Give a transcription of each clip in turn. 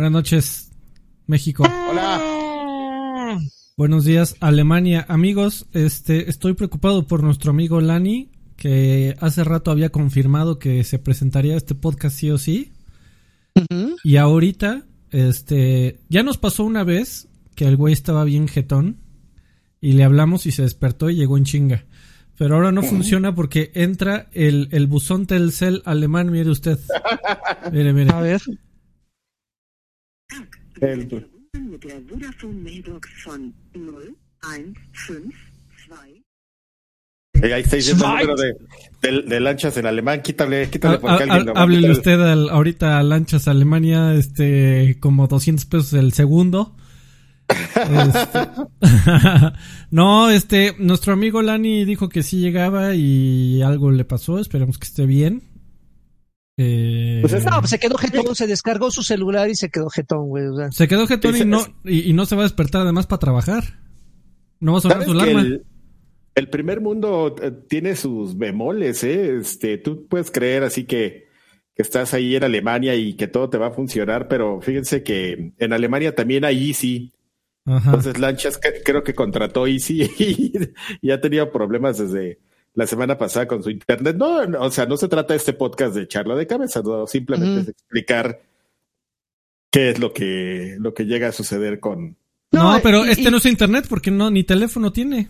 Buenas noches, México. Hola. Buenos días, Alemania. Amigos, este, estoy preocupado por nuestro amigo Lani, que hace rato había confirmado que se presentaría este podcast sí o sí. Y ahorita, este, ya nos pasó una vez que el güey estaba bien jetón y le hablamos y se despertó y llegó en chinga. Pero ahora no funciona porque entra el, el buzón Telcel alemán, mire usted. Mire, mire. A ver. El- mit der Vodafone Mailbox von 0152. Eh, ahí está diciendo el número de, de, de lanchas en alemán. Quítale, quítale Ha- porque ha- alguien lo va a háblele usted al- ahorita a Lanchas Alemania, este, como 200 pesos el segundo. Este, no, este, nuestro amigo Lani dijo que sí llegaba y algo le pasó, esperemos que esté bien. Eh, Pues es- No, pues se quedó jetón, se descargó su celular y se quedó jetón, güey. O sea, se quedó jetón y no, y, y no se va a despertar además para trabajar. No va a sonar ¿Sabes su alarma. el, el primer mundo eh, tiene sus bemoles, ¿eh? Este, tú puedes creer así que, que estás ahí en Alemania y que todo te va a funcionar, pero fíjense que en Alemania también hay Easy. Ajá. Entonces Lanchas creo que contrató Easy y, y ha tenido problemas desde la semana pasada con su internet. No, no, o sea, no se trata de este podcast de charla de cabeza, no, simplemente Ujú. es explicar qué es lo que, lo que llega a suceder con, no, No, pero y- este y- no es internet porque no, ni teléfono tiene.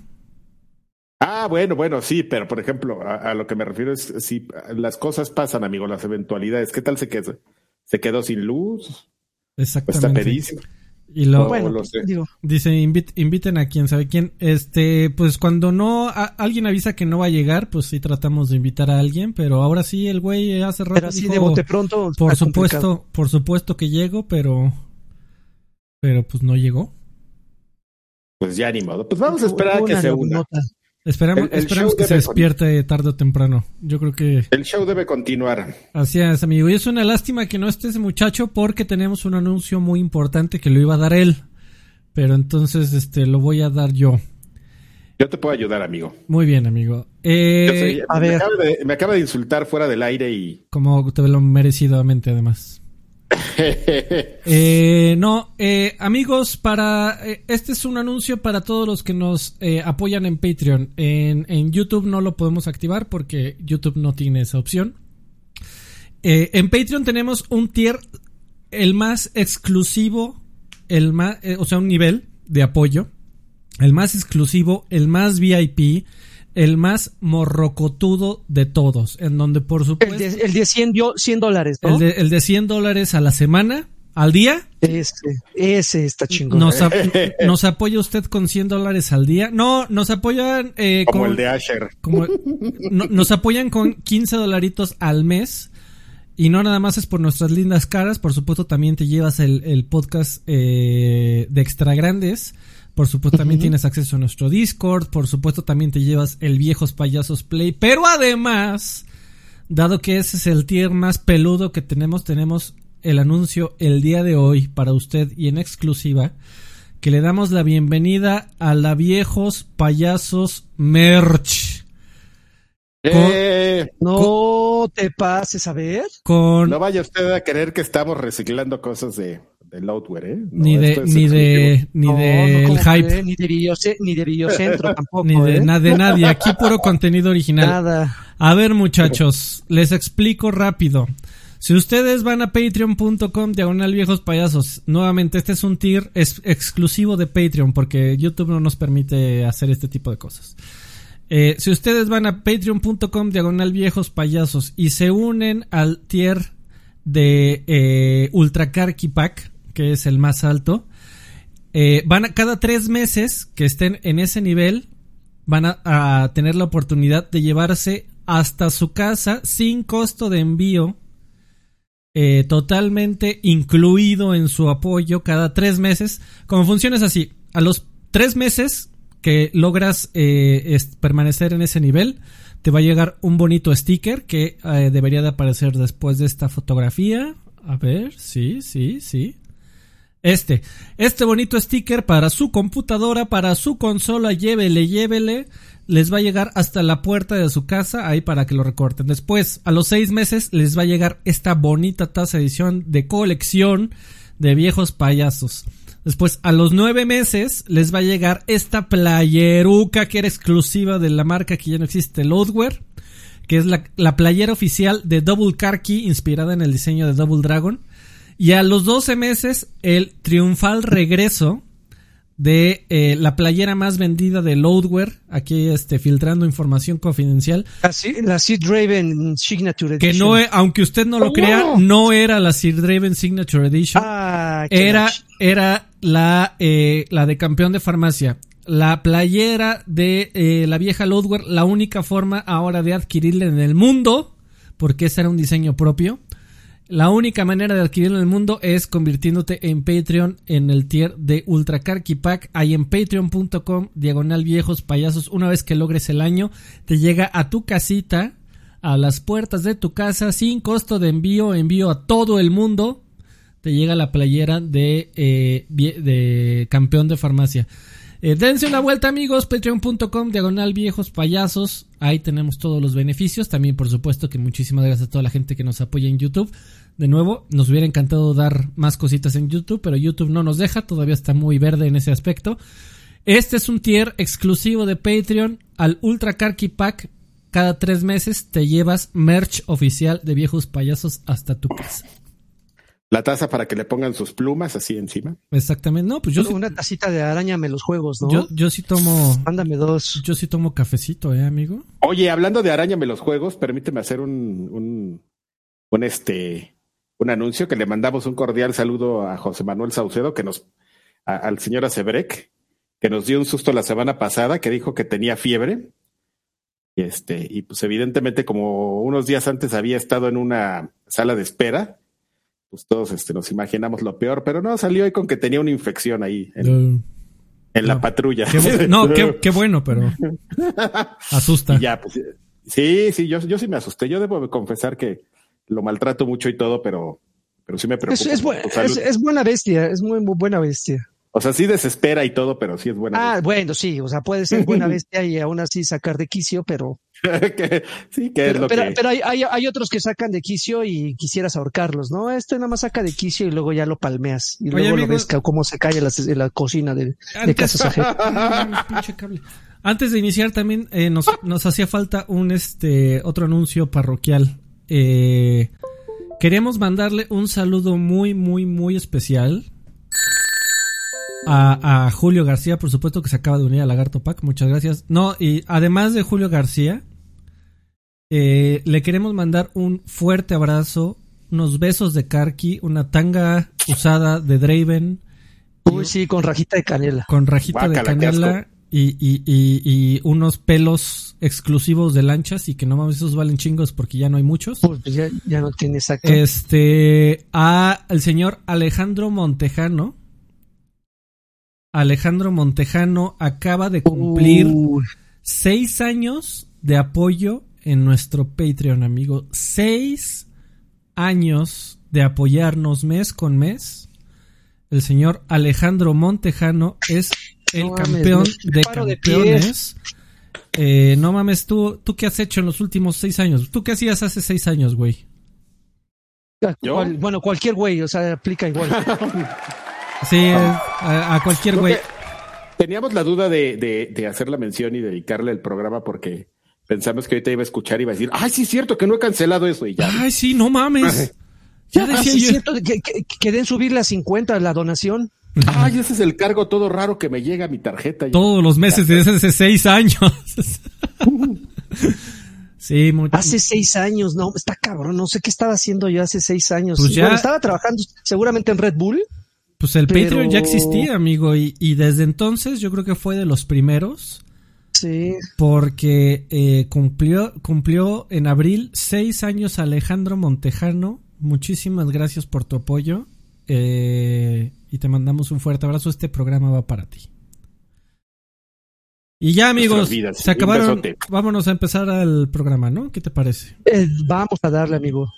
Ah, bueno, bueno, sí, pero por ejemplo, a, a lo que me refiero es si las cosas pasan, amigo, las eventualidades. ¿Qué tal se quedó? ¿Se quedó sin luz? Está Exactamente. pedísimo. Y lo, bueno, lo sé. digo, Dice, "Invit- inviten a quien sabe quién. Este, pues cuando no, a- alguien avisa que no va a llegar, pues sí tratamos de invitar a alguien, pero ahora sí, el güey hace rato pero así dijo, de bote pronto. por complicado. supuesto, por supuesto que llego, pero, pero pues no llegó. Pues ya ni modo. Pues vamos a esperar a que Una se una. nota. Esperamos, El- el esperamos que se despierte tarde o temprano. Yo creo que El show debe continuar. así es, amigo. Y es una lástima que no esté ese muchacho porque tenemos un anuncio muy importante que lo iba a dar él. Pero entonces, este, lo voy a dar yo. Yo te puedo ayudar, amigo. Muy bien, amigo. Yo Eh, a me, ver. Acaba de, me acaba de insultar fuera del aire y... Como te lo merecidamente, además. Eh, no, eh, amigos, para eh, este es un anuncio para todos los que nos apoyan en Patreon. En, en YouTube no lo podemos activar porque YouTube no tiene esa opción. En Patreon tenemos un tier, el más exclusivo, el más, o sea, un nivel de apoyo, el más exclusivo, el más VIP, el más morrocotudo de todos, en donde por supuesto... El de, el de 100, dio- 100 dólares, ¿no? El de, el de 100 dólares a la semana, al día. Ese, ese está chingón. Nos, ap- nos apoya usted con 100 dólares al día. No, nos apoyan eh, Como con- el de Asher. como- no- nos apoyan con 15 dolaritos al mes. Y no nada más es por nuestras lindas caras. Por supuesto, también te llevas el, el podcast eh, de extra grandes. Por supuesto, también tienes acceso a nuestro Discord. Por supuesto, también te llevas el Viejos Payasos Play. Pero además, dado que ese es el tier más peludo que tenemos, tenemos el anuncio el día de hoy para usted y en exclusiva. Que le damos la bienvenida a la Viejos Payasos Merch. Eh, No te pases a ver. Con no vaya usted a creer que estamos reciclando cosas de, de Loudware, ¿eh? No, ni de ni de ni No, de no, el ¿cómo hype? Ni de, ni de Videocentro tampoco. ni de ¿eh? nada de nadie aquí puro contenido original Nada. a ver muchachos les explico rápido si ustedes van a patreon.com diagonal viejos payasos nuevamente este es un tier es exclusivo de Patreon porque YouTube no nos permite hacer este tipo de cosas Eh, si ustedes van a patreon.com diagonal viejos payasos y se unen al tier de eh, Ultra Karki Pack, que es el más alto, eh, van a cada tres meses que estén en ese nivel, van a, tener la oportunidad de llevarse hasta su casa sin costo de envío, eh, totalmente incluido en su apoyo cada tres meses. Como funciona es así, a los tres meses que logras eh, permanecer en ese nivel, te va a llegar un bonito sticker que debería de aparecer después de esta fotografía. A ver, sí, sí, sí. Este, este bonito sticker para su computadora, para su consola, llévele, llévele, les va a llegar hasta la puerta de su casa, ahí para que lo recorten. Después, a los seis meses, les va a llegar esta bonita taza edición de colección de viejos payasos. Después, a los nueve meses, les va a llegar esta playeruca que era exclusiva de la marca que ya no existe, Loadwear, que es la, la playera oficial de Double Car Key, inspirada en el diseño de Double Dragon. Y a los 12 meses, el triunfal regreso de eh, la playera más vendida de Loadwear, aquí este, filtrando información confidencial. La, Sid- la Sid Raven Signature Que Edition. no, e- aunque usted no lo ¡Oh! crea, no era la Sir Draven Signature Edition. Ah, era, era la, eh, la de campeón de farmacia. La playera de eh, la vieja Loadwear, la única forma ahora de adquirirla en el mundo, porque ese era un diseño propio. La única manera de adquirirla en el mundo es convirtiéndote en Patreon en el tier de Ultra Karki. Ahí en patreon.com, diagonal viejos payasos. Una vez que logres el año, te llega a tu casita, a las puertas de tu casa, sin costo de envío, envío a todo el mundo. Te llega la playera de, eh, de campeón de farmacia. Eh, dense una vuelta amigos, patreon.com, diagonal viejos payasos. Ahí tenemos todos los beneficios. También por supuesto que muchísimas gracias a toda la gente que nos apoya en YouTube. De nuevo, nos hubiera encantado dar más cositas en YouTube, pero YouTube no nos deja, todavía está muy verde en ese aspecto. Este es un tier exclusivo de Patreon al Ultra Karki Pack. Cada tres meses te llevas merch oficial de viejos payasos hasta tu casa. La taza para que le pongan sus plumas así encima. Exactamente. No, pues yo, sí- Una tacita de arañame los juegos, ¿no? yo, yo sí tomo, Mándame dos. yo sí tomo cafecito, eh, amigo. Oye, hablando de Arañame los juegos, permíteme hacer un, un, un, este, un anuncio que le mandamos un cordial saludo a José Manuel Saucedo, que nos, a- al señor Acebrec, que nos dio un susto la semana pasada, que dijo que tenía fiebre. Y este, y pues evidentemente, como unos días antes había estado en una sala de espera, pues todos este, nos imaginamos lo peor, pero no, salió ahí con que tenía una infección ahí en, en la patrulla. qué no, qué, qué bueno, pero asusta. Y ya, pues sí, sí, yo, yo sí me asusté. Yo debo de confesar que lo maltrato mucho y todo, pero, pero sí me Es, preocupa. es, bu- es, es buena bestia, es muy, muy buena bestia. O sea, sí desespera y todo, pero sí es buena. Ah, bueno, sí, o sea, puede ser buena bestia y aún así sacar de quicio, pero, Que- sí, que es pero, lo pero, que. pero hay, hay, hay otros que sacan de quicio y quisieras ahorcarlos, ¿no? Este nada más saca de quicio y luego ya lo palmeas y Oye, luego lo ves cómo se cae en la, en la cocina de, de Antes- casas ajenas. Ah, pinche cable. Antes de iniciar también eh, nos, nos hacía falta un este otro anuncio parroquial. Eh, queremos mandarle un saludo muy muy muy especial a, a Julio García, por supuesto que se acaba de unir a Lagarto Pack, muchas gracias. No, y además de Julio García, eh, le queremos mandar un fuerte abrazo, unos besos de Karki, una tanga usada de Draven, Uy, sí, con rajita de canela. con rajita de Guácala, canela asco. Y, y, y, y unos pelos exclusivos de lanchas y que no mames, esos valen chingos porque ya no hay muchos. Pues ya, ya no tiene exacto. Este, a el señor Alejandro Montejano. Alejandro Montejano acaba de cumplir seis años de apoyo en nuestro Patreon, amigo. Seis años de apoyarnos mes con mes. El señor Alejandro Montejano es el No campeón de campeones. Eh, no mames, tú, ¿tú qué has hecho en los últimos seis años? ¿Tú qué hacías hace seis años, güey? ¿Yo? cual- bueno, cualquier güey, o sea, aplica igual. Sí, eh, a, a cualquier güey. Teníamos la duda de, de, de hacer la mención y dedicarle el programa porque pensamos que ahorita iba a escuchar y iba a decir, ay, sí es cierto que no he cancelado eso y ya. Ay, sí, no mames. Ya Ah, decía sí, es yo. cierto, que, que, que den subirle a 50 la donación. Ay, ese es el cargo todo raro que me llega a mi tarjeta. Todos los meses desde hace seis años. sí, mucho. Hace seis años, no, está cabrón, no sé qué estaba haciendo yo hace seis años. Pues ya- Bueno, estaba trabajando seguramente en Red Bull. Pues el Pero- Patreon ya existía, amigo, y, y desde entonces yo creo que fue de los primeros, Sí, porque eh, cumplió, cumplió en abril seis años Alejandro Montejano. Muchísimas gracias por tu apoyo eh, y te mandamos un fuerte abrazo. Este programa va para ti. Y ya, amigos, vidas. se acabaron. Vámonos a empezar al programa, ¿no? ¿Qué te parece? Eh, vamos a darle, amigo.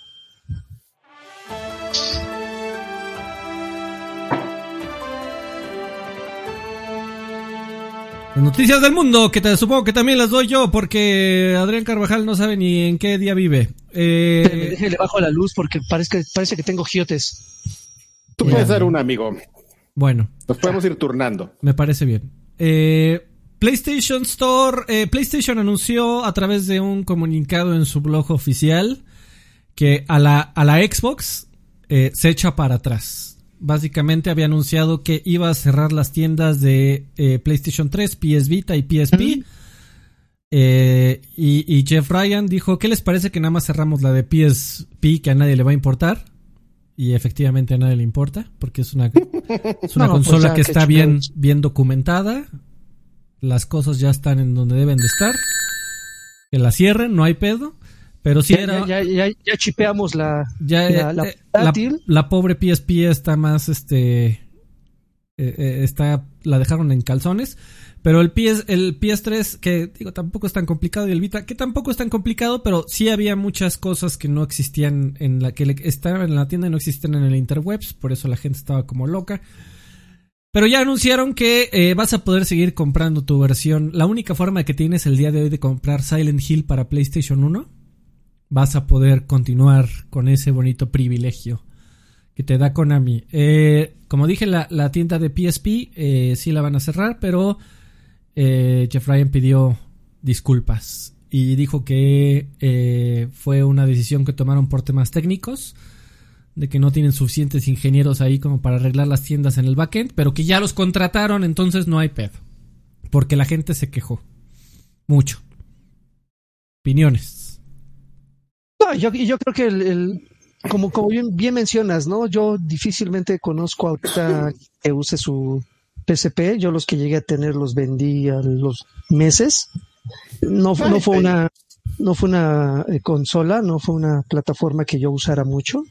Las noticias del mundo, que te supongo que también las doy yo, porque Adrián Carvajal no sabe ni en qué día vive. Eh, déjele bajo la luz porque parece que, parece que tengo giotes. Tú puedes dar un amigo. Bueno. Nos podemos ir turnando. Me parece bien. Eh, PlayStation Store, eh, PlayStation anunció a través de un comunicado en su blog oficial que a la, a la Xbox eh, se echa para atrás. Básicamente había anunciado que iba a cerrar las tiendas de eh, PlayStation 3, PS Vita y PSP. Eh, y, y Jeff Ryan dijo, ¿qué les parece que nada más cerramos la de PSP que a nadie le va a importar? Y efectivamente a nadie le importa, porque es una, es una No, pues consola ya, que está bien, bien documentada. Las cosas ya están en donde deben de estar. Que la cierren, no hay pedo. Pero sí Ya, era... ya, ya, ya- chipeamos la, Ya, la, eh, la eh, la, pobre PSP está más, este, eh, eh, está, la dejaron en calzones. Pero el PS, el PS3, que digo, tampoco es tan complicado, y el Vita, que tampoco es tan complicado, pero sí había muchas cosas que no existían en la, que estaban en la tienda y no existían en el interwebs, por eso la gente estaba como loca. Pero ya anunciaron que eh, vas a poder seguir comprando tu versión. La única forma que tienes el día de hoy de comprar Silent Hill para PlayStation 1 vas a poder continuar con ese bonito privilegio que te da Konami. Eh, como dije, la, la tienda de PSP eh, sí la van a cerrar, pero eh, Jeff Ryan pidió disculpas y dijo que eh, fue una decisión que tomaron por temas técnicos, de que no tienen suficientes ingenieros ahí como para arreglar las tiendas en el backend, pero que ya los contrataron, entonces no hay pedo, porque la gente se quejó mucho. Opiniones. No, yo, creo que el, como, bien, mencionas, ¿no? Yo difícilmente conozco ahorita que use su PSP. Yo los que llegué a tener los vendí a los meses. No, no fue una, no fue una eh, consola, no fue una plataforma que yo usara mucho.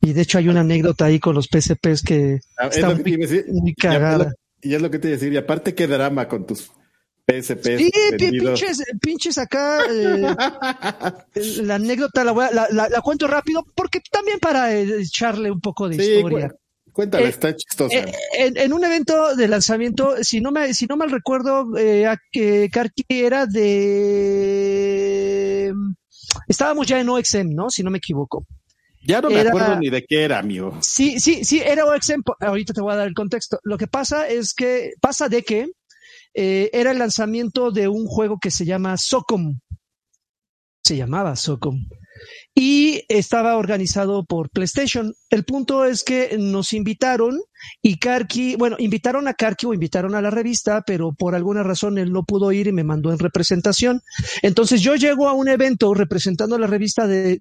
Y de hecho hay una anécdota ahí con los PSPs que Ah, Es está que te muy, Ya, cagada. Y es lo que te iba a decir. Y aparte, qué drama con tus PSP. Sí, pi- pinches, pinches acá. eh, la anécdota la, voy a- la, la- la cuento rápido porque también para eh, echarle un poco de Sí, historia. cu- cuéntala, Eh, está chistosa. Eh, en, en un evento de lanzamiento, si no me, si no mal recuerdo, eh, a- que Karki era de estábamos ya en OXM, ¿no? Si no me equivoco. ya no me era- acuerdo ni de qué era, amigo. Sí, sí, sí, era OXM. Ahorita te voy a dar el contexto. Lo que pasa es que pasa de que eh, era el lanzamiento de un juego que se llama Socom. Se llamaba Socom. Y estaba organizado por PlayStation. El punto es que nos invitaron y Karki, bueno, invitaron a Karki o invitaron a la revista, pero por alguna razón él no pudo ir y me mandó en representación. Entonces yo llego a un evento representando a la revista de,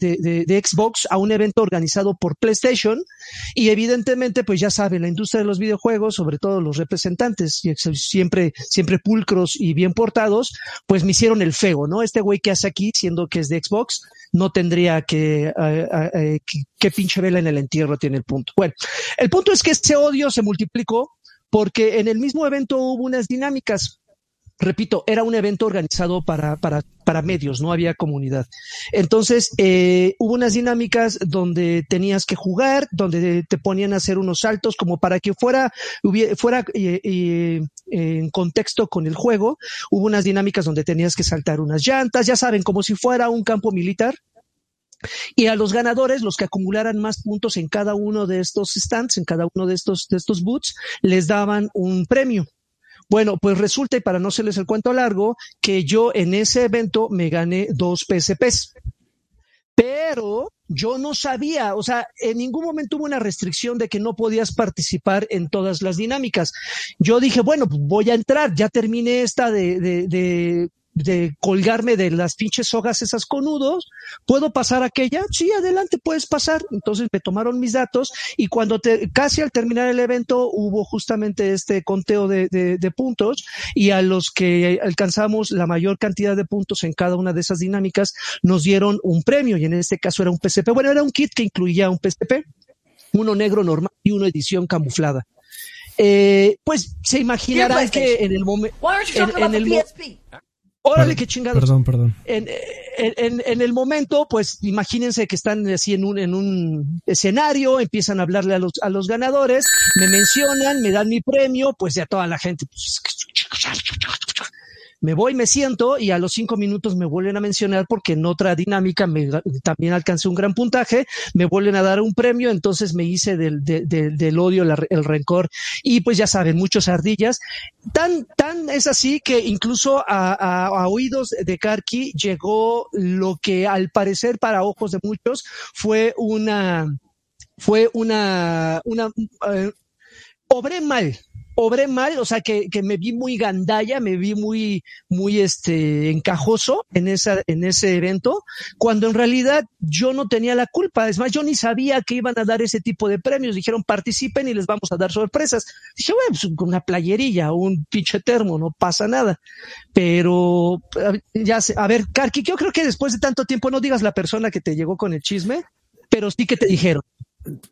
Xbox, a un evento organizado por PlayStation, y evidentemente, pues ya saben, la industria de los videojuegos, sobre todo los representantes, siempre, siempre pulcros y bien portados, pues me hicieron el feo, ¿no? Este güey que hace aquí, siendo que es de Xbox, no tendría que, eh, eh, eh, que- qué pinche vela en el entierro tiene el punto. Bueno, el punto es que ese odio se multiplicó porque en el mismo evento hubo unas dinámicas. Repito, era un evento organizado para, para, para medios, no había comunidad. Entonces, eh, hubo unas dinámicas donde tenías que jugar, donde te ponían a hacer unos saltos como para que fuera, hubie- fuera eh, eh, en contexto con el juego. Hubo unas dinámicas donde tenías que saltar unas llantas, ya saben, como si fuera un campo militar. Y a los ganadores, los que acumularan más puntos en cada uno de estos stands, en cada uno de estos, booths, les daban un premio. Bueno, pues resulta, y para no hacerles el cuento largo, que yo en ese evento me gané dos PSPs. Pero yo no sabía, o sea, en ningún momento hubo una restricción de que no podías participar en todas las dinámicas. Yo dije, bueno, pues voy a entrar, ya terminé esta de, de, de colgarme de las pinches sogas esas con nudos, ¿puedo pasar aquella? Sí, adelante, puedes pasar. Entonces me tomaron mis datos y cuando te, casi al terminar el evento hubo justamente este conteo de, de, de puntos y a los que alcanzamos la mayor cantidad de puntos en cada una de esas dinámicas nos dieron un premio y en este caso era un PSP. Bueno, era un kit que incluía un PSP, uno negro normal y una edición camuflada. Eh, pues se imaginarán que en el momento... En- en el? Órale, qué chingados Perdón, perdón. en, en- en- en el momento, pues imagínense que están así en un, en un escenario, empiezan a hablarle a los, a los ganadores, me mencionan, me dan mi premio, pues ya toda la gente, pues, Me voy, me siento y a los cinco minutos me vuelven a mencionar porque en otra dinámica me, también alcancé un gran puntaje, me vuelven a dar un premio, entonces me hice del, del, odio, el rencor y pues ya saben, muchos ardillas. Tan, tan es así que incluso a oídos de Karki llegó lo que al parecer para ojos de muchos fue una, fue una, una, eh, obré mal, obré mal, o sea que, que me vi muy gandalla, me vi muy, muy este encajoso en esa, en ese evento, cuando en realidad yo no tenía la culpa. Es más, yo ni sabía que iban a dar ese tipo de premios. Dijeron participen y les vamos a dar sorpresas. Dije, bueno, pues una playerilla, un pinche termo, no pasa nada. Pero ya sé, a ver, Karki, yo creo que después de tanto tiempo no digas la persona que te llegó con el chisme, pero sí que te dijeron.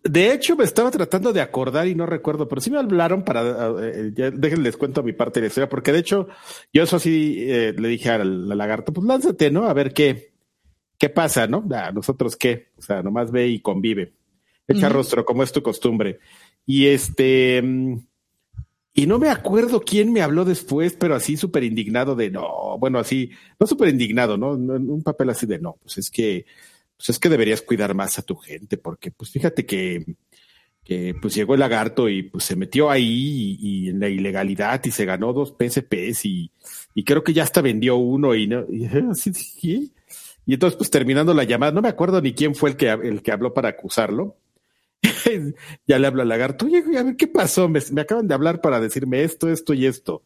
De hecho, me estaba tratando de acordar y no recuerdo, pero sí me hablaron para, eh, ya déjenles cuento mi parte de la historia, porque de hecho, yo eso sí eh, le dije al, al lagarto, pues lánzate, ¿no? A ver qué, qué pasa, ¿no? A nosotros qué, o sea, nomás ve y convive. Echa rostro, como es tu costumbre. Y este, y no me acuerdo quién me habló después, pero así súper indignado de no, bueno, así, no súper indignado. No, Un papel así de no, pues es que, pues es que deberías cuidar más a tu gente, porque pues fíjate que, que pues llegó el lagarto y pues se metió ahí y, en la ilegalidad y se ganó dos PSPs y, y creo que ya hasta vendió uno y no, y y entonces pues terminando la llamada, no me acuerdo ni quién fue el que, el que habló para acusarlo. ya le hablo al lagarto, oye, a ver qué pasó, me, me acaban de hablar para decirme esto, esto y esto.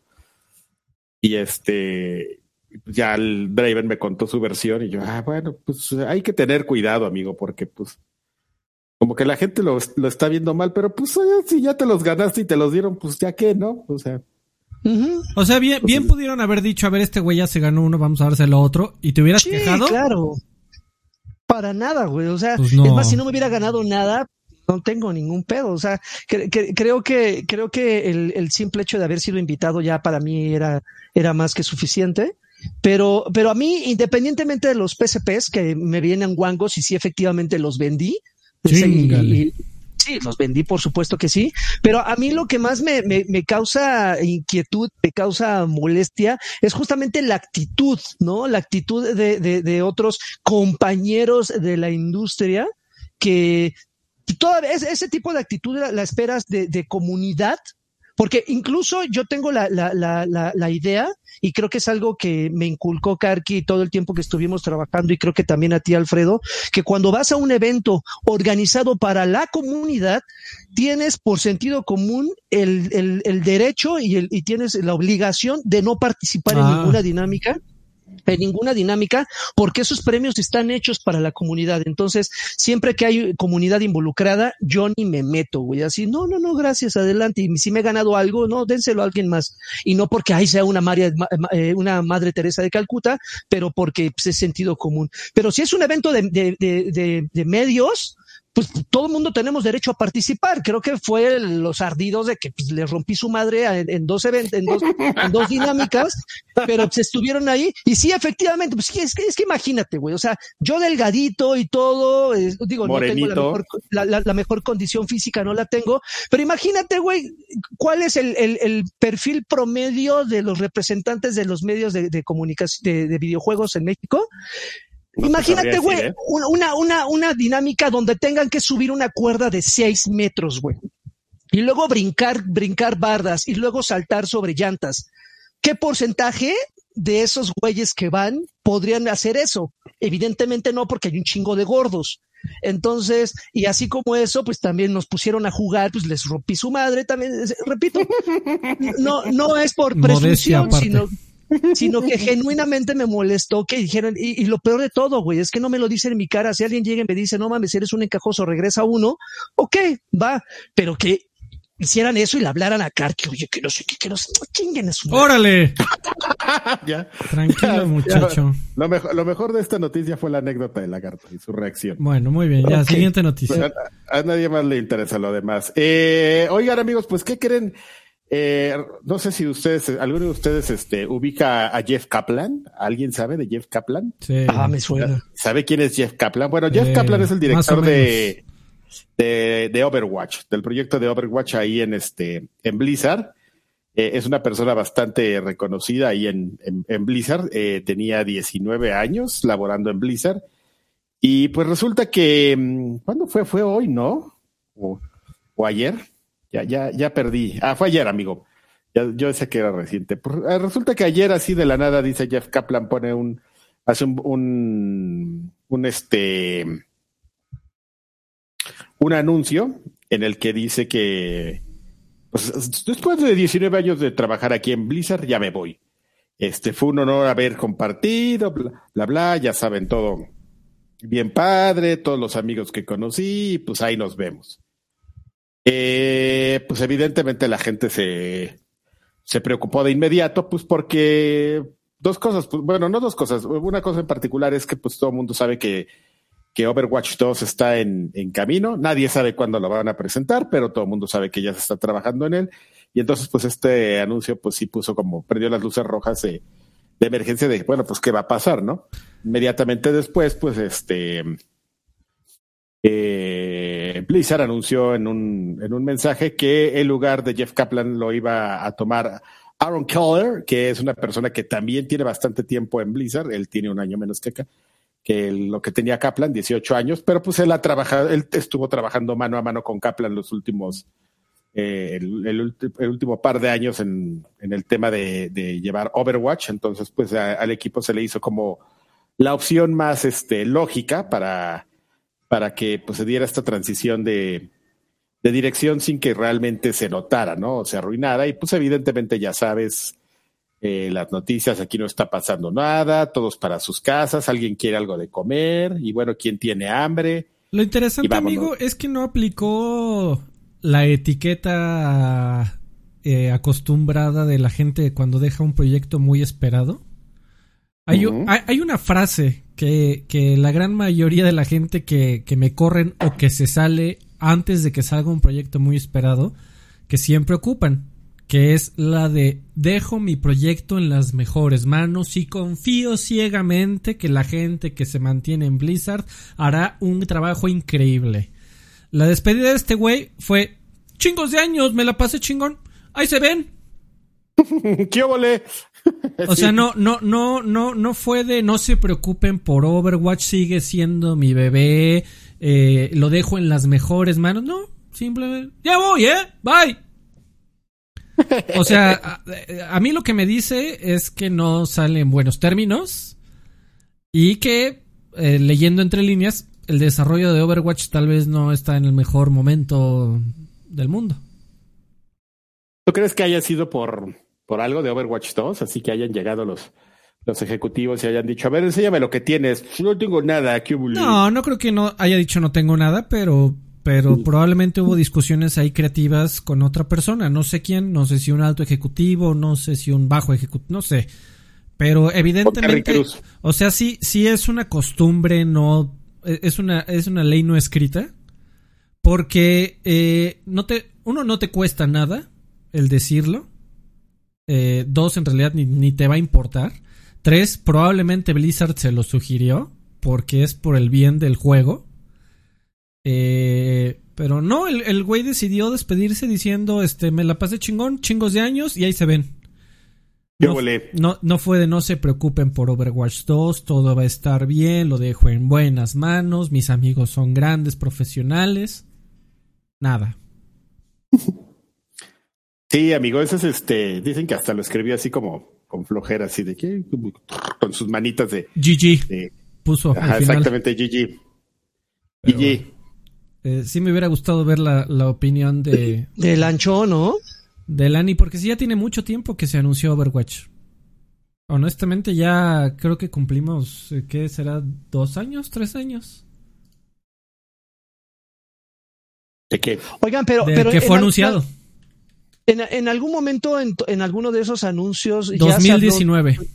Y este, ya el Draven me contó su versión y yo, ah, bueno, pues hay que tener cuidado, amigo, porque pues como que la gente lo, lo está viendo mal, pero pues oye, si ya te los ganaste y te los dieron, pues ya qué, ¿no? O sea. O sea, bien, bien Entonces- pudieron haber dicho, a ver, este güey ya se ganó uno, vamos a dárselo a otro, y te hubieras Sí, quejado. claro. Para nada, güey. O sea, Pues no. es más, si no me hubiera ganado nada, no tengo ningún pedo. O sea, cre- cre- creo que, creo que el, el simple hecho de haber sido invitado ya para mí era, era más que suficiente. Pero, pero a mí, independientemente de los PSPs que me vienen guangos y sí efectivamente los vendí. Y- sí, los vendí, por supuesto que sí. Pero a mí lo que más me, me, me causa inquietud, me causa molestia, es justamente la actitud, ¿no? La actitud de, de, de otros compañeros de la industria que todavía ese, ese tipo de actitud la, la esperas de, de comunidad. Porque incluso yo tengo la, la, la, la, la idea, y creo que es algo que me inculcó Karki todo el tiempo que estuvimos trabajando, y creo que también a ti, Alfredo, que cuando vas a un evento organizado para la comunidad, tienes por sentido común el, el, el derecho y, el, y tienes la obligación de no participar en Ah. ninguna dinámica en ninguna dinámica, porque esos premios están hechos para la comunidad. Entonces, siempre que hay comunidad involucrada, yo ni me meto, güey. Así, no, no, no, gracias, adelante. Y si me he ganado algo, no, dénselo a alguien más. Y no porque ahí sea una, María, eh, una Madre Teresa de Calcuta, pero porque pues, es sentido común. Pero si es un evento de, de, de, de, de medios, pues todo el mundo tenemos derecho a participar. Creo que fue el, los ardidos de que pues, le rompí su madre en, en dos eventos, en dos, en dos dinámicas, pero pues, estuvieron ahí. Y sí, efectivamente, pues sí, es que, es que imagínate, güey. O sea, yo delgadito y todo, eh, digo, Morenito. no tengo la mejor, la, la, la mejor, condición física, no la tengo. Pero imagínate, güey, cuál es el, el, el, perfil promedio de los representantes de los medios de, de comunicación, de, de videojuegos en México. No Imagínate, güey, ¿eh? una, una, una dinámica donde tengan que subir una cuerda de seis metros, güey. Y luego brincar, brincar bardas y luego saltar sobre llantas. ¿Qué porcentaje de esos güeyes que van podrían hacer eso? Evidentemente no, porque hay un chingo de gordos. Entonces, y así como eso, pues también nos pusieron a jugar, pues les rompí su madre también. Repito, no, no es por presunción, sino sino que genuinamente me molestó que dijeran, y, y, lo peor de todo, güey, es que no me lo dicen en mi cara. Si alguien llega y me dice, no mames, eres un encajoso, regresa uno, ok, va, pero que hicieran eso y le hablaran a Karki, oye, que no sé qué, que no sé, chinguen a su madre. ¡Órale! ya. Tranquilo, muchacho. Ya. Lo, mejor, lo mejor de esta noticia fue la anécdota del lagarto y su reacción. Bueno, muy bien, ya, okay. siguiente noticia. A, a, nadie más le interesa lo demás. Eh, oigan, amigos, pues, ¿qué creen? Eh, no sé si ustedes, alguno de ustedes este, ubica a Jeff Kaplan. ¿Alguien sabe de Jeff Kaplan? Sí. Ah, me suena. ¿Sabe quién es Jeff Kaplan? Bueno, Jeff eh, Kaplan es el director de, de, de, Overwatch, del proyecto de Overwatch ahí en este, en Blizzard. Eh, es una persona bastante reconocida ahí en, en, en Blizzard. Eh, tenía 19 años laborando en Blizzard. Y pues resulta que, mm, ¿cuándo fue? Fue hoy, ¿no? O, o ayer. Ya, ya, ya perdí. Ah, fue ayer, amigo. Ya, yo sé que era reciente. Pues, eh, resulta que ayer, así de la nada, dice Jeff Kaplan, pone un, hace un, un, un este, un anuncio en el que dice que pues, después de 19 años de trabajar aquí en Blizzard, ya me voy. Este fue un honor haber compartido, bla, bla, bla, ya saben todo bien padre, todos los amigos que conocí, pues ahí nos vemos. Eh, pues evidentemente la gente se, se preocupó de inmediato, pues porque dos cosas, pues, bueno, no dos cosas, una cosa en particular es que pues todo el mundo sabe que que Overwatch 2 está en, en, camino. Nadie sabe cuándo lo van a presentar, pero todo el mundo sabe que ya se está trabajando en él. Y entonces, pues este anuncio, pues sí puso como, prendió las luces rojas de, de emergencia de, bueno, pues qué va a pasar, ¿no? Inmediatamente después, pues este, eh, Blizzard anunció en un, en un mensaje que el lugar de Jeff Kaplan lo iba a tomar Aaron Keller, que es una persona que también tiene bastante tiempo en Blizzard, él tiene un año menos que que lo que tenía Kaplan, 18 años, pero pues él ha trabajado, él estuvo trabajando mano a mano con Kaplan los últimos, eh, el, último par de años en, en el tema de, llevar Overwatch, entonces pues al equipo se le hizo como la opción más este, lógica para, para que pues, se diera esta transición de, de dirección sin que realmente se notara, ¿no? O se arruinara, y pues evidentemente ya sabes, eh, las noticias, aquí no está pasando nada, todos para sus casas, alguien quiere algo de comer y bueno, ¿quién tiene hambre? Lo interesante, amigo, es que no aplicó la etiqueta eh, acostumbrada de la gente cuando deja un proyecto muy esperado. Hay, uh -huh. hay, hay una frase que, que, la gran mayoría de la gente que, que me corren o que se sale antes de que salga un proyecto muy esperado, que siempre ocupan que es la de dejo mi proyecto en las mejores manos y confío ciegamente que la gente que se mantiene en Blizzard hará un trabajo increíble. La despedida de este güey fue chingos de años, me la pasé chingón. Ahí se ven. ¿Qué vole? O sea, no, no, no, no, no fue de no se preocupen por Overwatch, sigue siendo mi bebé, eh, lo dejo en las mejores manos. No, simplemente, ya voy, eh, bye. O sea, a, a, mí lo que me dice es que no sale en buenos términos y que, eh, leyendo entre líneas, el desarrollo de Overwatch tal vez no está en el mejor momento del mundo. ¿Tú crees que haya sido por, por algo de Overwatch 2? Así que hayan llegado los, los ejecutivos y hayan dicho, a ver, enséñame lo que tienes. No tengo nada. ¿qué no, no creo que no haya dicho no tengo nada, pero pero sí. probablemente hubo discusiones ahí creativas con otra persona, no sé quién, no sé si un alto ejecutivo, no sé si un bajo ejecutivo, no sé. Pero evidentemente, o sea, sí, sí es una costumbre, no, es una, es una ley no escrita, porque eh, no te, uno no te cuesta nada el decirlo, eh, dos en realidad ni, ni te va a importar, tres probablemente Blizzard se lo sugirió porque es por el bien del juego eh, pero no, el, el güey decidió despedirse diciendo, este, me la pasé chingón, chingos de años y ahí se ven. No, no, no, fue de no se preocupen por Overwatch 2, todo va a estar bien, lo dejo en buenas manos, mis amigos son grandes profesionales. Nada. Sí, amigo, eso es este, dicen que hasta lo escribió así como con flojera, así de que con sus manitas de GG. De, puso. Ajá, exactamente, GG. GG. Eh, sí me hubiera gustado ver la, la opinión de... De Lancho, ¿no? De Lani, porque sí ya tiene mucho tiempo que se anunció Overwatch. Honestamente ya creo que cumplimos, eh, ¿qué será? ¿Dos años? ¿Tres años? ¿De qué? Oigan, pero... De pero que fue anunciado. En, en, algún momento, en, en, alguno de esos anuncios... 2019. Ya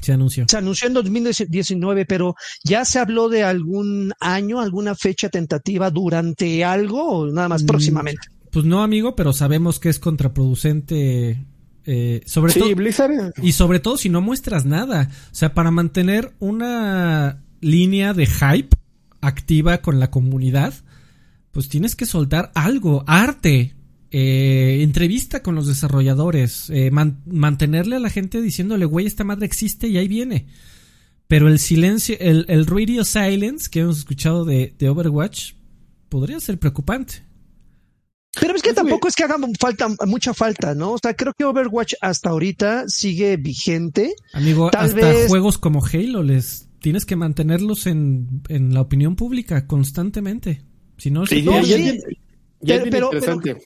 se, anunció. Se anunció en 2019, pero ¿ya se habló de algún año, alguna fecha tentativa durante algo o nada más próximamente? Pues no, amigo, pero sabemos que es contraproducente. Eh, sobre sí, todo. Blizzard. Y sobre todo si no muestras nada. O sea, para mantener una línea de hype activa con la comunidad, pues tienes que soltar algo, arte. Eh, entrevista con los desarrolladores, eh, man- mantenerle a la gente diciéndole, güey, esta madre existe y ahí viene. Pero el silencio, el, el radio silence que hemos escuchado de, de Overwatch podría ser preocupante. Pero es que tampoco es que haga falta, mucha falta, ¿no? O sea, creo que Overwatch hasta ahorita sigue vigente. Amigo, Tal hasta vez- juegos como Halo les tienes que mantenerlos en, en la opinión pública constantemente. Si no, Sí, No, ya, ya sí. ya es Pero- bien pero- interesante. Ver,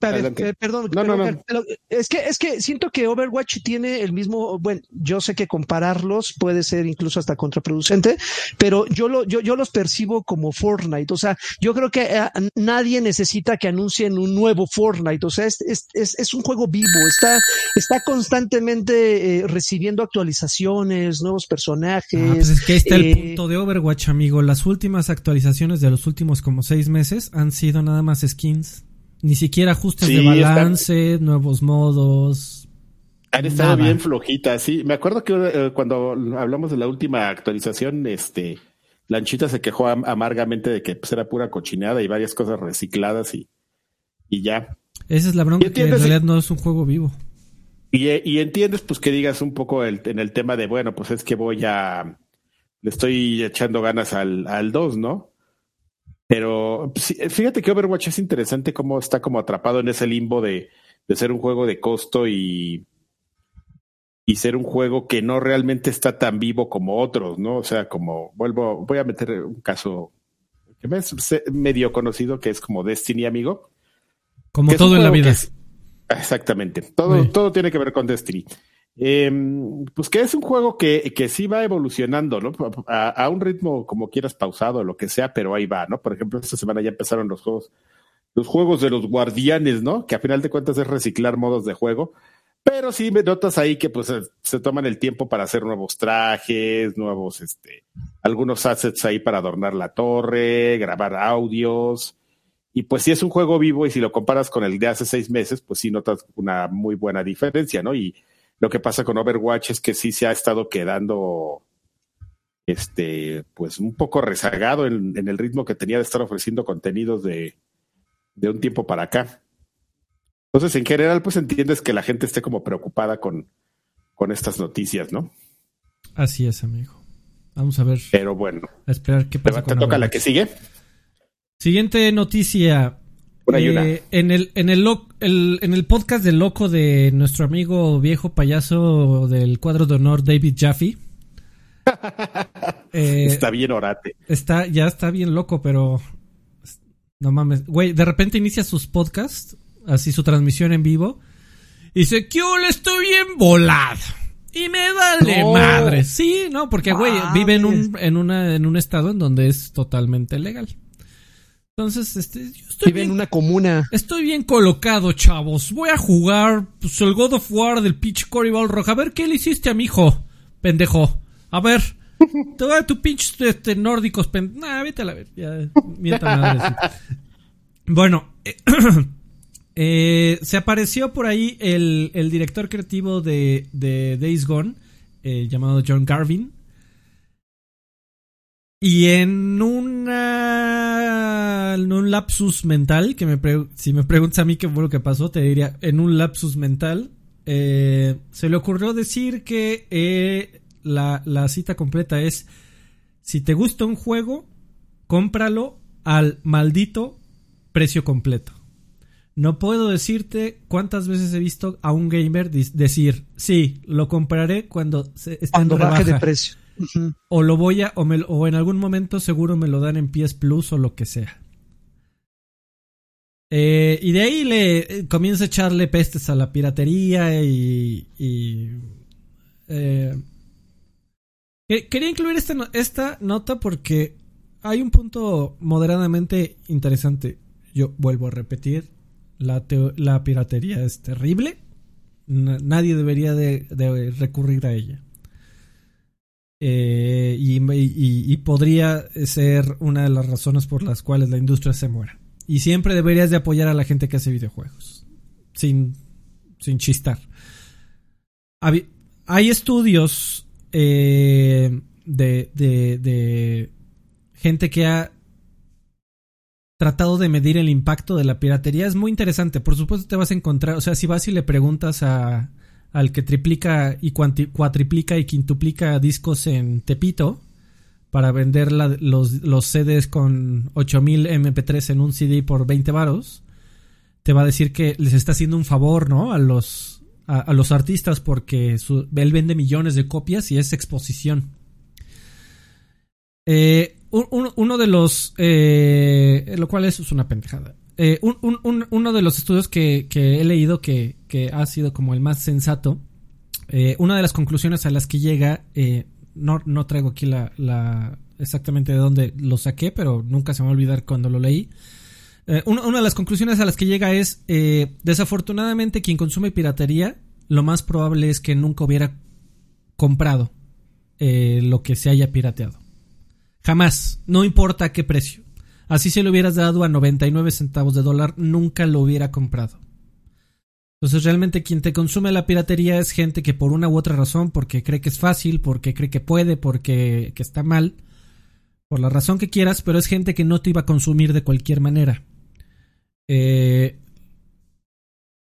Adelante. eh, perdón, No, no, perdón, no. pero es que es que siento que Overwatch tiene el mismo, bueno, yo sé que compararlos puede ser incluso hasta contraproducente, pero yo lo yo yo los percibo como Fortnite, o sea, yo creo que eh, nadie necesita que anuncien un nuevo Fortnite, o sea, es es, es, es un juego vivo, está está constantemente eh, recibiendo actualizaciones, nuevos personajes. Ah, pues es que ahí está el punto de Overwatch, amigo. Las últimas actualizaciones de los últimos como seis meses han sido nada más skins. Ni siquiera ajustes Sí, de está- balance, nuevos modos. Han estado Nada. bien flojitas, sí. Me acuerdo que eh, cuando hablamos de la última actualización, este, Lanchita se quejó am- amargamente de que pues, era pura cochinada y varias cosas recicladas y, y ya. Esa es la bronca, que en realidad no es un juego vivo. Y, eh, y entiendes, pues, que digas un poco el- en el tema de, bueno, pues es que voy a. Le estoy echando ganas al, al 2, ¿no? Pero fíjate que Overwatch es interesante cómo está como atrapado en ese limbo de, de ser un juego de costo y, y ser un juego que no realmente está tan vivo como otros, ¿no? O sea, como vuelvo, voy a meter un caso que me es medio conocido que es como Destiny, amigo. Como todo en la vida. es- exactamente. Todo, Sí. todo tiene que ver con Destiny. Eh, pues que es un juego que, que sí va evolucionando, ¿no? A, un ritmo como quieras pausado, lo que sea, pero ahí va, ¿no? Por ejemplo, esta semana ya empezaron los juegos, los juegos de los guardianes, ¿no? Que a final de cuentas es reciclar modos de juego. Pero sí me notas ahí que pues se, se toman el tiempo para hacer nuevos trajes, nuevos, este, algunos assets ahí para adornar la torre, grabar audios. Y pues si es un juego vivo y si lo comparas con el de hace seis meses, pues sí notas una muy buena diferencia, ¿no? Y lo que pasa con Overwatch es que sí se ha estado quedando, este, pues un poco rezagado en, en el ritmo que tenía de estar ofreciendo contenidos de, de un tiempo para acá. Entonces, en general, pues entiendes que la gente esté como preocupada con, con estas noticias, ¿no? Así es, amigo. Vamos a ver, Pero bueno, a esperar qué ¿te, pasa te con toca la que sigue? Siguiente noticia. Una y Eh, una. En el, en, el, el- en el podcast del loco de nuestro amigo viejo payaso del cuadro de honor, David Jaffe. eh, Está bien orate. está, ya está bien loco, pero. No mames. Güey, de repente inicia sus podcasts, así su transmisión en vivo. Y dice, que le estoy bien volado. Y me vale No. madre. Sí, no, porque, güey, vive en un, en, una, en un estado en donde es totalmente legal. Entonces, este, yo estoy Vive en bien, una comuna. estoy bien colocado, chavos. Voy a jugar pues, el God of War del pitch Coribal Roja. A ver, ¿qué le hiciste a mi hijo? Pendejo. A ver. Te voy a tu pinche este, nórdicos. Pen... Nah, vete a la ver. Ya, mienta madre, sí. Bueno, eh, eh, se apareció por ahí el, el director creativo de, de Days Gone, eh, llamado John Garvin. Y en una en un lapsus mental, que me pre- si me preguntas a mí qué fue lo que pasó, te diría, en un lapsus mental, eh, se le ocurrió decir que eh, la, la cita completa es, si te gusta un juego, cómpralo al maldito precio completo. No puedo decirte cuántas veces he visto a un gamer decir, sí, lo compraré cuando se, esté Cuando en baje de rebaja o lo voy a o, en algún momento seguro me lo dan en PS Plus o lo que sea. Eh, y de ahí le eh, comienza a echarle pestes a la piratería y, eh, que- quería incluir esta, esta nota porque hay un punto moderadamente interesante. Yo vuelvo a repetir, la, la piratería es terrible. Na- nadie debería de- de recurrir a ella. Eh, y, podría ser una de las razones por las cuales la industria se muera. Y siempre deberías de apoyar a la gente que hace videojuegos. Sin, sin chistar. Hay estudios eh, de, de, de gente que ha tratado de medir el impacto de la piratería. Es muy interesante. Por supuesto te vas a encontrar, o sea, si vas y le preguntas a, al que triplica y cuatriplica y quintuplica discos en Tepito para vender los, CDs con 8000 MP3 en un CD por 20 varos, te va a decir que les está haciendo un favor, ¿no? A los, a, los artistas porque él vende millones de copias y es exposición. Eh, un- un- uno de los. eh, lo cual es, es una pendejada. Eh, un- un- un- uno de los estudios que, que he leído que, que ha sido como el más sensato. eh, una de las conclusiones a las que llega. eh, no, no traigo aquí la, la- exactamente de dónde lo saqué, pero nunca se me va a olvidar cuando lo leí. Eh, una, una de las conclusiones a las que llega es, desafortunadamente quien consume piratería, lo más probable es que nunca hubiera comprado lo que se haya pirateado. Jamás, no importa a qué precio. Así se lo hubieras dado a 99 centavos de dólar, nunca lo hubiera comprado. Entonces realmente quien te consume la piratería es gente que por una u otra razón, porque cree que es fácil, porque cree que puede, porque que está mal, por la razón que quieras, pero es gente que no te iba a consumir de cualquier manera. Eh,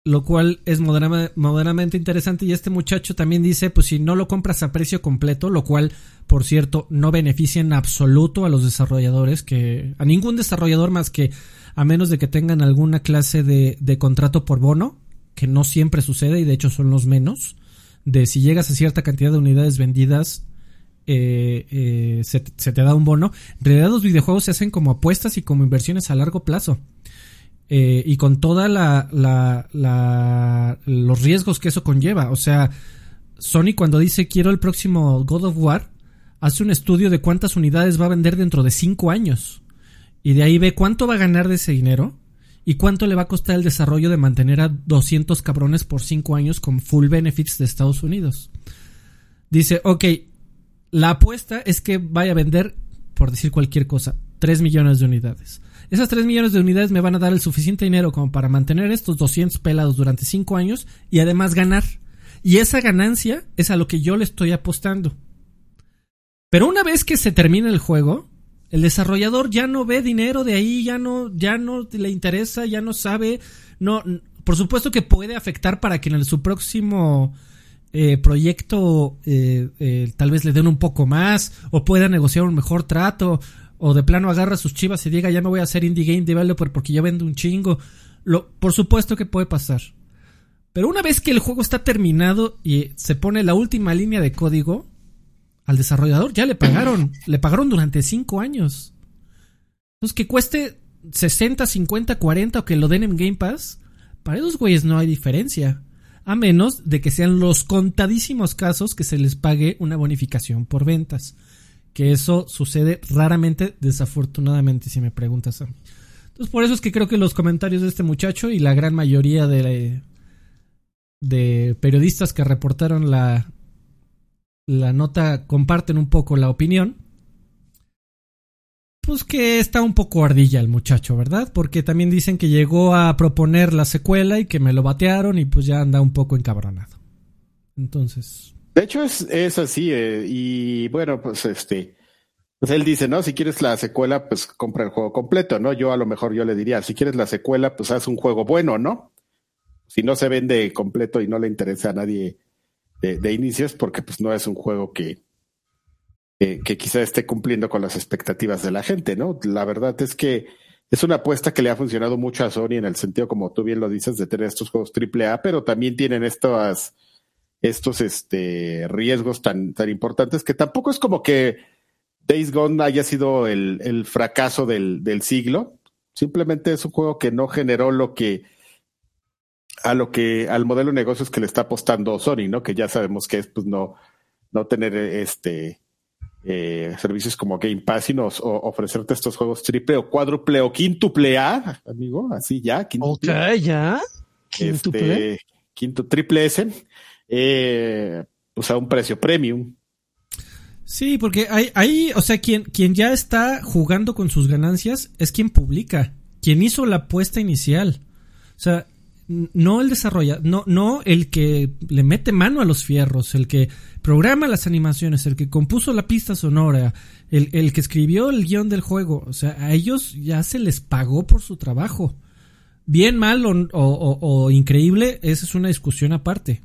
lo cual es moderadamente interesante y este muchacho también dice, pues si no lo compras a precio completo, lo cual, por cierto, no beneficia en absoluto a los desarrolladores, que a ningún desarrollador más que a menos de que tengan alguna clase de, de contrato por bono, que no siempre sucede y de hecho son los menos, de si llegas a cierta cantidad de unidades vendidas, eh, eh, se te da un bono. En realidad los videojuegos se hacen como apuestas y como inversiones a largo plazo. Eh, y con toda la, los riesgos que eso conlleva. O sea, Sony cuando dice quiero el próximo God of War, hace un estudio de cuántas unidades va a vender dentro de 5 años. Y de ahí ve cuánto va a ganar de ese dinero y cuánto le va a costar el desarrollo de mantener a 200 cabrones por 5 años con full benefits de Estados Unidos. Dice, ok, la apuesta es que vaya a vender, por decir cualquier cosa, 3 millones de unidades. Esas 3 millones de unidades me van a dar el suficiente dinero como para mantener estos 200 pelados durante 5 años y además ganar. Y esa ganancia es a lo que yo le estoy apostando. Pero una vez que se termina el juego, el desarrollador ya no ve dinero de ahí, ya no, ya no le interesa, ya no sabe, no, por supuesto que puede afectar para que en su próximo eh, proyecto eh, eh, tal vez le den un poco más o pueda negociar un mejor trato o de plano agarra sus chivas y diga ya me voy a hacer indie game developer porque ya vendo un chingo. Lo, por supuesto que puede pasar. Pero una vez que el juego está terminado y se pone la última línea de código, al desarrollador ya le pagaron. le pagaron durante 5 años. Entonces que cueste 60, 50, 40 o que lo den en Game Pass, para esos güeyes no hay diferencia. A menos de que sean los contadísimos casos que se les pague una bonificación por ventas. Que eso sucede raramente, desafortunadamente, si me preguntas a mí. Entonces, por eso es que creo que los comentarios de este muchacho y la gran mayoría de, de periodistas que reportaron la, la nota comparten un poco la opinión. Pues que está un poco ardilla el muchacho, ¿verdad? Porque también dicen que llegó a proponer la secuela y que me lo batearon y pues ya anda un poco encabronado. Entonces, De hecho, es, es así. eh, y bueno, pues este. Pues él dice, ¿no? Si quieres la secuela, pues compra el juego completo, ¿no? Yo a lo mejor yo le diría, si quieres la secuela, pues haz un juego bueno, ¿no? Si no se vende completo y no le interesa a nadie de, de inicios, porque pues no es un juego que, que, que quizá esté cumpliendo con las expectativas de la gente, ¿no? La verdad es que es una apuesta que le ha funcionado mucho a Sony en el sentido, como tú bien lo dices, de tener estos juegos AAA, pero también tienen estas, estos este, riesgos tan, tan importantes que tampoco es como que Days Gone haya sido el, el fracaso del, del siglo. Simplemente es un juego que no generó lo que a lo que al modelo de negocios que le está apostando Sony, ¿no? Que ya sabemos que es pues no no tener este eh, servicios como Game Pass, sino o ofrecerte estos juegos triple o cuádruple o quíntuple A, amigo, así ya, Ok, quíntuple, ya. Quíntuple. este, quinto triple S, eh, pues a un precio premium. Sí, porque hay, hay o sea, quien, quien ya está jugando con sus ganancias es quien publica, quien hizo la apuesta inicial. O sea, no el desarrolla, no, no el que le mete mano a los fierros, el que programa las animaciones, el que compuso la pista sonora, el, el que escribió el guion del juego. O sea, a ellos ya se les pagó por su trabajo. Bien, mal o- o increíble, esa es una discusión aparte.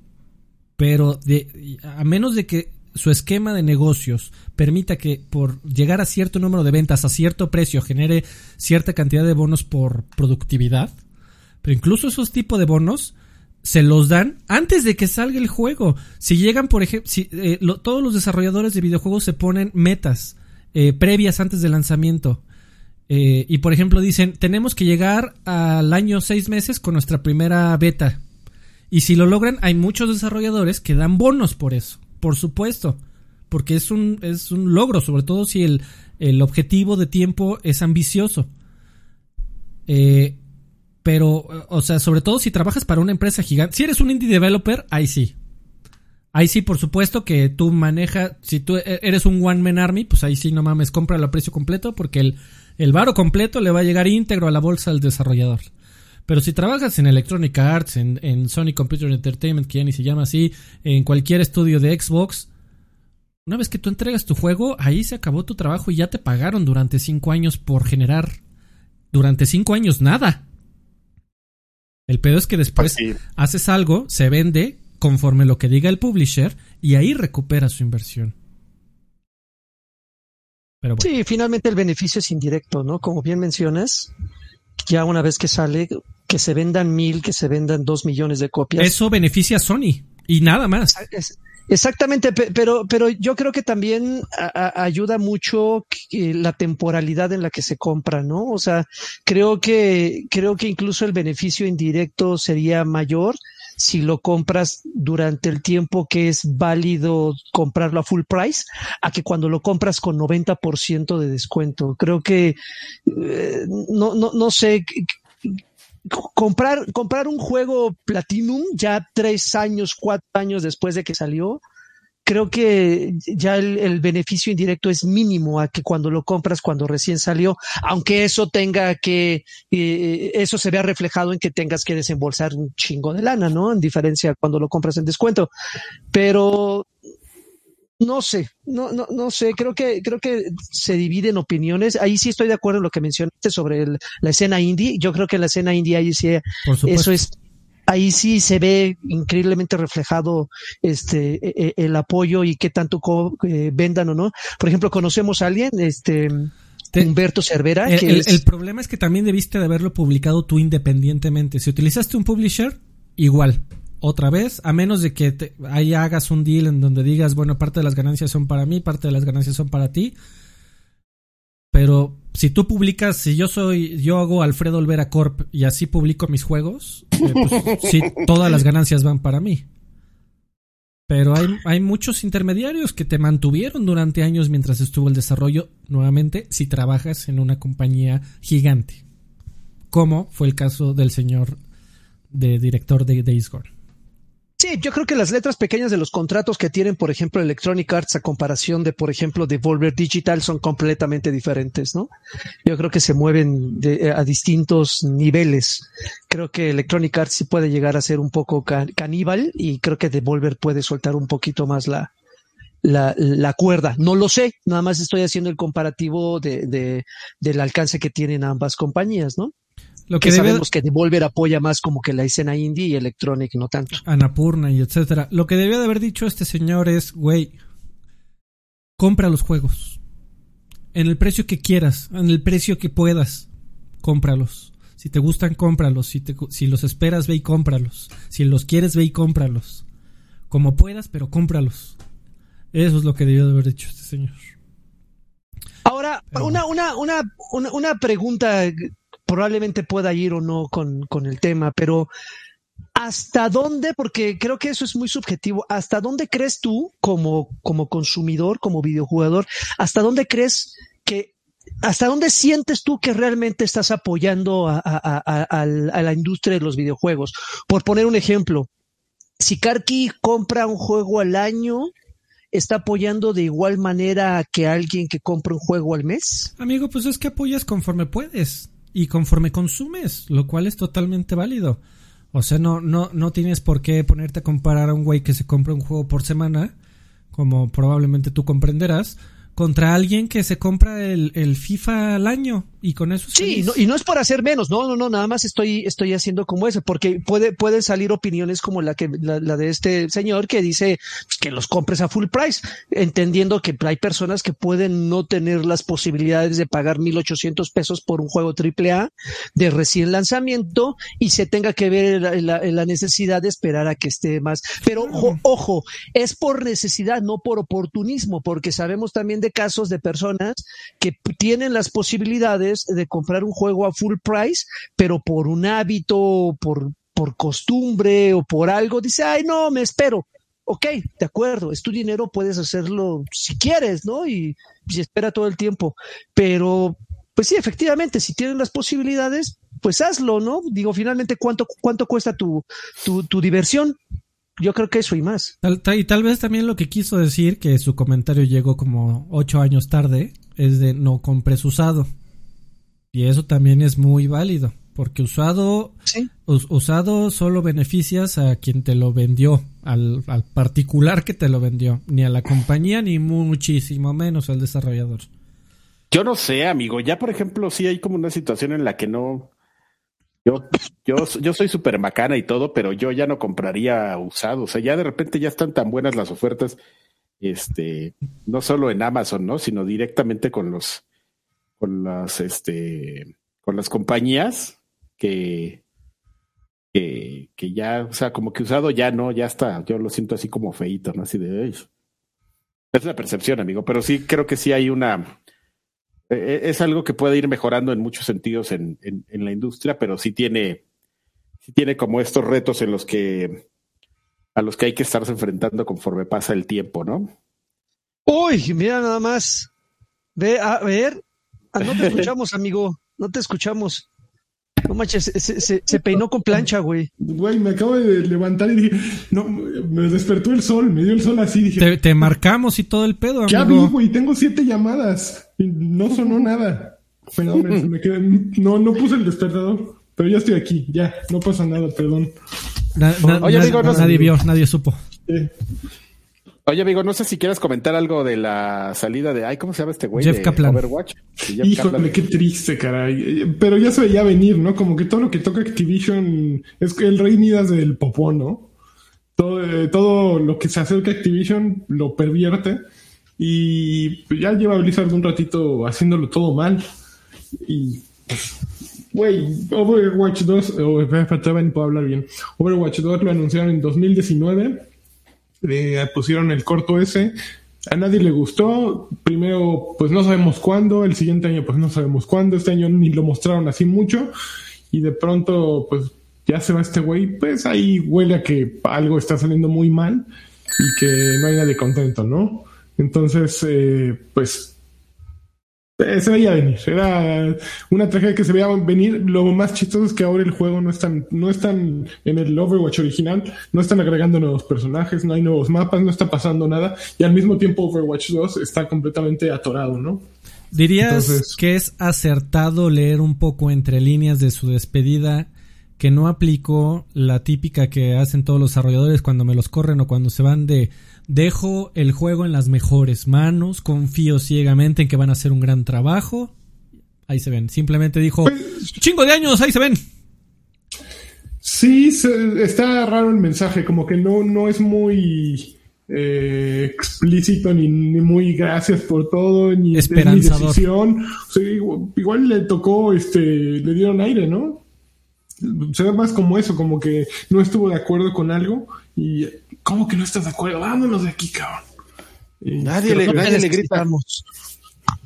Pero de, a menos de que su esquema de negocios permita que por llegar a cierto número de ventas a cierto precio genere cierta cantidad de bonos por productividad, pero incluso esos tipos de bonos se los dan antes de que salga el juego. Si llegan, por ejemplo, si, eh, lo- todos los desarrolladores de videojuegos se ponen metas eh, previas antes del lanzamiento. Eh, y por ejemplo dicen, tenemos que llegar al año seis meses con nuestra primera beta. Y si lo logran, hay muchos desarrolladores que dan bonos por eso. Por supuesto. Porque es un, es un logro, sobre todo si el, el objetivo de tiempo es ambicioso. Eh, pero, o sea, sobre todo si trabajas para una empresa gigante. Si eres un indie developer, ahí sí. Ahí sí, por supuesto que tú manejas, si tú e- eres un One Man Army, pues ahí sí, no mames, cómpralo a precio completo porque el, el varo completo le va a llegar íntegro a la bolsa del desarrollador. Pero si trabajas en Electronic Arts, en, en Sony Computer Entertainment, que ya ni se llama así, en cualquier estudio de Xbox, una vez que tú entregas tu juego, ahí se acabó tu trabajo y ya te pagaron durante cinco años por generar durante cinco años nada. El pedo es que después sí. haces algo, se vende conforme lo que diga el publisher y ahí recupera su inversión. Pero bueno, Sí, finalmente el beneficio es indirecto, ¿no? Como bien mencionas, ya una vez que sale, que se vendan mil, que se vendan dos millones de copias. eso beneficia a Sony y nada más. Es- Exactamente, pe- pero, pero yo creo que también a- a- ayuda mucho que- la temporalidad en la que se compra, ¿no? O sea, creo que, creo que incluso el beneficio indirecto sería mayor si lo compras durante el tiempo que es válido comprarlo a full price, a que cuando lo compras con 90% de descuento. Creo que, eh, no, no, no sé, comprar, comprar un juego Platinum ya tres años, cuatro años después de que salió, creo que ya el, el beneficio indirecto es mínimo a que cuando lo compras cuando recién salió, aunque eso tenga que, eh, eso se vea reflejado en que tengas que desembolsar un chingo de lana, ¿no? En diferencia cuando lo compras en descuento. Pero no sé, no, no, no sé, creo que, creo que se dividen opiniones. Ahí sí estoy de acuerdo en lo que mencionaste sobre el- la escena indie. Yo creo que la escena indie ahí sí, eso es, ahí sí se ve increíblemente reflejado este e- e- el apoyo y qué tanto co- eh, vendan o no. Por ejemplo, conocemos a alguien, este Te- Humberto Cervera, El, que el- es- el problema es que también debiste de haberlo publicado tú independientemente. Si utilizaste un publisher, igual. Otra vez, a menos de que te- ahí hagas un deal en donde digas, bueno, parte de las ganancias son para mí, parte de las ganancias son para ti. Pero si tú publicas, si yo soy, yo hago Alfredo Olvera Corp y así publico mis juegos, eh, pues sí, todas las ganancias van para mí. Pero hay, hay muchos intermediarios que te mantuvieron durante años mientras estuvo el desarrollo, nuevamente, si trabajas en una compañía gigante. Como fue el caso del señor de director de Days Gone. Sí, yo creo que las letras pequeñas de los contratos que tienen, por ejemplo, Electronic Arts a comparación de, por ejemplo, de Volver Digital son completamente diferentes, ¿no? Yo creo que se mueven de- eh, a distintos niveles. Creo que Electronic Arts sí puede llegar a ser un poco ca- caníbal y creo que Devolver puede soltar un poquito más la, la, la cuerda. No lo sé, nada más estoy haciendo el comparativo de, de- del alcance que tienen ambas compañías, ¿no? Lo Que que debe, sabemos que Devolver apoya más como que la escena indie y Electronic no tanto. Anapurna y etcétera. Lo que debió de haber dicho este señor es, güey, compra los juegos. En el precio que quieras, en el precio que puedas, cómpralos. Si te gustan, cómpralos. Si, te- si los esperas, ve y cómpralos. Si los quieres, ve y cómpralos. Como puedas, pero cómpralos. Eso es lo que debió de haber dicho este señor. Ahora, una, una, una, una, pregunta probablemente pueda ir o no con, con el tema, pero ¿hasta dónde? Porque creo que eso es muy subjetivo. ¿Hasta dónde crees tú, como, como consumidor, como videojugador, hasta dónde crees que ¿Hasta dónde sientes tú que realmente estás apoyando a, la industria de los videojuegos? Por poner un ejemplo, si Karki compra un juego al año, ¿está apoyando de igual manera que alguien que compra un juego al mes? Amigo, pues es que apoyas conforme puedes y conforme consumes, lo cual es totalmente válido. O sea, no, no, no tienes por qué ponerte a comparar a un güey que se compra un juego por semana, como probablemente tú comprenderás, contra alguien que se compra el, el FIFA al año y con eso es Sí, no- y no es por hacer menos, no, no, no, nada más estoy, estoy haciendo como eso, porque puede, pueden salir opiniones como la que, la, la de este señor que dice pues, que los compres a full price, entendiendo que hay personas que pueden no tener las posibilidades de pagar 1800 pesos por un juego AAA de recién lanzamiento y se tenga que ver la, la- la necesidad de esperar a que esté más. Pero ojo, ojo, es por necesidad, no por oportunismo, porque sabemos también de casos de personas que tienen las posibilidades de comprar un juego a full price, pero por un hábito, por, por costumbre o por algo, dice, ay, no, me espero. Ok, de acuerdo, es tu dinero, puedes hacerlo si quieres, ¿no? Y, y espera todo el tiempo. Pero, pues sí, efectivamente, si tienen las posibilidades, pues hazlo, ¿no? Digo, finalmente, ¿cuánto, cuánto cuesta tu, tu, tu diversión? Yo creo que eso y más. Tal- y tal vez también lo que quiso decir, que su comentario llegó como ocho años tarde, es de no compres usado. Y eso también es muy válido, porque usado, Sí. us- usado solo beneficias a quien te lo vendió, al, al particular que te lo vendió, ni a la compañía, ni muchísimo menos al desarrollador. Yo no sé, amigo. Ya, por ejemplo, sí hay como una situación en la que no. Yo, yo, yo soy súper macana y todo, pero yo ya no compraría usado. O sea, ya de repente ya están tan buenas las ofertas, este, no solo en Amazon, ¿no? Sino directamente con los, con las, este, con las compañías que, que, que ya, o sea, como que usado ya no, ya está. Yo lo siento así como feíto, ¿no? Así de. "Ay". Es una percepción, amigo, pero sí creo que sí hay una eh, es algo que puede ir mejorando en muchos sentidos en, en- en la industria, pero sí tiene, sí tiene como estos retos en los que a los que hay que estarse enfrentando conforme pasa el tiempo, ¿no? Uy, mira nada más. Ve, a ver. Ah, no te escuchamos, amigo. No te escuchamos. No manches, se, se- se- peinó con plancha, güey. Güey, me acabo de levantar y dije, no, me despertó el sol, me dio el sol así, dije, Te, te marcamos y todo el pedo, ya vi, amigo. güey, tengo siete llamadas y no sonó nada. Perdón, me, me quedé, no, no puse el despertador, pero ya estoy aquí, ya, no pasa nada, perdón. Na- na- Oye, na- amigo, no- nadie vio, nadie supo. Eh, Oye, amigo, no sé si quieres comentar algo de la salida de, ay, ¿cómo se llama este güey? Jeff de Kaplan. Overwatch. Sí, Jeff Híjole, Kaplan. qué triste, caray. Eh, Pero ya se veía venir, ¿no? Como que todo lo que toca Activision es que el rey Midas del popó, ¿no? Todo, eh, todo lo que se acerca a Activision lo pervierte. Y ya lleva Blizzard un ratito haciéndolo todo mal. Y. pues, Güey, Overwatch 2, oh, espera, todavía ni puedo hablar bien. Overwatch 2 lo anunciaron en 2019. Eh, pusieron el corto ese. A nadie le gustó. Primero, pues no sabemos cuándo. El siguiente año, pues no sabemos cuándo. Este año ni lo mostraron así mucho. Y de pronto, pues ya se va este güey. Pues ahí huele a que algo está saliendo muy mal y que no hay nadie contento, ¿no? Entonces, eh, pues se veía venir. Era una tragedia que se veía venir. Lo más chistoso es que ahora el juego no están, no están en el Overwatch original, no están agregando nuevos personajes, no hay nuevos mapas, no está pasando nada. Y al mismo tiempo Overwatch 2 está completamente atorado, ¿no? ¿Dirías Entonces- que es acertado leer un poco entre líneas de su despedida que no aplicó la típica que hacen todos los desarrolladores cuando me los corren o cuando se van de dejo el juego en las mejores manos, confío ciegamente en que van a hacer un gran trabajo? Ahí se ven. Simplemente dijo, Pues- chingo de años, ahí se ven. Sí, se- está raro el mensaje, como que no, no es muy eh, explícito ni, ni muy gracias por todo, ni es mi Esperanzador. decisión. O sea, igual, igual le tocó, este, le dieron aire, ¿no? Se ve más como eso, como que no estuvo de acuerdo con algo y ¿cómo que no estás de acuerdo? Vámonos de aquí, cabrón. Y Nadie le- nadie le grita.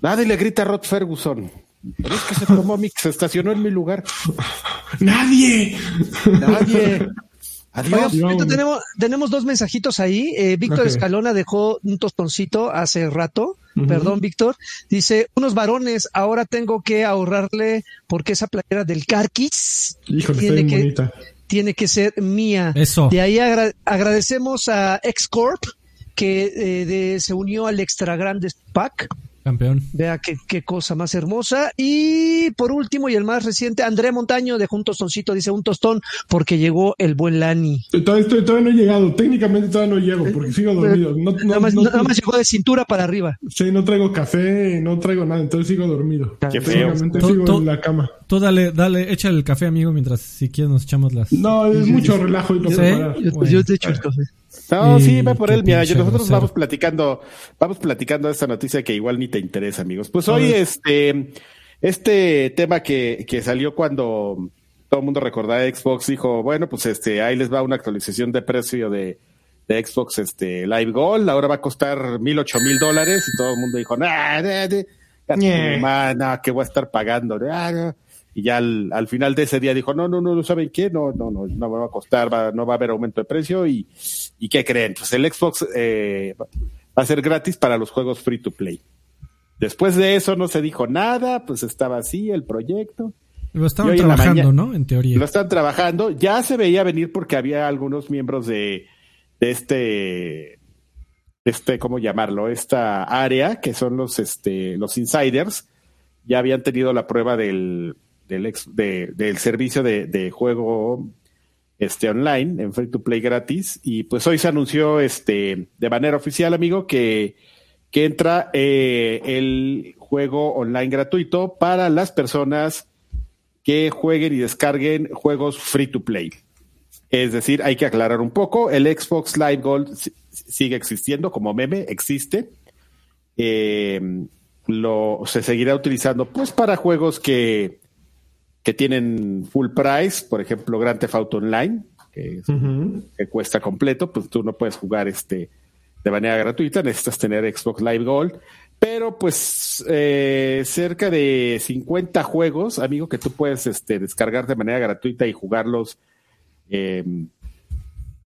Nadie le grita a Rod Ferguson. Pero es que se tomó mi, se estacionó en mi lugar. ¡Nadie! Nadie. Adiós. Vámonos. tenemos, tenemos dos mensajitos ahí. Eh, Víctor. Escalona dejó un tostoncito hace rato. Perdón, Víctor. Dice, unos varones, ahora tengo que ahorrarle porque esa playera del Carquis Híjole, tiene que, bonita. Tiene que ser mía. Eso. De ahí agra- agradecemos a Xcorp que eh, de- se unió al Extra Grandes Pack. Campeón. Vea qué, qué cosa más hermosa. Y por último, y el más reciente, André Montaño de Un Tostoncito dice un tostón porque llegó el buen Lani. Todavía, estoy- todavía no he llegado. Técnicamente todavía no llego porque sigo dormido. No, no, nada, más, no- nada más llegó de cintura para arriba. sí, no traigo café, no traigo nada, entonces sigo dormido. Qué feo. Técnicamente To- sigo to- en la cama. Tú dale, dale, échale el café, amigo, mientras si quieres nos echamos las. No, es mucho relajo y no preparar. Yo, Bueno. yo te echo el café. No, Y sí, va por él. Mira, nosotros vamos platicando, vamos platicando esta noticia que igual ni te interesa, amigos. Pues hoy, este, este tema que, que salió cuando todo el mundo recordaba Xbox dijo, bueno, pues este, ahí les va una actualización de precio de, de Xbox, este, Live Gold, ahora va a costar mil, ocho mil dólares, y todo el mundo dijo, nah, nah, nah, Ñe. nah, nah, que voy a estar pagando, nah, nah". Y ya al, al final de ese día dijo, no, no, no, no saben qué, no, no, no, no va a costar, va- no va a haber aumento de precio y, ¿y qué creen? Pues el Xbox eh, va a ser gratis para los juegos free to play. Después de eso no se dijo nada, pues estaba así el proyecto. Lo estaban en trabajando, ¿no? En teoría. Lo están trabajando. Ya se veía venir porque había algunos miembros de, de este, este, ¿cómo llamarlo? Esta área, que son los, este, los insiders, ya habían tenido la prueba del, del, ex- de- del servicio de, juego este, online en free to play gratis. Y pues hoy se anunció este, de manera oficial, amigo, que, que entra eh, el juego online gratuito para las personas que jueguen y descarguen juegos free to play. Es decir, hay que aclarar un poco, el Xbox Live Gold si- sigue existiendo como meme, existe. Eh, lo, se seguirá utilizando pues para juegos que, que tienen full price, por ejemplo, Grand Theft Auto Online, que, es- Ujú. que cuesta completo, pues tú no puedes jugar este de manera gratuita, necesitas tener Xbox Live Gold. Pero pues eh, cerca de 50 juegos, amigo, que tú puedes este, descargar de manera gratuita y jugarlos, eh,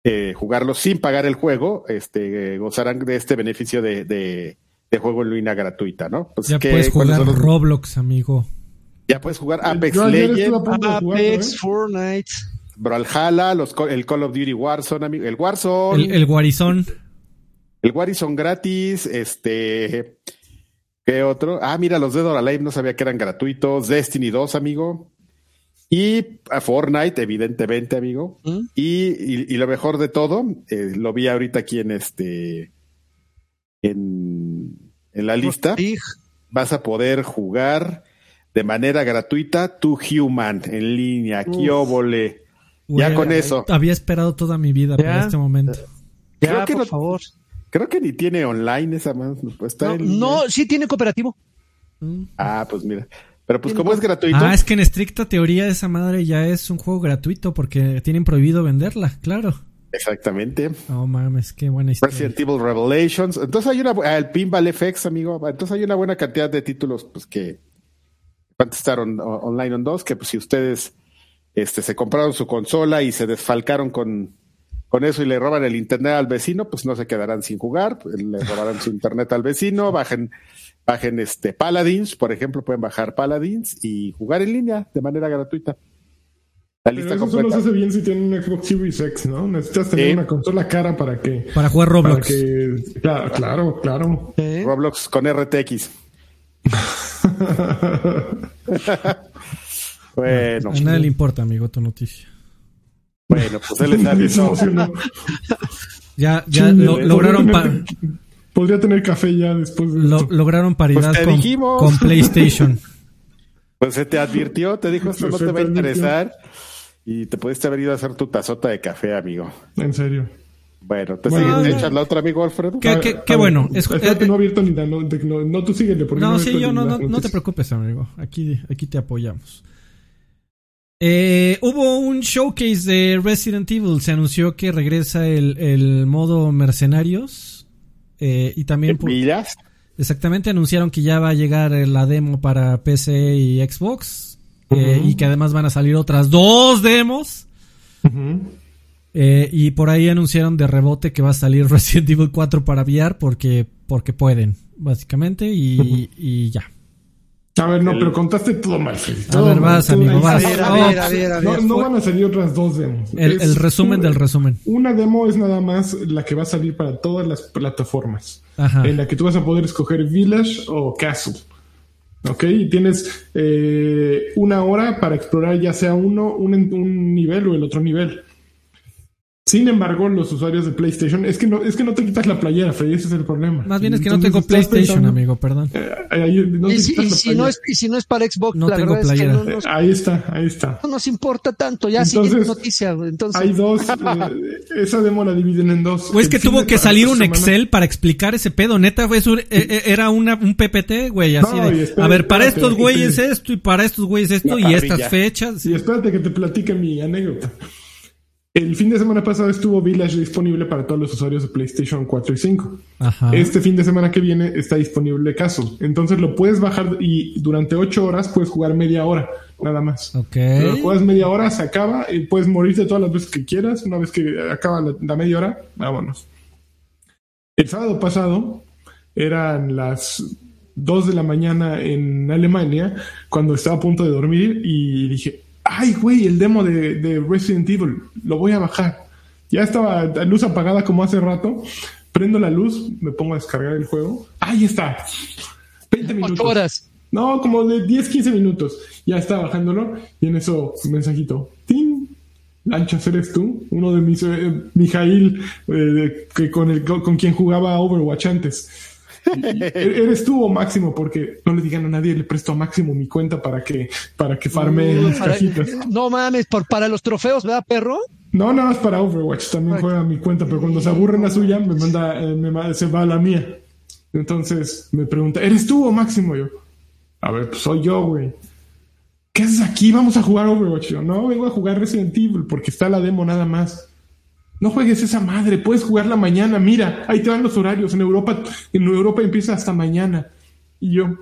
eh, jugarlos sin pagar el juego, este, gozarán de este beneficio de, de- de juego en línea gratuita, ¿no? Pues, Ya ¿qué- puedes jugar los- Roblox, amigo. Ya puedes jugar Apex Yo Legends, de Apex, ¿eh? Fortnite. Brawlhalla, los, el Call of Duty Warzone, amigo, el Warzone, El, el Guarizón. El Warzone gratis, este. ¿Qué otro? Ah, mira, los Dead or Alive no sabía que eran gratuitos. Destiny 2, amigo. Y a Fortnite, evidentemente, amigo. ¿Mm? Y, y- y lo mejor de todo, eh, lo vi ahorita aquí en este. En, en la lista. Vas a poder jugar de manera gratuita tu Human en línea. ¡Qué óvole! Ya con eso. Había esperado toda mi vida Ya. para este momento. Ya, Creo que por no- favor. Creo que ni tiene online esa más. No, en no, sí tiene cooperativo. Ah, pues mira. Pero pues como es gratuito, Ah, es que en estricta teoría esa madre ya es un juego gratuito porque tienen prohibido venderla, claro. exactamente. No mames, qué buena historia. Resident Evil Revelations. Entonces hay una ah, el Pinball FX, amigo. Entonces hay una buena cantidad de títulos pues que van a estar on- o- online on 2, que pues si ustedes este se compraron su consola y se desfalcaron con con eso y le roban el internet al vecino, pues no se quedarán sin jugar, pues, le robarán su internet al vecino, bajen bajen este Paladins, por ejemplo, pueden bajar Paladins y jugar en línea de manera gratuita. La Pero lista eso solo se completa. hace bien si tienen un Xbox Series X, ¿no? Necesitas tener una consola cara para que... Para jugar Para Roblox. que... Claro, claro, claro. ¿eh? Roblox con RTX. bueno, A nadie le importa, amigo, tu noticia. bueno, pues él está emocionó. Ya, ya lo- lograron tener- Podría tener café ya después de lo- esto. lograron paridad Pues con, con PlayStation. Pues se te advirtió, te dijo esto Pues no te va a interesar. Y te pudiste haber ido a hacer tu tazota de café, amigo. En serio. Bueno, ¿te, Bueno, sigues- no. echas la otra, amigo Alfredo? ¿Qué? A- qué- a qué ver, bueno. Es- eh, no he abierto ni. No, no, no, tú síguele. porque No, he sí, yo no, no, no te preocupes, amigo. Aquí, aquí te apoyamos. Eh, hubo un showcase de Resident Evil. Se anunció que regresa el, el modo mercenarios. Eh, y también ¿Millas? exactamente anunciaron que ya va a llegar eh, la demo para PC y Xbox. eh, y que además van a salir otras dos demos. Ujú. Eh, y por ahí anunciaron de rebote que va a salir Resident Evil 4 para VR porque, porque pueden, básicamente, y, y ya. A ver, no, pero contaste todo mal, Freddy. A ver, vas, amigo, vas. A ver, a ver, a ver, a No, ver. no van a salir otras dos demos. El, Es el resumen una- del resumen. Una demo es nada más la que va a salir para todas las plataformas. Ajá. En la que tú vas a poder escoger Village o Castle. ¿Ok? Y tienes eh, una hora para explorar ya sea uno, un, un nivel o el otro nivel. Sin embargo, los usuarios de PlayStation, es que no, es que no te quitas la playera, Freddy, ese es el problema. Más bien es que no Entonces, tengo estás PlayStation, pensando- amigo, perdón. Eh, ahí no Y si, y si no es, y si no es para Xbox, No la tengo verdad playera. es que no nos, Ahí está, ahí está. no nos importa tanto. Ya, Entonces, siguiente noticia. güey. Entonces, Hay dos, eh, esa demo la dividen en dos. Güey, es que tuvo que salir un semana- Excel para explicar ese pedo. Neta, güey, eh, eh, era una, un PPT, güey, así No, de... espérate, A ver, para espérate, estos güeyes esto y para estos güeyes esto y estas fechas. Y espérate que te platique mi anécdota. El fin de semana pasado estuvo Village disponible para todos los usuarios de PlayStation 4 y 5. Ajá. Este fin de semana que viene está disponible Castle. Entonces lo puedes bajar y durante 8 horas puedes jugar media hora, nada más. Ok. Pero juegas media hora, se acaba y puedes morirte todas las veces que quieras. Una vez que acaba la, la media hora, vámonos. El sábado pasado eran las 2 de la mañana en Alemania cuando estaba a punto de dormir y dije, ay güey, el demo de, de Resident Evil, lo voy a bajar. Ya estaba la luz apagada como hace rato. Prendo la luz, me pongo a descargar el juego. Ahí está. 20 minutos. horas. No, como de 10, 15 minutos. Ya está bajándolo. Y en eso, un mensajito. ¡Tin! Lanchas, ¿eres tú? Uno de mis... eh, Mijail, eh, que con, el, con quien jugaba Overwatch antes. ¿Eres tú o Máximo? Porque no le digan a nadie, le presto a Máximo mi cuenta para que, para que farme las Para- cajitas. no mames, por, para los trofeos, ¿verdad, perro? No, nada más para Overwatch. También Ay. juega mi cuenta, pero cuando se aburre en la suya, me manda, eh, me se va a la mía. Entonces me pregunta, ¿eres tú o Máximo? Yo, a ver, pues soy yo, güey. ¿Qué haces aquí? Vamos a jugar Overwatch. Yo, no, vengo a jugar Resident Evil porque está la demo nada más. No juegues esa madre, puedes jugarla mañana. Mira, ahí te van los horarios. En Europa, en Europa empieza hasta mañana. Y yo,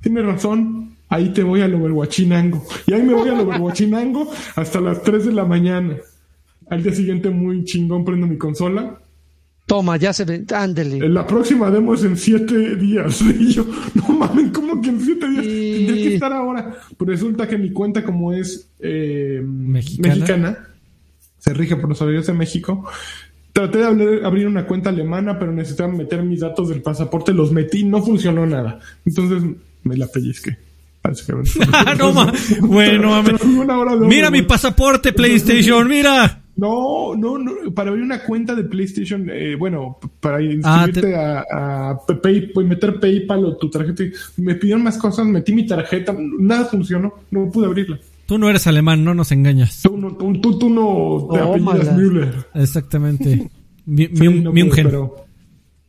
tienes razón. Ahí te voy al Overwatchinango. Y ahí me voy al Overwatchinango hasta las 3 de la mañana. Al día siguiente, muy chingón, prendo mi consola. Toma, ya se ve. Ándele. La próxima demo es en 7 días. Y yo, no mames, ¿cómo que en 7 días? Y- Tendría que estar ahora. Pues resulta que mi cuenta, como es eh, Mexicana. mexicana, se rige por los horarios de México. Traté de abrir, abrir una cuenta alemana, pero necesitaba meter mis datos del pasaporte. Los metí, no funcionó nada. Entonces me la pellizqué. Ah, no ma- Güey, no mames. Pero fue una hora de Mira mi pasaporte, PlayStation, mira. No, no, no. Para abrir una cuenta de PlayStation, eh, bueno, para Ah, inscribirte te- a, a Pay, meter PayPal o tu tarjeta, me pidieron más cosas, metí mi tarjeta, nada funcionó, no pude abrirla. Tú no eres alemán, no nos engañas. Tú, no- tú, tú, tú no te apellidas Tómala. Müller. Exactamente. Mi- Sí, no München. pero,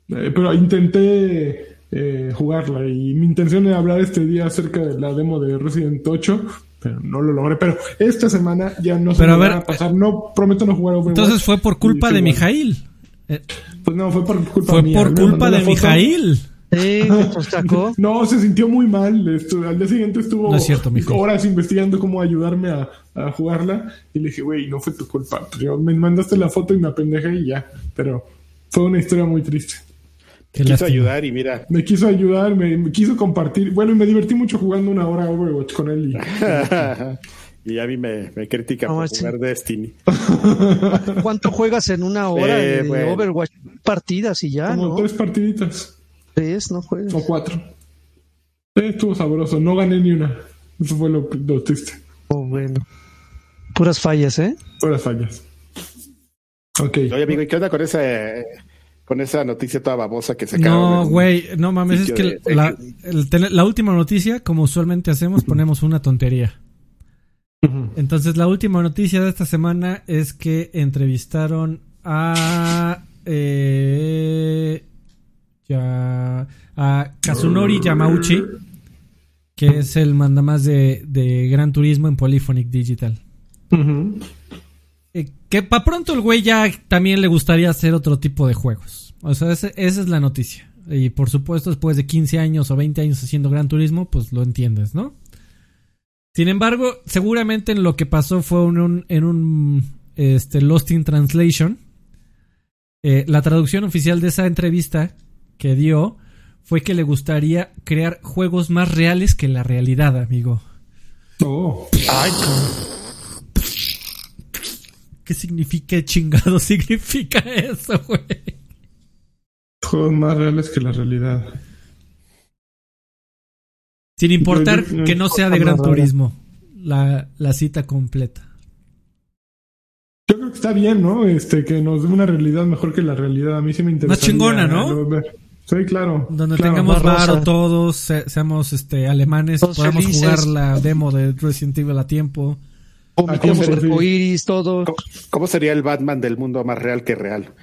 eh, pero intenté eh, jugarla y mi intención era hablar este día acerca de la demo de Resident 8, pero no lo logré. Pero esta semana ya no se Pero me a va ver, a pasar. No prometo no jugar Overwatch. Entonces fue por culpa de. Mijail. Eh, Pues no, fue por culpa Fue mía. por culpa de. Mijail. Sí, sacó. No, se sintió muy mal. Estu- al día siguiente estuvo No es cierto, mijo. horas investigando cómo ayudarme a, a jugarla. Y le dije, güey, no fue tu culpa. Pues yo- me mandaste la foto y me apendejé y ya. Pero fue una historia muy triste. Qué Quiso lástima. ayudar y mira. Me quiso ayudar, me, me quiso compartir. Bueno, y me divertí mucho jugando una hora a Overwatch con él. Y, y a mí me, me critica No, por sí. jugar Destiny. ¿Cuánto juegas en una hora Eh, de bueno. Overwatch? Partidas y ya, como ¿no? tres partiditas. Tres, no juegas. O cuatro. Sí, estuvo sabroso. No gané ni una. Eso fue lo, lo triste. Oh, bueno. Puras fallas, ¿eh? Puras fallas. Ok. Oye, amigo, ¿y qué onda con esa, con esa noticia toda babosa que se acaba No, güey, no mames, es que de- la, la última noticia, como usualmente hacemos, ponemos una tontería. Entonces, la última noticia de esta semana es que entrevistaron a. Eh, ya, a Kazunori Yamauchi, que es el mandamás de, de Gran Turismo en Polyphonic Digital. Eh, que para pronto el güey ya también le gustaría hacer otro tipo de juegos. O sea, ese- esa es la noticia. Y por supuesto, después de 15 años o 20 años haciendo Gran Turismo, pues lo entiendes, ¿no? Sin embargo, seguramente lo que pasó fue en un, en un este, Lost in Translation. Eh, la traducción oficial de esa entrevista que dio fue que le gustaría crear juegos más reales que la realidad, amigo. Oh, Ay, ¿Qué significa chingado significa eso, güey? juegos más reales que la realidad. Sin importar que no sea de Gran más. Turismo. La, la cita completa. Yo creo que está bien, ¿no? Este, que nos dé una realidad mejor que la realidad. A mí sí me interesa. chingona, ¿no? Sí, claro. Donde claro. tengamos varo todos, se- seamos este alemanes, Todos podamos felices. jugar la demo de Resident Evil a tiempo. Omitimos ¿cómo el se- arcoíris, todo. ¿Cómo, cómo sería el Batman del mundo más real que real?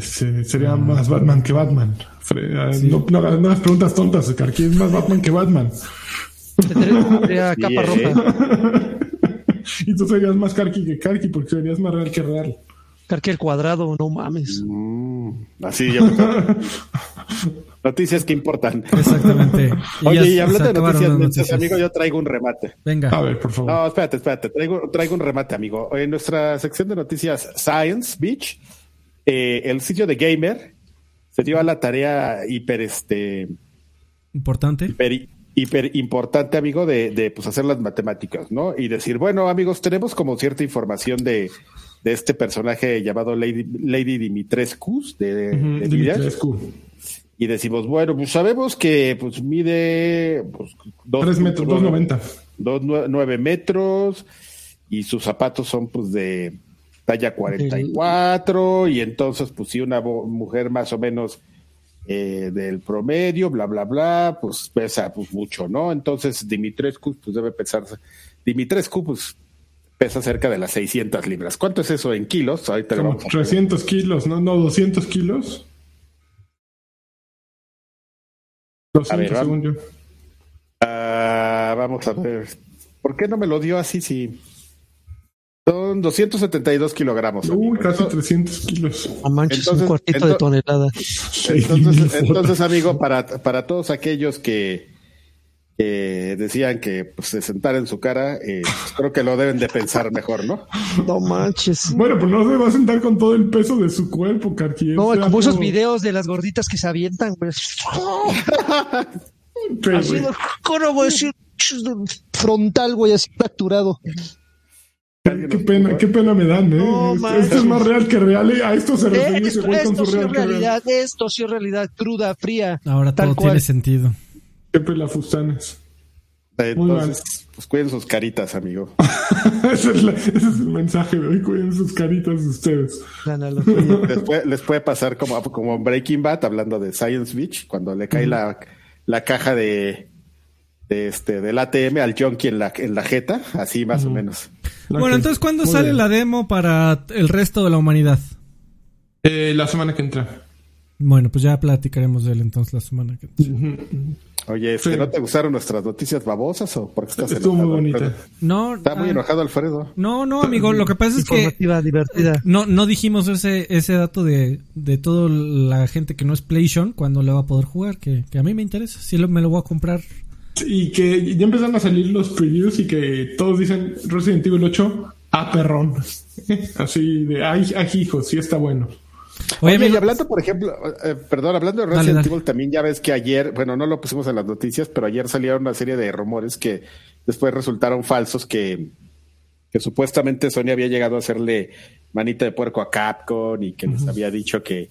Sería más Batman que Batman. Eh, No, no, hagas- no hagas preguntas tontas, Karki. Es más Batman que Batman. Sí, capa eh. roja. Y tú serías más Karki que Karki porque serías más real que real. Carque al cuadrado, no mames. Mm, así yo. noticias que importan. Exactamente. Y Oye, ya y hablando de noticias. amigo, yo traigo un remate. Venga. A ver, por favor. No, espérate, espérate. Traigo, traigo un remate, amigo. En nuestra sección de noticias Science Beach, eh, el sitio de Gamer se dio a la tarea hiper, este, Importante. hiper, hiper importante, amigo, de, de pues, hacer las matemáticas, ¿no? Y decir, bueno, amigos, tenemos como cierta información de, de este personaje llamado Lady, Lady Dimitrescu de. Dimitrescu. y decimos, bueno, pues sabemos que pues mide pues, dos, 3 metros, dos- 2.90. dos nue- nueve metros y sus zapatos son pues de talla 44 y entonces pues si una mujer más o menos eh, del promedio, bla, bla, bla, pues pesa pues mucho, ¿no? Entonces Dimitrescu pues debe pesar, Dimitrescu pues pesa cerca de las 600 libras. ¿Cuánto es eso en kilos? Ahorita le Como vamos a poner. 300 kilos, ¿no? No, 200 kilos. 200 A ver, vamos. según yo. Ah, vamos a ver. ¿Por qué no me lo dio así si son 272 kilogramos? Uy, amigo? casi Entonces- 300 kilos. No manches, Entonces- un cuartito de tonelada. Entonces, amigo, para, para todos aquellos que, que decían que pues, se sentara en su cara, eh, pues, creo que lo deben de pensar mejor, ¿no? No manches. Bueno, pues no se va a sentar con todo el peso de su cuerpo, Karki. No, como esos videos de las gorditas que se avientan, güey. Güey. ¿cómo voy a decir? Frontal, güey, así fracturado. Qué pena, qué pena me dan, ¿eh? No, Esto- es más real que real. ¿eh? A esto se ese Esto, güey con esto su sí es real que real. realidad, esto sí es realidad, cruda, fría. Ahora tal todo cual. tiene sentido. Qué pelafustanes. Entonces, pues cuiden sus caritas, amigo. ese, es la- ese es el mensaje de hoy. Cuiden sus caritas de ustedes. La. Les puede, les puede pasar como, como Breaking Bad, hablando de Science Beach, cuando le cae la, la caja de, de este del ATM al junkie en la, en la jeta, así más o menos. Bueno, entonces, ¿cuándo muy sale bien. la demo para el resto de la humanidad? Eh, la semana que entra. Bueno, pues ya platicaremos de él entonces la semana que Oye, este, Sí. ¿no te gustaron nuestras noticias babosas o por qué estás Estuvo muy bonita. No, Está muy ah, enojado Alfredo. no, no, amigo, lo que pasa es que divertida. no, no dijimos ese, ese dato de, de toda la gente que no es PlayStation cuando le va a poder jugar, que, que a mí me interesa, sí lo- me lo voy a comprar. Y que ya empezaron a salir los previews y que todos dicen Resident Evil 8 a perrón. Así de, ay, ay, hijo, sí está bueno. Oye, Oye, y hablando, por ejemplo, eh, perdón, hablando de Resident dale. Evil, también ya ves que ayer, bueno, no lo pusimos en las noticias, pero ayer salieron una serie de rumores que después resultaron falsos que, que supuestamente Sony había llegado a hacerle manita de puerco a Capcom y que les había dicho que,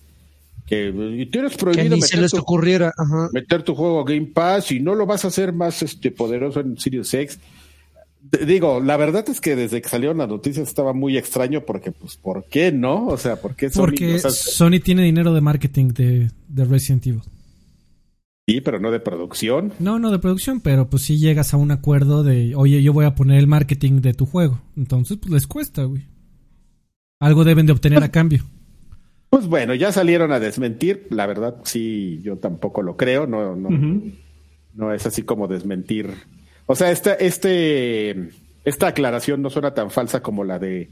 que y tienes Que prohibido se meter les tu, ocurriera. Ajá. meter tu juego a Game Pass y no lo vas a hacer más este poderoso en Series X. Digo, la verdad es que desde que salieron las noticias estaba muy extraño porque, pues, ¿por qué no? O sea, ¿por qué Sony? porque o sea, Sony tiene dinero de marketing de, de Resident Evil. sí, pero no de producción. No, no de producción, pero pues si llegas a un acuerdo de, oye, yo voy a poner el marketing de tu juego. Entonces, pues les cuesta, güey. Algo deben de obtener a cambio. Pues bueno, ya salieron a desmentir. La verdad, sí, yo tampoco lo creo. No, no, no es así como desmentir. O sea, esta, este, esta aclaración no suena tan falsa como la de,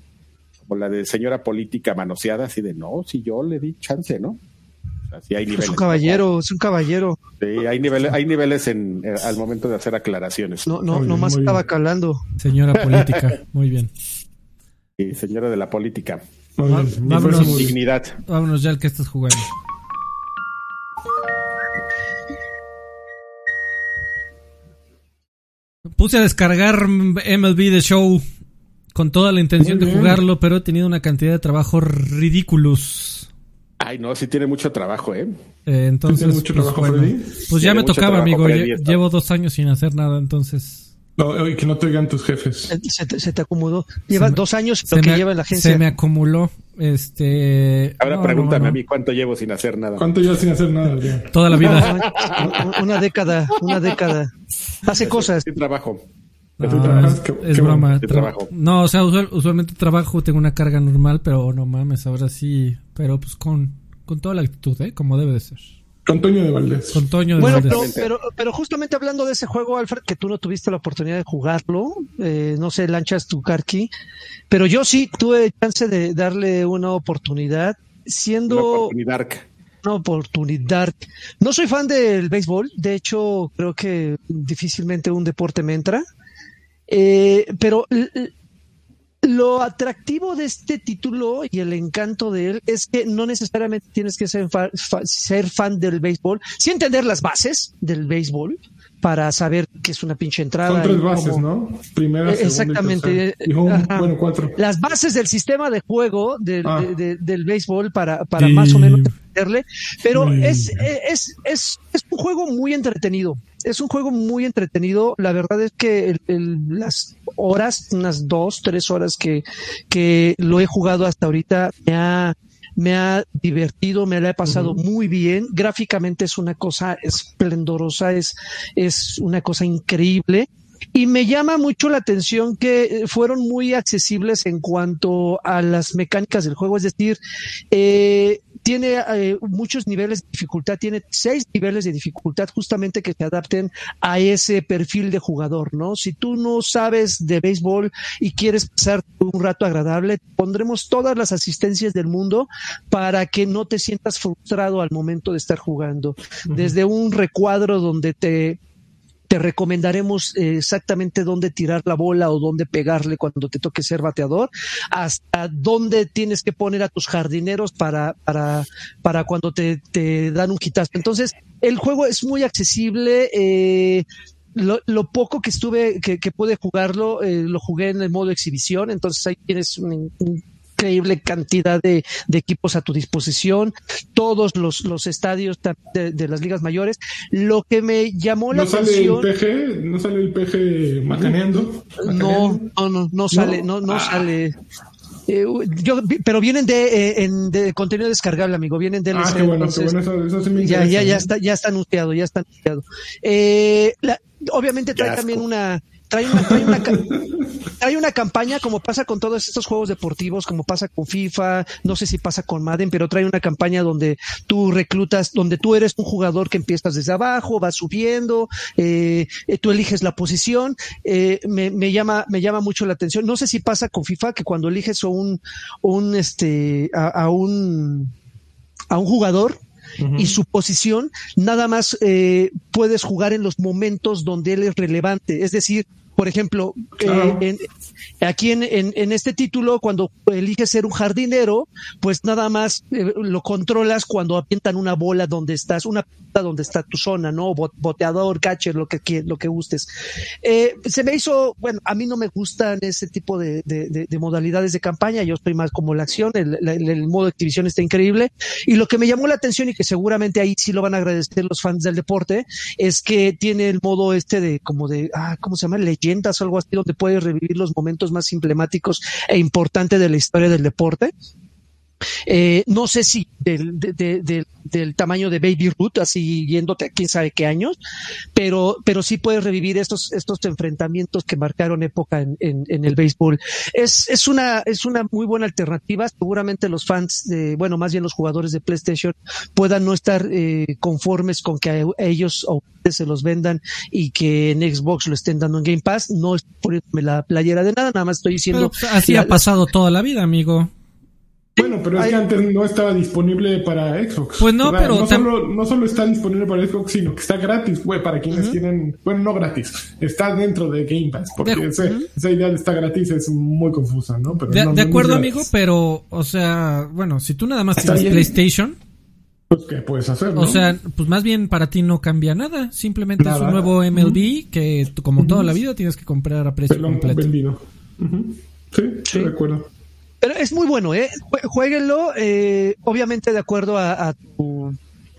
como la de señora política manoseada, así de no, si yo le di chance, ¿no? O sea, sí hay niveles. Es un caballero, es un caballero. Sí, hay niveles, hay niveles en, eh, al momento de hacer aclaraciones. No, no, Muy bien, nomás estaba bien. calando. Señora política, muy bien. Sí, señora de la política. Vámonos. bien. Dignidad. Vámonos ya al que estás jugando. Puse a descargar MLB The Show con toda la intención de jugarlo, pero he tenido una cantidad de trabajo ridículos. Ay, no, sí tiene mucho trabajo, ¿eh? Eh, entonces, ¿Tiene mucho pues, trabajo, bueno, pues ya Tiene me tocaba, trabajo, amigo. Llevo dos años sin hacer nada, entonces No, oye, que no te oigan tus jefes. Se, se te, se te acomodó. Lleva me- dos años se lo que me, lleva en la se agencia. me acumuló. Este. Ahora no, pregúntame no, no. a mí cuánto llevo sin hacer nada. ¿Cuánto ya sin hacer nada, Adrián? Toda la vida. Una- Una década, una década. Hace cosas. Sí, trabajo. No, es, qué- es qué broma. Tra- trabajo. No, o sea, usual- usualmente trabajo, tengo una carga normal, pero no mames, ahora sí. Pero pues con, con toda la actitud, ¿eh? Como debe de ser. Con Toño de Valdés. Con Toño de Bueno, Valdés. pero, pero, pero justamente hablando de ese juego, Alfred, que tú no tuviste la oportunidad de jugarlo, eh, no sé, lanchas tu carqui, pero yo sí tuve chance de darle una oportunidad, Una siendo oportunidad. una oportunidad. No soy fan del béisbol, de hecho creo que difícilmente un deporte me entra, Eh, pero lo atractivo de este título y el encanto de él es que no necesariamente tienes que ser, fa- fa- ser fan del béisbol, sí entender las bases del béisbol para saber que es una pinche entrada. Son tres bases, ¿no? Primera, Eh, segunda exactamente, y tercera. Y bueno, cuatro. las bases del sistema de juego del, Ah. de- de- del béisbol para, para más o menos pero es, es, es, es un juego muy entretenido. Es un juego muy entretenido. La verdad es que el- el- las horas, unas dos, tres horas que, que lo he jugado hasta ahorita, me ha, me ha divertido, me la he pasado muy bien. Gráficamente es una cosa esplendorosa, es, es una cosa increíble. Y me llama mucho la atención que eh, fueron muy accesibles en cuanto a las mecánicas del juego, es decir, eh, tiene eh, muchos niveles de dificultad, tiene seis niveles de dificultad justamente que se adapten a ese perfil de jugador, ¿no? Si tú no sabes de béisbol y quieres pasar un rato agradable, pondremos todas las asistencias del mundo para que no te sientas frustrado al momento de estar jugando. Desde un recuadro donde te te recomendaremos eh, exactamente dónde tirar la bola o dónde pegarle cuando te toque ser bateador, hasta dónde tienes que poner a tus jardineros para, para, para cuando te, te dan un quitazo. Entonces, el juego es muy accesible. Eh, lo, lo poco que estuve, que, que pude jugarlo, eh, lo jugué en el modo exhibición, entonces ahí tienes un, un increíble cantidad de, de, equipos a tu disposición, todos los, los estadios de, de, las ligas mayores. Lo que me llamó ¿No la sale atención. El PG, ¿No sale el PG macaneando? No, no, no, no sale, no, no, no ah. sale. Eh, yo, pero vienen de, eh, en, de contenido descargable, amigo. Vienen de ah, qué bueno, entonces, qué bueno, eso, eso sí me ya, ya, ya está, ya está anunciado, ya está anunciado. Eh, la, obviamente trae también una, trae una, trae una, hay una campaña como pasa con todos estos juegos deportivos, como pasa con FIFA, no sé si pasa con Madden, pero trae una campaña donde tú reclutas, donde tú eres un jugador que empiezas desde abajo, vas subiendo, eh, tú eliges la posición, eh, me, me, llama, me llama mucho la atención. No sé si pasa con FIFA que cuando eliges un, un este, a, a un, a un jugador, Y su posición, nada más eh, puedes jugar en los momentos donde él es relevante. Es decir, por ejemplo, claro. eh, en, aquí en, en, en, este título, cuando eliges ser un jardinero, pues nada más eh, lo controlas cuando avientan una bola donde estás, una pelota donde está tu zona, ¿no? Boteador, catcher, lo que, lo que gustes. Eh, se me hizo, bueno, a mí no me gustan ese tipo de, de, de, de modalidades de campaña, yo estoy más como la acción, el, el, el, modo de activación está increíble. Y lo que me llamó la atención y que seguramente ahí sí lo van a agradecer los fans del deporte, es que tiene el modo este de como de, ah, ¿cómo se llama? Leyendas o algo así, donde puedes revivir los momentos más emblemáticos e importantes de la historia del deporte. Eh, no sé si del, de, de, de, del tamaño de Baby Ruth, así yéndote a quién sabe qué años, pero, pero sí puedes revivir estos, estos enfrentamientos que marcaron época en, en, en, el béisbol. Es, es, una, es una muy buena alternativa. Seguramente los fans, de, bueno, más bien los jugadores de PlayStation puedan no estar eh, conformes con que a ellos ustedes se los vendan y que en Xbox lo estén dando en Game Pass. No estoy poniéndome la playera de nada, nada más estoy diciendo. Pero, pues, así ha pasado toda la vida, amigo. Bueno, pero es Ay, que antes no estaba disponible para Xbox. Pues no, o sea, pero... No solo, no solo, está disponible para Xbox, sino que está gratis, güey, para quienes uh -huh. tienen... Bueno, no gratis, está dentro de Game Pass, porque de, ese, uh -huh. esa idea de está gratis es muy confusa, ¿no? Pero de, no, de acuerdo, es amigo, pero, o sea, bueno, si tú nada más tienes bien. PlayStation, Pues, ¿qué puedes hacer? no? O sea, pues más bien para ti no cambia nada. Simplemente es Nada. un nuevo MLB que tú, como toda la vida tienes que comprar a precio Te lo han completo. vendido. Sí, Sí. de acuerdo. Pero es muy bueno, ¿eh? Jue- Jueguenlo, eh, obviamente de acuerdo a, a tu,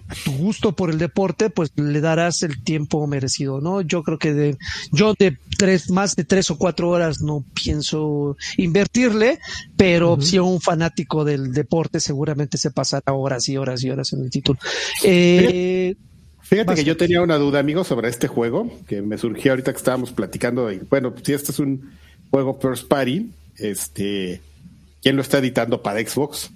a tu gusto por el deporte, pues le darás el tiempo merecido, ¿no? Yo creo que de, yo de tres, más de tres o cuatro horas no pienso invertirle, pero si a un fanático del deporte seguramente se pasará horas y horas y horas en el título. Eh, Fíjate que yo tenía una duda, amigo, sobre este juego, que me surgió ahorita que estábamos platicando. De, bueno, si este es un juego first party, este, ¿quién lo está editando para Xbox?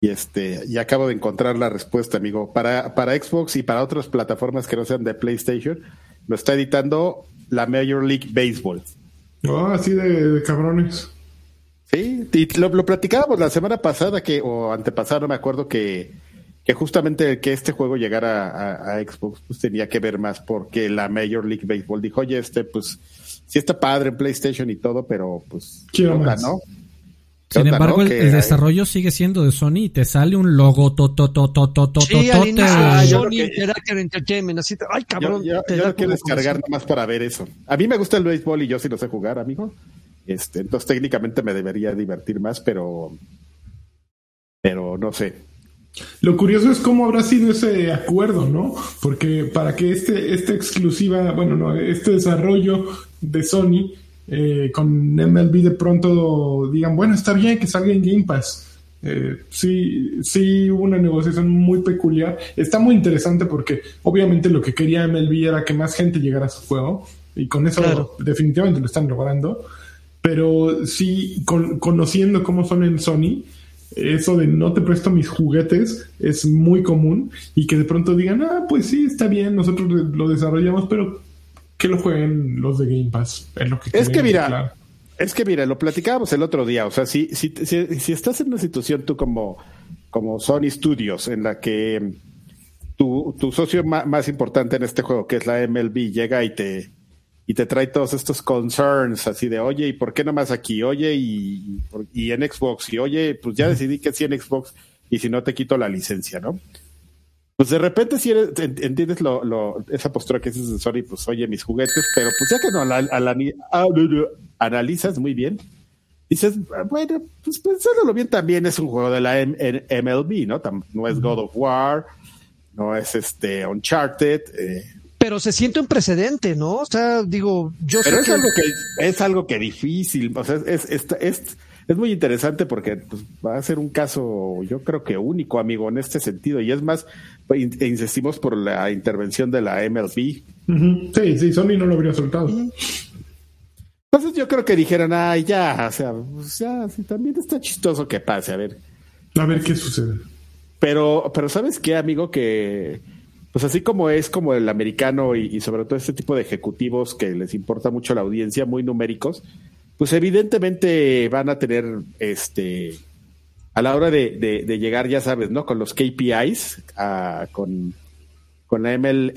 Y este, y acabo de encontrar la respuesta, amigo. Para, para Xbox y para otras plataformas que no sean de PlayStation, lo está editando la Major League Baseball. Oh, así de, de cabrones. Sí, y lo, lo platicábamos la semana pasada que, o antepasada, no me acuerdo que, que justamente que este juego llegara a, a Xbox, pues tenía que ver más porque la Major League Baseball dijo, oye, este, pues, sí está padre en PlayStation y todo, pero pues, Quiero ¿qué onda, más. ¿no? ¿Qué Sin onda, embargo, no? el, el hay- desarrollo sigue siendo de Sony y te sale un logo tototototototote. sí, al inicio, Ah, yo Sony lo que- Interactive Entertainment, así, te- ay Yo, cabrón, yo- te yo da lo quiero descargar nomás para ver eso. A mí me gusta el béisbol y yo sí lo sé jugar, amigo. Este, entonces técnicamente me debería divertir más, pero, pero no sé. Lo curioso es cómo habrá sido ese acuerdo, ¿no? Porque para que este, esta exclusiva, bueno, no, este desarrollo de Sony eh, con MLB de pronto digan, bueno, está bien que salga en Game Pass. Eh, sí, sí hubo una negociación muy peculiar. Está muy interesante porque obviamente lo que quería MLB era que más gente llegara a su juego y con eso Claro. definitivamente lo están logrando. Pero sí, con- conociendo cómo son en Sony, eso de no te presto mis juguetes es muy común y que de pronto digan, ah, pues sí, está bien, nosotros lo desarrollamos, pero que lo jueguen los de Game Pass. Es lo que Es que mira, es que mira, lo platicábamos el otro día, o sea, si, si, si, si estás en una situación tú como, como Sony Studios en la que tu, tu socio más importante en este juego, que es la MLB, llega y te, y te trae todos estos concerns así de, oye, ¿y por qué nomás aquí? Oye, y, y en Xbox, y oye, pues ya decidí que sí en Xbox, y si no te quito la licencia, ¿no? Pues de repente si eres, en- entiendes lo, lo- esa postura que dices de Sony, pues oye, mis juguetes, pero pues ya que no la- a la- a- analizas muy bien, dices, bueno, pues pensándolo bien, también es un juego de la M- MLB, ¿no? Tam- No es God of War, no es este Uncharted, eh, Pero se siente un precedente, ¿no? O sea, digo, yo pero sé es que- algo que es algo que difícil, o sea, es, es, es, es muy interesante porque pues, va a ser un caso, yo creo que único, amigo, en este sentido. Y es más, pues, e insistimos por la intervención de la MLB. Sí, sí, Sony no lo habría soltado. Entonces yo creo que dijeron, ay, ya, o sea, pues, ya, sí, también está chistoso que pase, a ver. A ver qué sucede. Pero, pero ¿sabes qué, amigo? Que, pues así como es como el americano y, y sobre todo este tipo de ejecutivos que les importa mucho la audiencia, muy numéricos, pues evidentemente van a tener, este, a la hora de, de- de llegar, ya sabes, ¿no? Con los KPIs, a- con, con la ML,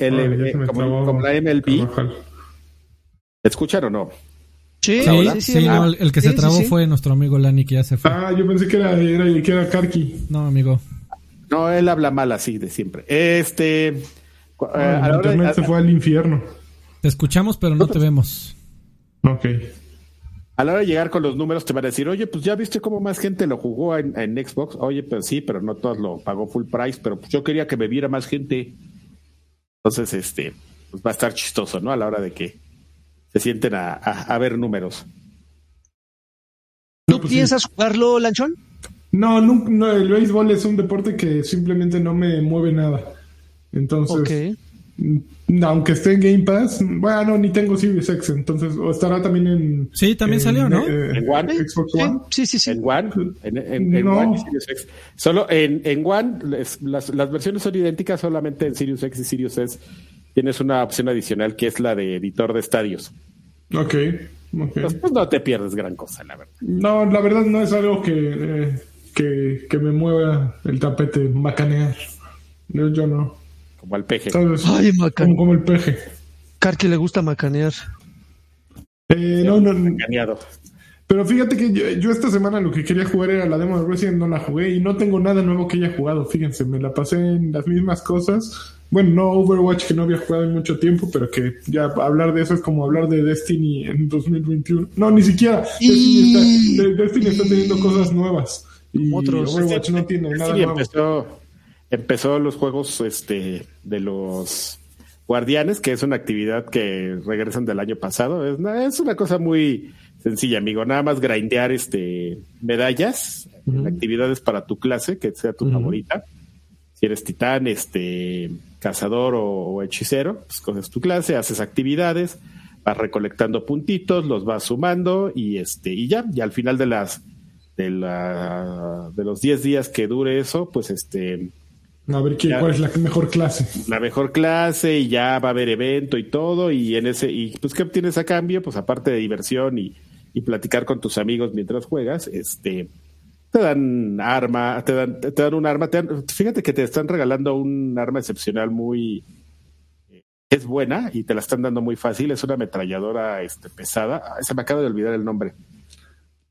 me como, la MLB, Carvajal. ¿me escuchan o no? Sí, Sí, sí, sí, sí, no, el, el que Sí, se trabó sí. fue nuestro amigo Lani, que ya se fue. Ah, yo pensé que era, era, que era Karki. No, amigo. No, él habla mal así de siempre. Este, cu- eh, Ah, a la hora de- internet se fue al infierno. Te escuchamos, pero no te vemos. Ok. A la hora de llegar con los números te van a decir, oye, pues ya viste cómo más gente lo jugó en, en Xbox. Oye, pues sí, pero no todos lo pagó full price, pero pues yo quería que me viera más gente. Entonces, este, pues va a estar chistoso, ¿no? A la hora de que se sienten a, a- a ver números. ¿Tú pues sí. piensas jugarlo, Lanchón? No, no, no, el béisbol es un deporte que simplemente no me mueve nada. Entonces, Ok. Mm, aunque esté en Game Pass, bueno, ni tengo Series X, entonces, o estará también en... Sí, también en, salió, ¿no? eh, En One. Xbox One. sí, sí, sí. En One, en, en- en No. One y Sirius X. Solo en, en One, les- las, las versiones son idénticas, solamente en Sirius X y Sirius S tienes una opción adicional que es la de editor de estadios. Ok, ok. Pues, pues no te pierdes gran cosa, la verdad. No, la verdad no es algo que, eh, que, que me mueva el tapete, macanear. Yo, yo no. Como al peje. Ay, macan- como, como el peje. Karki le gusta macanear. Eh, no, no, no. Engañado. Pero fíjate que yo, yo esta semana lo que quería jugar era la demo de Resident, no la jugué y no tengo nada nuevo que haya jugado. Fíjense, me la pasé en las mismas cosas. Bueno, no Overwatch que no había jugado en mucho tiempo, pero que ya hablar de eso es como hablar de Destiny en 2021. No, ni siquiera. Destiny está, de- Destiny está teniendo cosas nuevas. Y Otros. Overwatch no tiene nada nuevo. empezó, empezó los juegos este, de los guardianes, que es una actividad que regresan del año pasado. Es una, es una cosa muy sencilla, amigo. Nada más grindear este, medallas, actividades para tu clase, que sea tu favorita. Si eres titán, este, cazador o, o hechicero, pues coges tu clase, haces actividades, vas recolectando puntitos, los vas sumando y este, y ya, y al final de las de la de los 10 días que dure eso, pues este A ver ¿qué, Ya. cuál es la mejor clase. la mejor clase y ya va a haber evento y todo y en ese y pues qué obtienes a cambio, pues aparte de diversión y, y platicar con tus amigos mientras juegas, este te dan arma, te dan te dan un arma, te dan- fíjate que te están regalando un arma excepcional muy eh, es buena y te la están dando muy fácil, es una ametralladora este pesada, se me acaba de olvidar el nombre.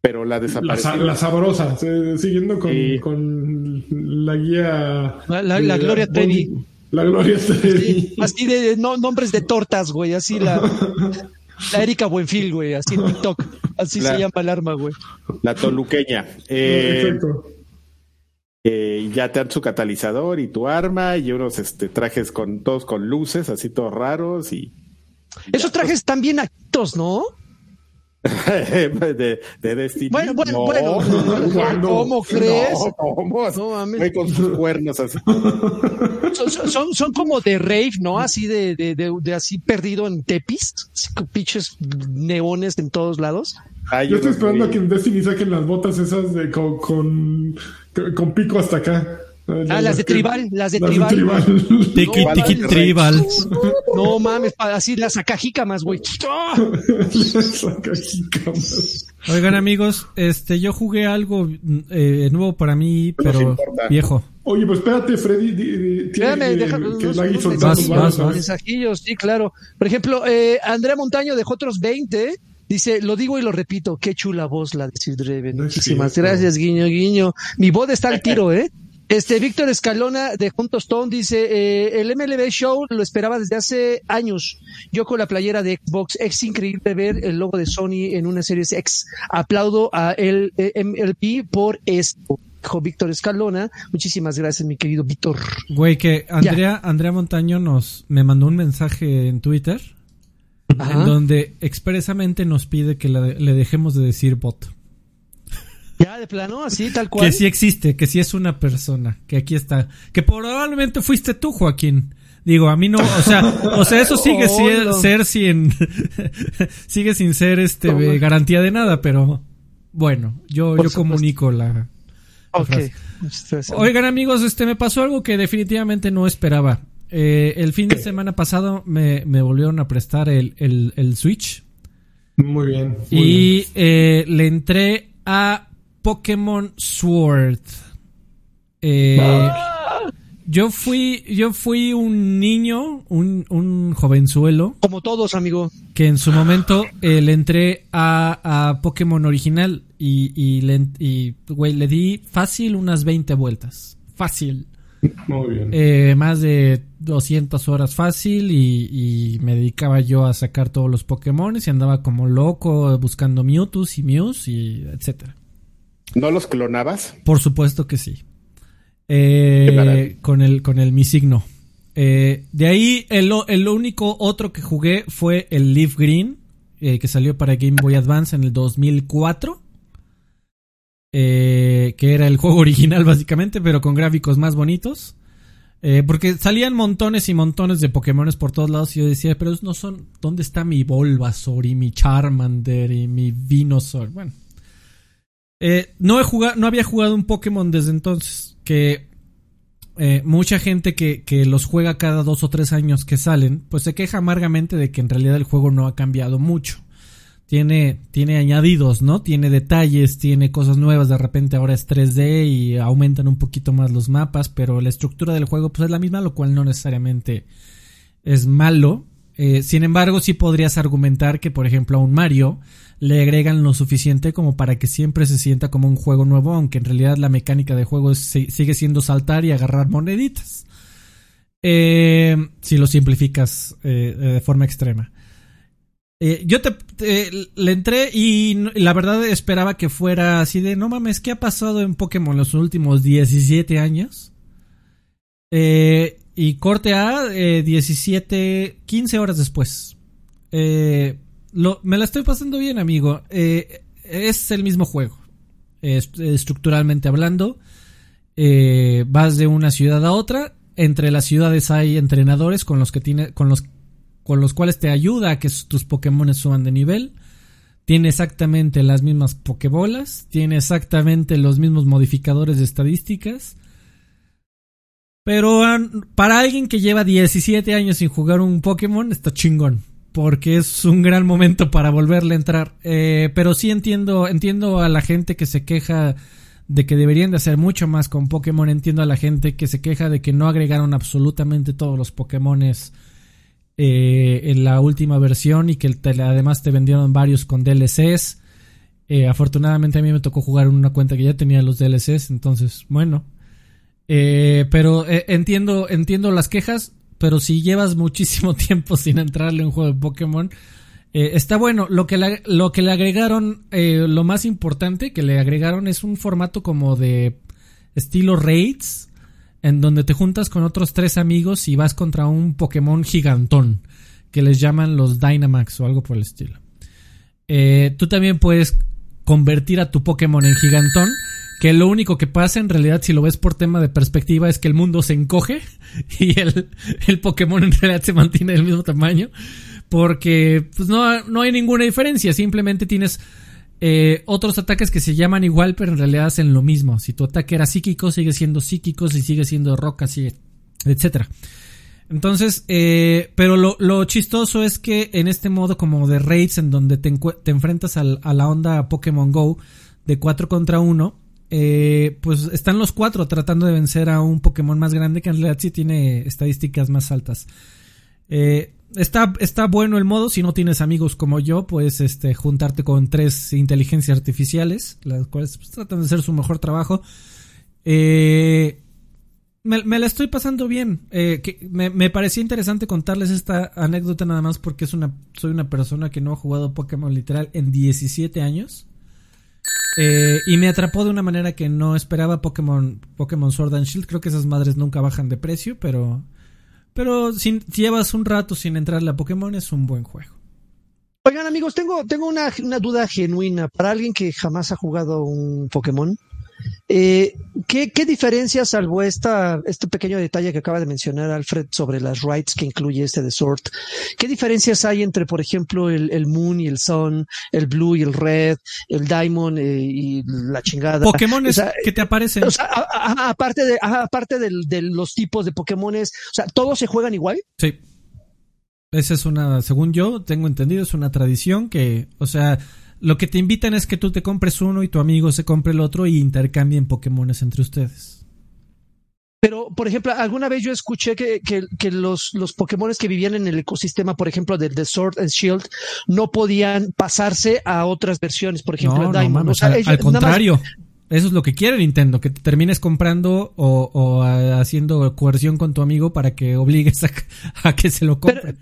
Pero la La, desapareció. sa- la sabrosa, eh, siguiendo con, Sí. con la guía. La- la- la Gloria Trevi. La Gloria Trevi. Sí, así de no, nombres de tortas, güey. Así la, la Erika Buenfil, güey. Así en TikTok. Así La- se llama el arma, güey. La toluqueña. Eh, Exacto. eh, ya te dan su catalizador y tu arma y unos este, trajes con todos con luces, así todos raros y Esos trajes están bien actos, ¿no? De, de Destiny. Bueno, bueno, No, bueno. ¿cuándo? ¿Cómo crees? No, ¿cómo? No mames. Güey, con sus cuernos así. Son, son- como de rave, ¿no? Así de, de, de, de así perdido en tepis. Con pinches neones en todos lados. Yo estoy esperando a que en Destiny saquen las botas esas de con, con, con pico hasta acá. Ah, las de tribal, las de las tribal. Tiki No, tiki tribal. No mames, así las acajícamas, güey. Oigan amigos, este yo jugué algo eh, nuevo para mí, pero viejo. Oye, pues espérate, Freddy. di- di- Espérame, que- deja que la unos hizo Vas, mensajillos, vas, vas. mensajillos, sí, claro. Por ejemplo, eh, Andrea Montaño dejó otros 20. Dice, lo digo y lo repito, qué chula voz la de es Muchísimas gracias, guiño, guiño. Mi voz está al tiro, ¿eh? Este Víctor Escalona de Juntos Stone dice, eh, el MLB Show lo esperaba desde hace años. Yo con la playera de Xbox, es increíble ver el logo de Sony en una serie X. Aplaudo a el eh, MLB por esto. Dijo Víctor Escalona. Muchísimas gracias, mi querido Víctor. Güey, que Andrea, Andrea Montaño nos me mandó un mensaje en Twitter Ajá. en donde expresamente nos pide que la- le dejemos de decir bot. Ya, de plano, así, tal cual. Que sí existe, que sí es una persona, que aquí está. Que probablemente fuiste tú, Joaquín. Digo, a mí no, o sea, o sea, eso sigue si- Hola. ser sin, sigue sin ser este Toma. garantía de nada, pero bueno, yo, Por yo supuesto. comunico la, frase. Oigan amigos, este me pasó algo que definitivamente no esperaba. Eh, el fin de semana pasado me, me volvieron a prestar el, el, el Switch Muy bien. muy bien. y eh, le entré a Pokémon Sword. Eh, yo fui, yo fui un niño, un, un jovenzuelo Como todos, amigo. que en su momento eh, le entré a, a Pokémon original y, y, le, y, güey, le di fácil unas 20 vueltas. Fácil. Muy bien. Eh, más de 200 horas fácil y, y me dedicaba yo a sacar todos los Pokémon y andaba como loco buscando Mewtwo's y Mews y etcétera. ¿No los clonabas? Por supuesto que sí. Eh, con el con el mi signo. Eh, de ahí el, el único otro que jugué fue el Leaf Green eh, que salió para Game Boy Advance en el 2004. Eh, que era el juego original básicamente, pero con gráficos más bonitos. Eh, porque salían montones y montones de Pokémones por todos lados y yo decía, pero no son, ¿dónde está mi Bulbasaur y mi Charmander y mi Venusaur? Bueno. Eh, no he jugado, no había jugado un Pokémon desde entonces. Que eh, mucha gente que, que los juega cada dos o tres años que salen, pues se queja amargamente de que en realidad el juego no ha cambiado mucho. Tiene, tiene añadidos, ¿no? Tiene detalles, tiene cosas nuevas, de repente ahora es 3D y aumentan un poquito más los mapas, pero la estructura del juego pues es la misma, lo cual no necesariamente es malo. Eh, sin embargo, sí podrías argumentar que, por ejemplo, a un Mario le agregan lo suficiente como para que siempre se sienta como un juego nuevo, aunque en realidad la mecánica de juego sigue siendo saltar y agarrar moneditas. Eh, si lo simplificas eh, de forma extrema. Yo te, te- le entré y la verdad esperaba que fuera así de no mames, ¿qué ha pasado en Pokémon los últimos 17 años? Eh, y corte A, eh, 17, 15 horas después. Eh, me la estoy pasando bien, amigo. Eh, es el mismo juego. Est- estructuralmente hablando. Eh, vas de una ciudad a otra. Entre las ciudades hay entrenadores con los que tiene, con los, con los cuales te ayuda a que tus Pokémon suban de nivel. Tiene exactamente las mismas Pokébolas. Tiene exactamente los mismos modificadores de estadísticas. Pero para alguien que lleva 17 años sin jugar un Pokémon, está chingón. Porque es un gran momento para volverle a entrar. Eh, pero sí entiendo, entiendo a la gente que se queja de que deberían de hacer mucho más con Pokémon. Entiendo a la gente que se queja de que no agregaron absolutamente todos los Pokémones eh, en la última versión y que además te vendieron varios con DLCs. Eh, afortunadamente a mí me tocó jugar en una cuenta que ya tenía los DLCs, entonces, bueno. Eh, pero eh, entiendo, entiendo las quejas, pero si llevas muchísimo tiempo sin entrarle a un juego de Pokémon, eh, está bueno. Lo que, le, lo que le agregaron, eh, lo más importante que le agregaron es un formato como de estilo raids, en donde te juntas con otros tres amigos y vas contra un Pokémon gigantón, que les llaman los Dynamax o algo por el estilo. Eh, tú también puedes convertir a tu Pokémon en gigantón. Que lo único que pasa en realidad, si lo ves por tema de perspectiva, es que el mundo se encoge y el, el Pokémon en realidad se mantiene del mismo tamaño. Porque pues no, no hay ninguna diferencia. Simplemente tienes eh, otros ataques que se llaman igual, pero en realidad hacen lo mismo. Si tu ataque era psíquico, sigue siendo psíquico. Si sigue siendo roca, sigue, etcétera. Entonces, eh, pero lo, lo chistoso es que en este modo como de raids en donde te, te enfrentas al- a la onda Pokémon Go de 4 contra 1, eh, pues están los cuatro tratando de vencer a un Pokémon más grande que en realidad sí tiene estadísticas más altas. Eh, está, está bueno el modo, si no tienes amigos como yo, puedes este, juntarte con tres inteligencias artificiales, las cuales pues, tratan de hacer su mejor trabajo. Eh, me, la estoy pasando bien. Eh, que me, me parecía interesante contarles esta anécdota nada más porque es una, soy una persona que no ha jugado Pokémon literal en 17 años. Eh, y me atrapó de una manera que no esperaba Pokémon, Pokémon Sword and Shield. Creo que esas madres nunca bajan de precio, pero, pero si, llevas un rato sin entrarle a Pokémon es un buen juego. Oigan, amigos, tengo, tengo una, una duda genuina para alguien que jamás ha jugado un Pokémon. Eh, ¿qué, ¿Qué diferencia, salvo esta, este pequeño detalle que acaba de mencionar Alfred sobre las rights que incluye este de Sword? ¿Qué diferencias hay entre, por ejemplo, el, el Moon y el Sun, el Blue y el Red, el Diamond eh, y la chingada? Pokémon O sea, que te aparecen. O sea, a- a- aparte de, a- aparte del- de los tipos de Pokémones, o sea, ¿todos se juegan igual? Sí. Esa es una, según yo tengo entendido, es una tradición que, o sea, lo que te invitan es que tú te compres uno y tu amigo se compre el otro y intercambien Pokémones entre ustedes. Pero, por ejemplo, alguna vez yo escuché que, que, que los, los Pokémones que vivían en el ecosistema, por ejemplo, del de Sword and Shield, no podían pasarse a otras versiones, por ejemplo, no, no Diamond. mames, O sea, al, ellos- al contrario. Eso es lo que quiere Nintendo, que te termines comprando o, o, haciendo coerción con tu amigo para que obligues a, a que se lo compre. Pero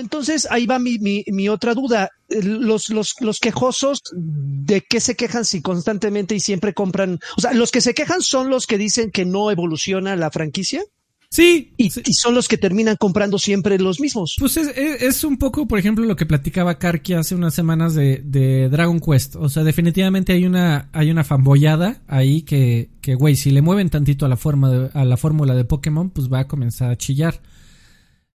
entonces ahí va mi, mi, mi otra duda. Eh, Los, los, los quejosos, ¿de qué se quejan si constantemente y siempre compran? O sea, los que se quejan son los que dicen que no evoluciona la franquicia sí, y, sí. y son los que terminan comprando siempre los mismos. Pues es, es- es un poco, por ejemplo, lo que platicaba Karki hace unas semanas de, de Dragon Quest. O sea, definitivamente hay una, hay una fanboyada ahí que, que, güey, si le mueven tantito a la forma de- a la fórmula de Pokémon, pues va a comenzar a chillar.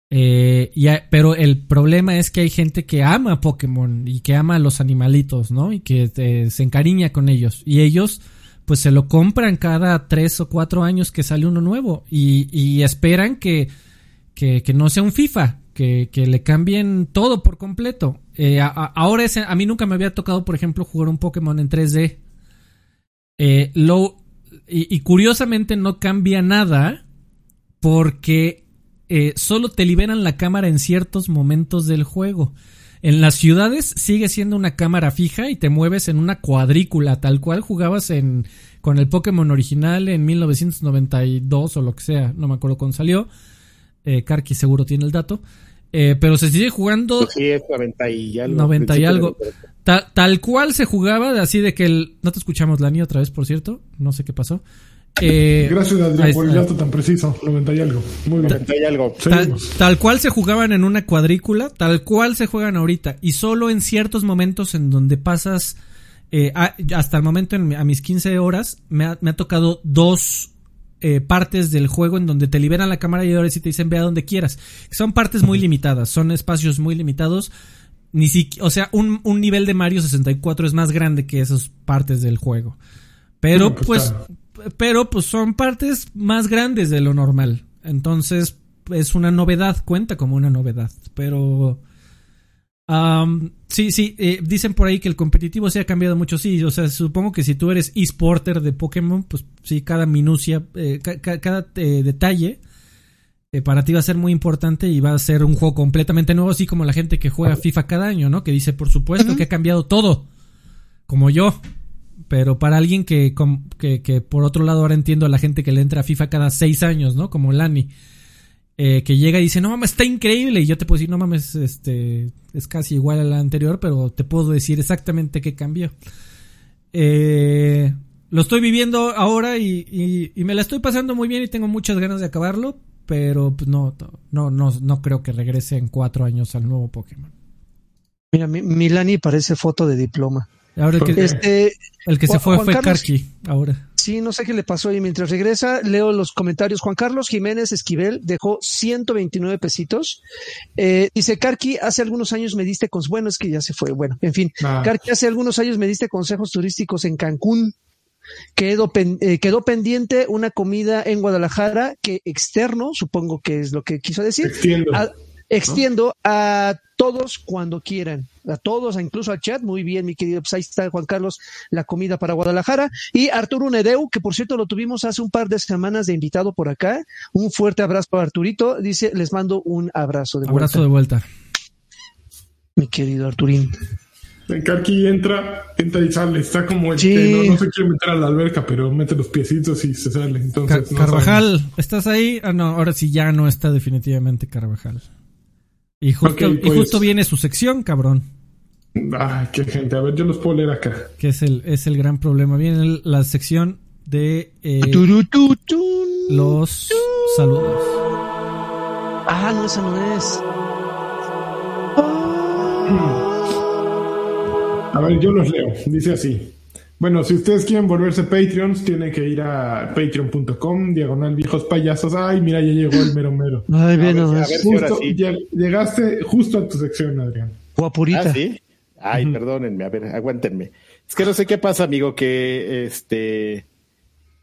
Eh, pero el problema es que hay gente que ama Pokémon y que ama a los animalitos, ¿no? Y que eh, se encariña con ellos. Y ellos, pues se lo compran cada tres o cuatro años que sale uno nuevo. Y, esperan que, que, no sea un FIFA, que, que le cambien todo por completo. Eh, ahora a mí nunca me había tocado, por ejemplo, jugar un Pokémon en 3D. Eh, lo, y curiosamente no cambia nada porque eh, solo te liberan la cámara en ciertos momentos del juego. En las ciudades sigue siendo una cámara fija y te mueves en una cuadrícula, tal cual jugabas en con el Pokémon original en 1992 o lo que sea, no me acuerdo cuándo salió. Eh, Karki seguro tiene el dato. Eh, pero se sigue jugando. Pues sí, es 90 y algo. 90 y principio algo. de- Ta- tal cual se jugaba, así de que el. No te escuchamos, Lani, otra vez, por cierto. No sé qué pasó. Eh, Gracias, Adrián, por el dato tan preciso. 90 y algo. Muy bien. 90 y algo. Tal, Seguimos. tal cual se jugaban en una cuadrícula, tal cual se juegan ahorita. Y solo en ciertos momentos en donde pasas. eh, a- hasta el momento, en a mis 15 horas, me ha, me ha tocado dos eh, partes del juego en donde te liberan la cámara y ahora sí te dicen ve a donde quieras. Son partes muy limitadas, son espacios muy limitados. Ni si, o sea, un, un nivel de Mario 64 es más grande que esas partes del juego. Pero No, pues, pues. Pero pues son partes más grandes de lo normal. Entonces es una novedad, cuenta como una novedad. Pero sí, sí, eh, dicen por ahí que el competitivo se ha cambiado mucho. Sí, o sea, supongo que si tú eres esporter de Pokémon, pues sí, cada minucia, eh, ca- ca- cada eh, detalle para ti va a ser muy importante y va a ser un juego completamente nuevo, así como la gente que juega FIFA cada año, ¿no? Que dice, por supuesto, que ha cambiado todo, como yo. Pero para alguien que, por otro lado ahora entiendo a la gente que le entra a FIFA cada seis años, ¿no? Como Lani. eh, que llega y dice, no mames, está increíble. Y yo te puedo decir, no mames, este, es casi igual a la anterior, pero te puedo decir exactamente qué cambió. Eh, lo estoy viviendo ahora y, y- y me la estoy pasando muy bien y tengo muchas ganas de acabarlo, pero pues, no, no, no, no creo que regrese en cuatro años al nuevo Pokémon. Mira, mi- Milani parece foto de diploma. Ahora el que, Este, el que se fue Juan fue Carlos. Karki, ahora. sí, no sé qué le pasó y mientras regresa leo los comentarios. Juan Carlos Jiménez Esquivel dejó 129 pesitos. Eh, dice, Karki, hace algunos años me diste consejos, bueno, es que ya se fue, bueno, en fin. Ah. Karki, hace algunos años me diste consejos turísticos en Cancún. Quedó, pen- eh, quedó pendiente una comida en Guadalajara que externo, supongo que es lo que quiso decir, Extiendo. a- a todos cuando quieran, a todos, incluso al chat. Muy bien, mi querido, pues ahí está Juan Carlos, la comida para Guadalajara. Y Arturo Nedeu, que por cierto lo tuvimos hace un par de semanas de invitado por acá. Un fuerte abrazo para Arturito. Dice, les mando un abrazo de Abrazo de vuelta, vuelta. mi querido Arturín. Karki entra, entra y sale. Está como el Sí. que no, no se quiere meter a la alberca, pero mete los piecitos y se sale. Entonces, no Carvajal, ¿estás ahí? Ah, no, ahora sí ya no está definitivamente Carvajal. Y justo, y pues- justo viene su sección, cabrón. Ay, qué gente. A ver, yo los puedo leer acá. Que es el, es el gran problema. Viene la sección de eh, Turututun. los saludos. Ah, no, esa no es. A ver, yo los leo. Dice así. Bueno, si ustedes quieren volverse Patreons, tienen que ir a patreon.com, diagonal viejos payasos. Ay, mira, ya llegó el mero mero. Ay, ve A ver, nomás. a ver si ahora Justo, sí. llegaste justo a tu sección, Adrián. Guapurita. Ah, sí. Ay, perdónenme, a ver, aguántenme. Es que no sé qué pasa, amigo, que este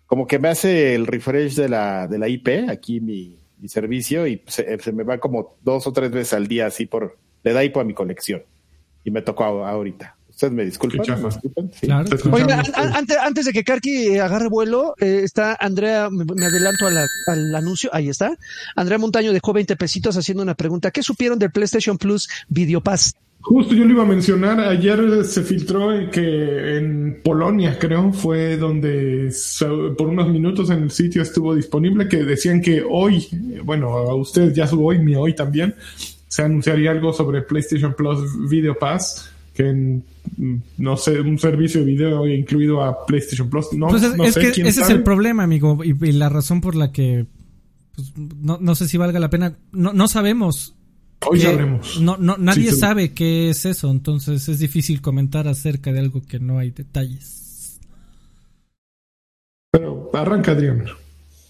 como que me hace el refresh de la, de la IP, aquí mi, mi servicio, y se, se me va como dos o tres veces al día así por, le da hipo a mi conexión. Y me tocó ahorita. Ustedes me disculpan. Oiga, an- an- antes, antes de que Karki agarre vuelo, eh, está Andrea, me, me adelanto a la- al anuncio, ahí está. Andrea Montaño dejó 20 pesitos haciendo una pregunta. ¿Qué supieron del PlayStation Plus Video Pass? Justo yo lo iba a mencionar. Ayer se filtró que en Polonia, creo, fue donde por unos minutos en el sitio estuvo disponible. Que decían que hoy, bueno, a ustedes ya subo hoy, mi hoy también, se anunciaría algo sobre PlayStation Plus Video Pass. Que en, no sé, un servicio de video incluido a PlayStation Plus. No, Pues es, no es sé, que quién ese es el problema, amigo, y, y la razón por la que pues, no, no sé si valga la pena. No, no sabemos. Hoy qué- sabremos. No, no, nadie Sí, sabe qué es eso, entonces es difícil comentar acerca de algo que no hay detalles. Pero arranca, Adrián.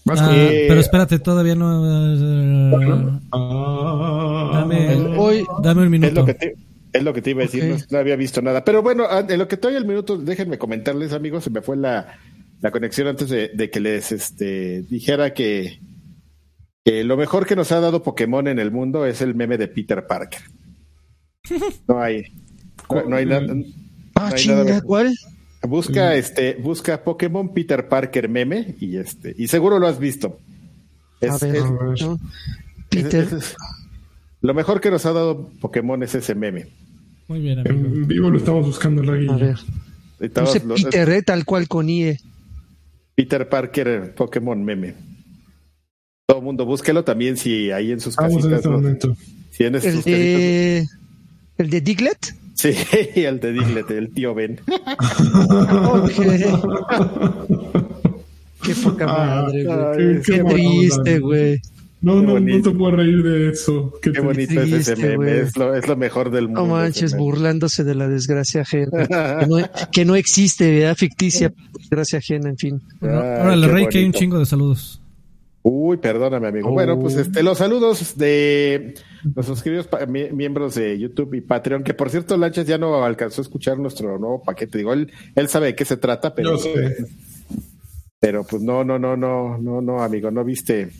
Ah, Eh, pero espérate, todavía no. Bueno. Ah. Dame, el- Hoy- dame un Es minuto. lo que te, es lo que te iba a decir, no, no había visto nada. Pero bueno, a- en lo que estoy el minuto, déjenme comentarles, amigos, se me fue la, la conexión antes de, de que les este, dijera que, que lo mejor que nos ha dado Pokémon en el mundo es el meme de Peter Parker. No hay, no, no hay nada. Ah, chinga. ¿cuál? Busca este, busca Pokémon Peter Parker meme y este, y seguro lo has visto. A ver, es- ver. ¿no? Peter. Es- Lo mejor que nos ha dado Pokémon es ese meme. Muy bien, amigo. En vivo lo estamos buscando, Raggy. A ver. Y todos Puse Peter, eh, tal cual con IE. Peter Parker, Pokémon meme. Todo el mundo búsquelo también si ahí en sus Vamos en casitas. este ¿no? momento. Si en El sus casitas- de. El de Diglett. Sí, el de Diglett, el tío Ben. Qué poca madre, güey. Ay, Qué buena triste, güey. No, no, no te puedo reír de eso. Qué bonito es ese meme. Es lo, es lo mejor del mundo. No manches, burlándose de la desgracia ajena. que, no, que no existe, ¿verdad? Ficticia desgracia ajena, en fin. Órale, qué Rey, que hay un chingo de saludos. Uy, perdóname, amigo. Oh. Bueno, pues este, los saludos de pa- mie- miembros de YouTube y Patreon, que por cierto, Lanchas ya no alcanzó a escuchar nuestro nuevo paquete. Digo, él, él sabe de qué se trata, pero, Yo sé. pero pues no, no, no, no, no, no, amigo, no viste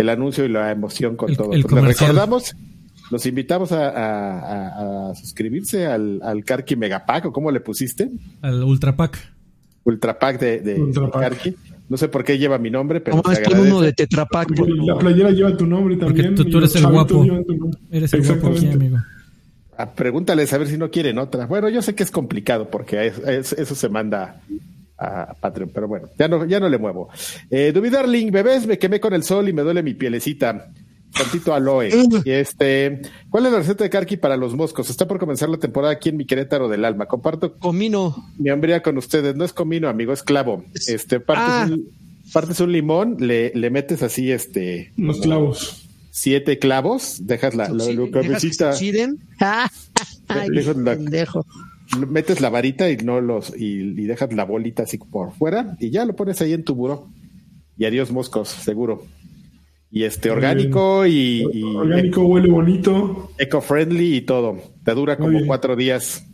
el anuncio y la emoción con El- todo. el Pues les recordamos, los invitamos a, a- a- a suscribirse al, al Karki Megapack, o cómo le pusiste, Al Ultra Pack. Ultra Pack de, de, Ultra de Pack. Karki. No sé por qué lleva mi nombre, pero No agradece. uno de Tetrapack, la playera lleva tu nombre también. tú- eres el guapo. Eres el guapo aquí, amigo. Ah, pregúntales a ver si no quieren otra. Bueno, yo sé que es complicado porque es- es- eso se manda a Patreon, pero bueno, ya no, ya no le muevo. Eh, Duby Darling, bebés, me quemé con el sol y me duele mi pielecita. Tantito aloe. Y este, ¿cuál es la receta de Karki para los moscos? Está por comenzar la temporada aquí en mi Querétaro del alma. Comparto Comino. mi hombría con ustedes. No es comino, amigo, es clavo. Este, partes, Ah. un, partes un limón, le, le metes así, este, Unos clavos. siete clavos, dejas la, la, la dejas que se cabecita. Dejas la- pendejo. Metes la varita y no los y, y dejas la bolita así por fuera y ya lo pones ahí en tu buró. Y adiós moscos seguro. Y este orgánico y, y Orgánico, huele bonito. eco friendly y todo. Te dura como cuatro días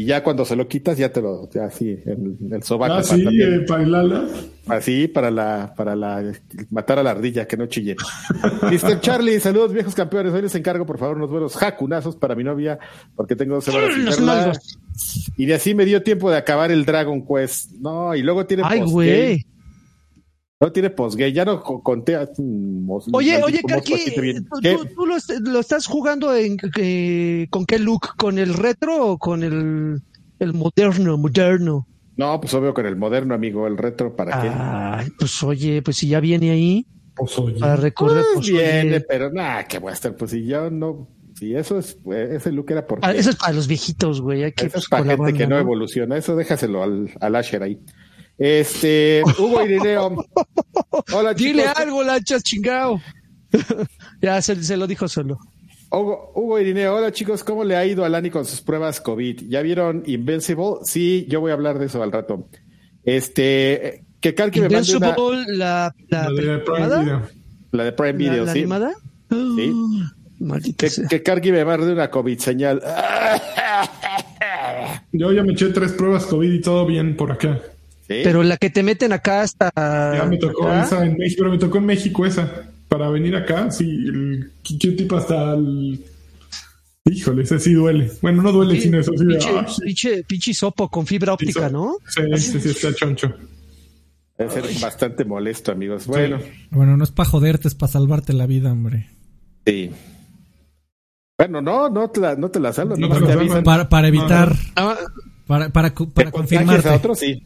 y ya cuando se lo quitas ya te lo ya así el, el sobaco Ah, para sí, eh, el ala. así para la para la matar a la ardilla que no chille Mr. Charlie saludos viejos campeones hoy les encargo por favor unos buenos jacunazos para mi novia porque tengo dos semanas. Y de así me dio tiempo de acabar el Dragon Quest. No, y luego tiene Ay, güey. No tiene postgame. Ya no co- conté. Oye, oye, Karki. ¿tú, lo, est- lo estás jugando en, eh, con qué look? ¿Con el retro o con el, el moderno, moderno? No, pues obvio con el moderno, amigo. El retro, ¿para qué? Ay, pues oye, pues si ya viene ahí Pues oye. para recorrer, Pues pues viene, oye. pero nada, que voy a estar. Pues si yo no. Si eso es. eh, Ese look era porque. Ah, Eso es para los viejitos, güey. Hay que Eso es pues, para gente que ¿no? evoluciona. Eso déjaselo al, al Asher ahí. Este. Hugo Irineo. Hola, Dile chicos. algo, lanchas, chingao. ya se, se lo dijo solo. Hugo, Hugo Irineo, hola chicos, ¿cómo le ha ido a Lani con sus pruebas COVID? ¿Ya vieron Invincible? Sí, yo voy a hablar de eso al rato. Este, que Karki me mande una, la, la, La de Prime Video. la de Prime la- Video, la sí. animada. Sí. Ah, Maldita Que, sea. que Karki me mande una COVID señal. Yo ya me eché tres pruebas COVID y todo bien por acá. Sí. Pero la que te meten acá hasta. Ya me tocó acá, esa en México, pero me tocó en México esa. Para venir acá, sí, el Q-tip hasta el... Híjole, ese sí duele. Bueno, no duele, Sí, sino eso sí. de- pinche, ah, sí, pinche, pinche sopo con fibra óptica, ¿no? Sí, sí, sí, está choncho. Debe ser bastante molesto, amigos. Bueno, Bueno, no es para joderte, es para salvarte la vida, hombre. sí. Bueno, no, no te la, no te la salvo, No te. Para, para evitar, Ah, para, para, para confirmarte. a otros, sí.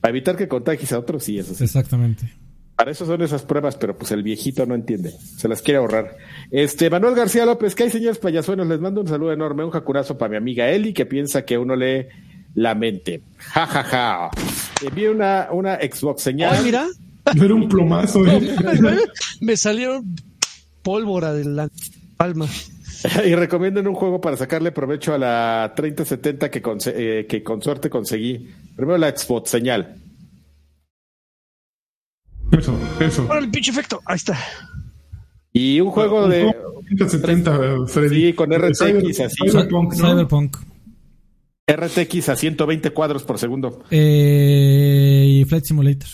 Para evitar que contagies a otros, sí, eso sí. Exactamente. Para eso son esas pruebas, pero pues el viejito no entiende. Se las quiere ahorrar. Este, Manuel García López, que hay señores payasuenos, les mando un saludo enorme, un jacurazo para mi amiga Eli, que piensa que uno lee la mente. Ja, ja, ja. Envié una, una Xbox señal. ay, mira, No era un plomazo, ¿eh? me salieron pólvora de la palma. y recomiendan un juego para sacarle provecho a la 3070 que, con, eh, que con suerte conseguí. Primero la Xbox señal. Eso, eso. Ahora el pinche efecto. Ahí está. Y un juego de... 170, Freddy. Sí, con RTX Cyber- así. Cyberpunk, ¿no? Cyberpunk. RTX a 120 cuadros por segundo. Eh, y Flight Simulator.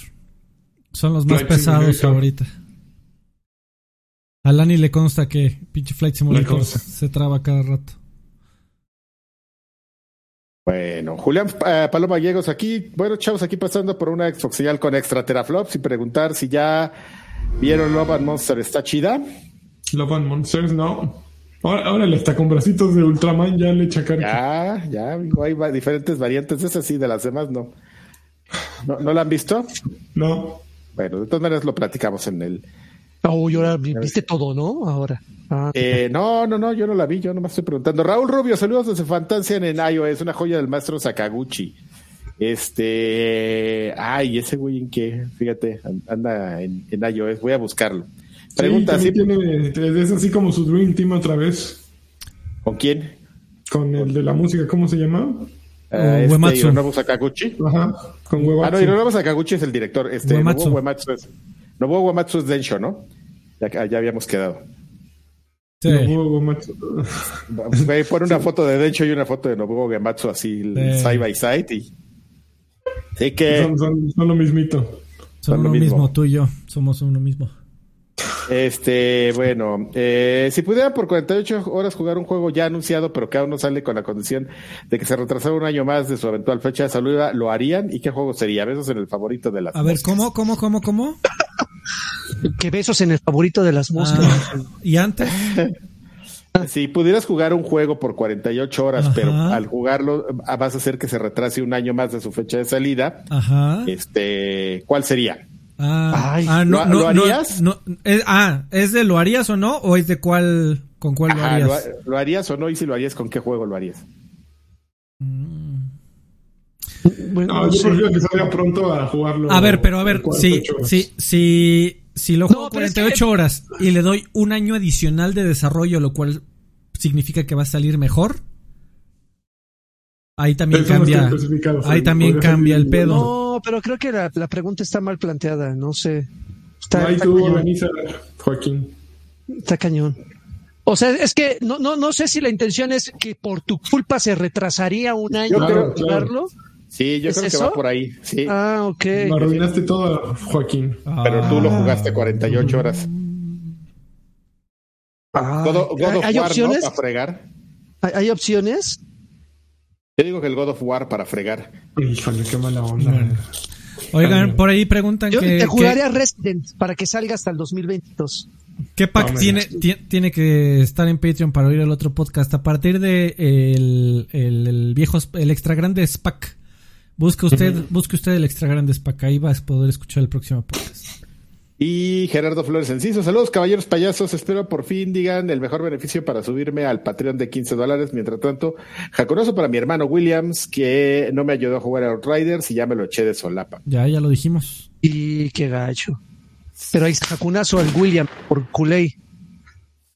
Son los más Flight pesados Simulator. ahorita. A Lani le consta que pinche Flight Simulator se traba cada rato. Bueno, Julián eh, Paloma Gallegos aquí, bueno, chavos, aquí pasando por una Xbox señal con extra teraflops y preguntar si ya vieron Love and Monster, ¿está chida? Love and Monsters, no. Ahora, órale, hasta con bracitos de Ultraman ya le echa carga. Ya, ya, amigo, hay va- diferentes variantes. Es así, de las demás no. ¿No, ¿no la han visto? No. Bueno, de todas maneras lo platicamos en el. Oh, y ahora vi- viste todo, ¿no? Ahora. Ah, Eh, no, no, no, yo no la vi, yo no me estoy preguntando. Raúl Rubio, saludos desde Fantasia en iOS, una joya del maestro Sakaguchi. Este, ay, ese güey en qué, fíjate, an- anda en, en iOS, voy a buscarlo. Pregunta, sí, tiene, es así como su Dream Team otra vez. ¿con quién? Con el de la música, ¿cómo se llama? Ah, este, Uematsu. Hironobu Sakaguchi. Ajá, con Ah, Huevatsu. no, Hironobu Sakaguchi es el director. Este, Uematsu. Nobuo Uematsu es, Nobuo Uematsu es Densho, ¿no? Ya, ya habíamos quedado. Sí. Nobuo Uematsu. Güey, Pon una foto de Densho y una foto de Nobuo Uematsu así, Sí. side by side y... Sí que... Son, son, son lo mismito. Son Son lo mismo. mismo. tú y yo. Somos uno mismo. Este, bueno, eh, si pudieran por 48 horas jugar un juego ya anunciado, pero que aún no sale con la condición de que se retrasara un año más de su eventual fecha de salida, ¿lo harían? ¿Y qué juego sería? Besos en el favorito de las A ver, moscas. ¿cómo, cómo, cómo, cómo? Que besos en el favorito de las moscas. Ah, ¿Y antes? Si pudieras jugar un juego por 48 horas, Ajá. pero al jugarlo ah, vas a hacer que se retrase un año más de su fecha de salida, Ajá. este, ¿cuál sería? Ah, Ay, ah, no, ¿lo- no, lo no, harías? no, es- ah, ¿es de lo harías o no? ¿O es de cuál, con cuál lo harías? ¿lo, ha- lo harías o no? Y si lo harías, ¿con qué juego lo harías? Bueno, No, yo prefiero que salga pronto a jugarlo. A ver, pero a ver, si, 48 horas. Si, lo No, juego es 48 horas y le doy un año adicional de desarrollo, lo cual significa que va a salir mejor, ahí también Eso no cambia, ahí también Podría cambia el pedo. No, pero creo que la, la pregunta está mal planteada, no sé. Está, Ahí está tú organiza, Joaquín. está cañón. O sea, es que no, no, no sé si la intención es que por tu culpa se retrasaría un año para jugarlo. Sí, yo ¿Es creo que va por ahí, sí. Ah, ok. Lo arruinaste todo, Joaquín. Pero tú lo jugaste 48 horas. Ah, God, God of ¿Hay War, opciones? ¿no? Para fregar. ¿Hay, hay opciones? Yo digo que el God of War para fregar. Híjole, qué mala onda. Oigan, por ahí preguntan Yo que, te que- jugaría Resident para que salga hasta el 2022. qué pack No, tiene, ti- tiene que estar en Patreon para oír el otro podcast. A partir de el, el, el viejo, el extra grande pack. Busque usted, busque usted el extra grande pack. Ahí vas a poder escuchar el próximo podcast. Y Gerardo Flores Enciso, saludos caballeros payasos, espero por fin digan el mejor beneficio para subirme al Patreon de 15 dólares. Mientras tanto, jaconoso para mi hermano Williams, que no me ayudó a jugar a Outriders y ya me lo eché de solapa. Ya, ya lo dijimos. Y qué gacho. Pero ahí está jacunazo al William por culé.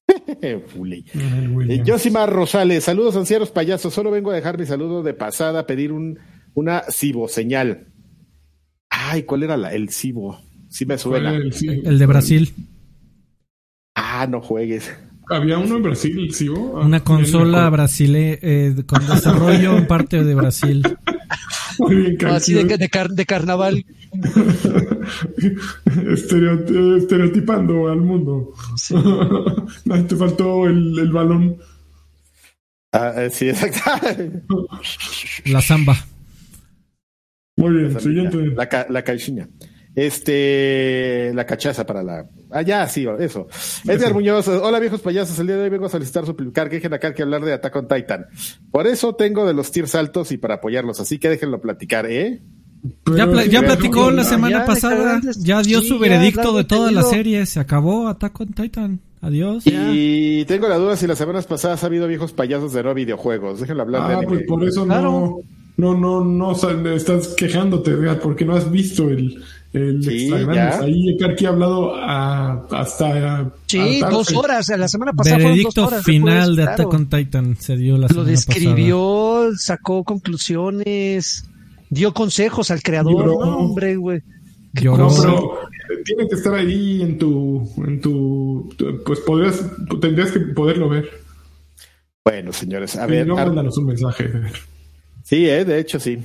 Fuley. Ay, Eh. Josimar Rosales, saludos ancianos payasos, solo vengo a dejar mi saludo de pasada, a pedir un, una ciboseñal. Ay, ¿cuál era la, el cibo? Sí me suena. El-. El de Brasil. Ah, no juegues. Había uno en Brasil, vos? Ah, Una consola brasileña con desarrollo en parte de Brasil. bien, Así de, Cancún. de, car- de carnaval. Estereo- estereotipando al mundo. Te faltó el, el balón. Ah, eh, sí, exacto. La samba. Muy bien, siguiente. La, ca- la caixinha. Este, la cachaza para la. Ah, ya, sí, eso. Edgar Muñoz, hola viejos payasos, el día de hoy vengo a solicitar suplicar que dejen acá que hablar de Attack on Titan. Por eso tengo de los tiers altos y para apoyarlos, así que déjenlo platicar, ¿eh? Ya, pla- platicó la semana ya, pasada. Ya dio sí, su veredicto de toda la serie. Se acabó Attack on Titan. Adiós. Y tengo la duda si las semanas pasadas ha habido viejos payasos de no videojuegos. Déjenlo hablar de Ah, anime. pues por eso Claro. No, no, no, no, estás quejándote, Edgar, porque no has visto el, el Sí, extra grandes. ya. Ahí Karki ha hablado a- hasta. Sí, hartarse. dos horas. La semana pasada fueron Veredicto dos horas. final de. Attack on Titan se dio la Lo semana describió, sacó conclusiones, dio consejos al creador. Lloró. No, hombre, güey. No, pero tiene que estar ahí en tu, en tu, pues podrías, tendrías que poderlo ver. Bueno, señores, a Y ver. no Ar- mándanos un mensaje. Sí, eh, de hecho sí.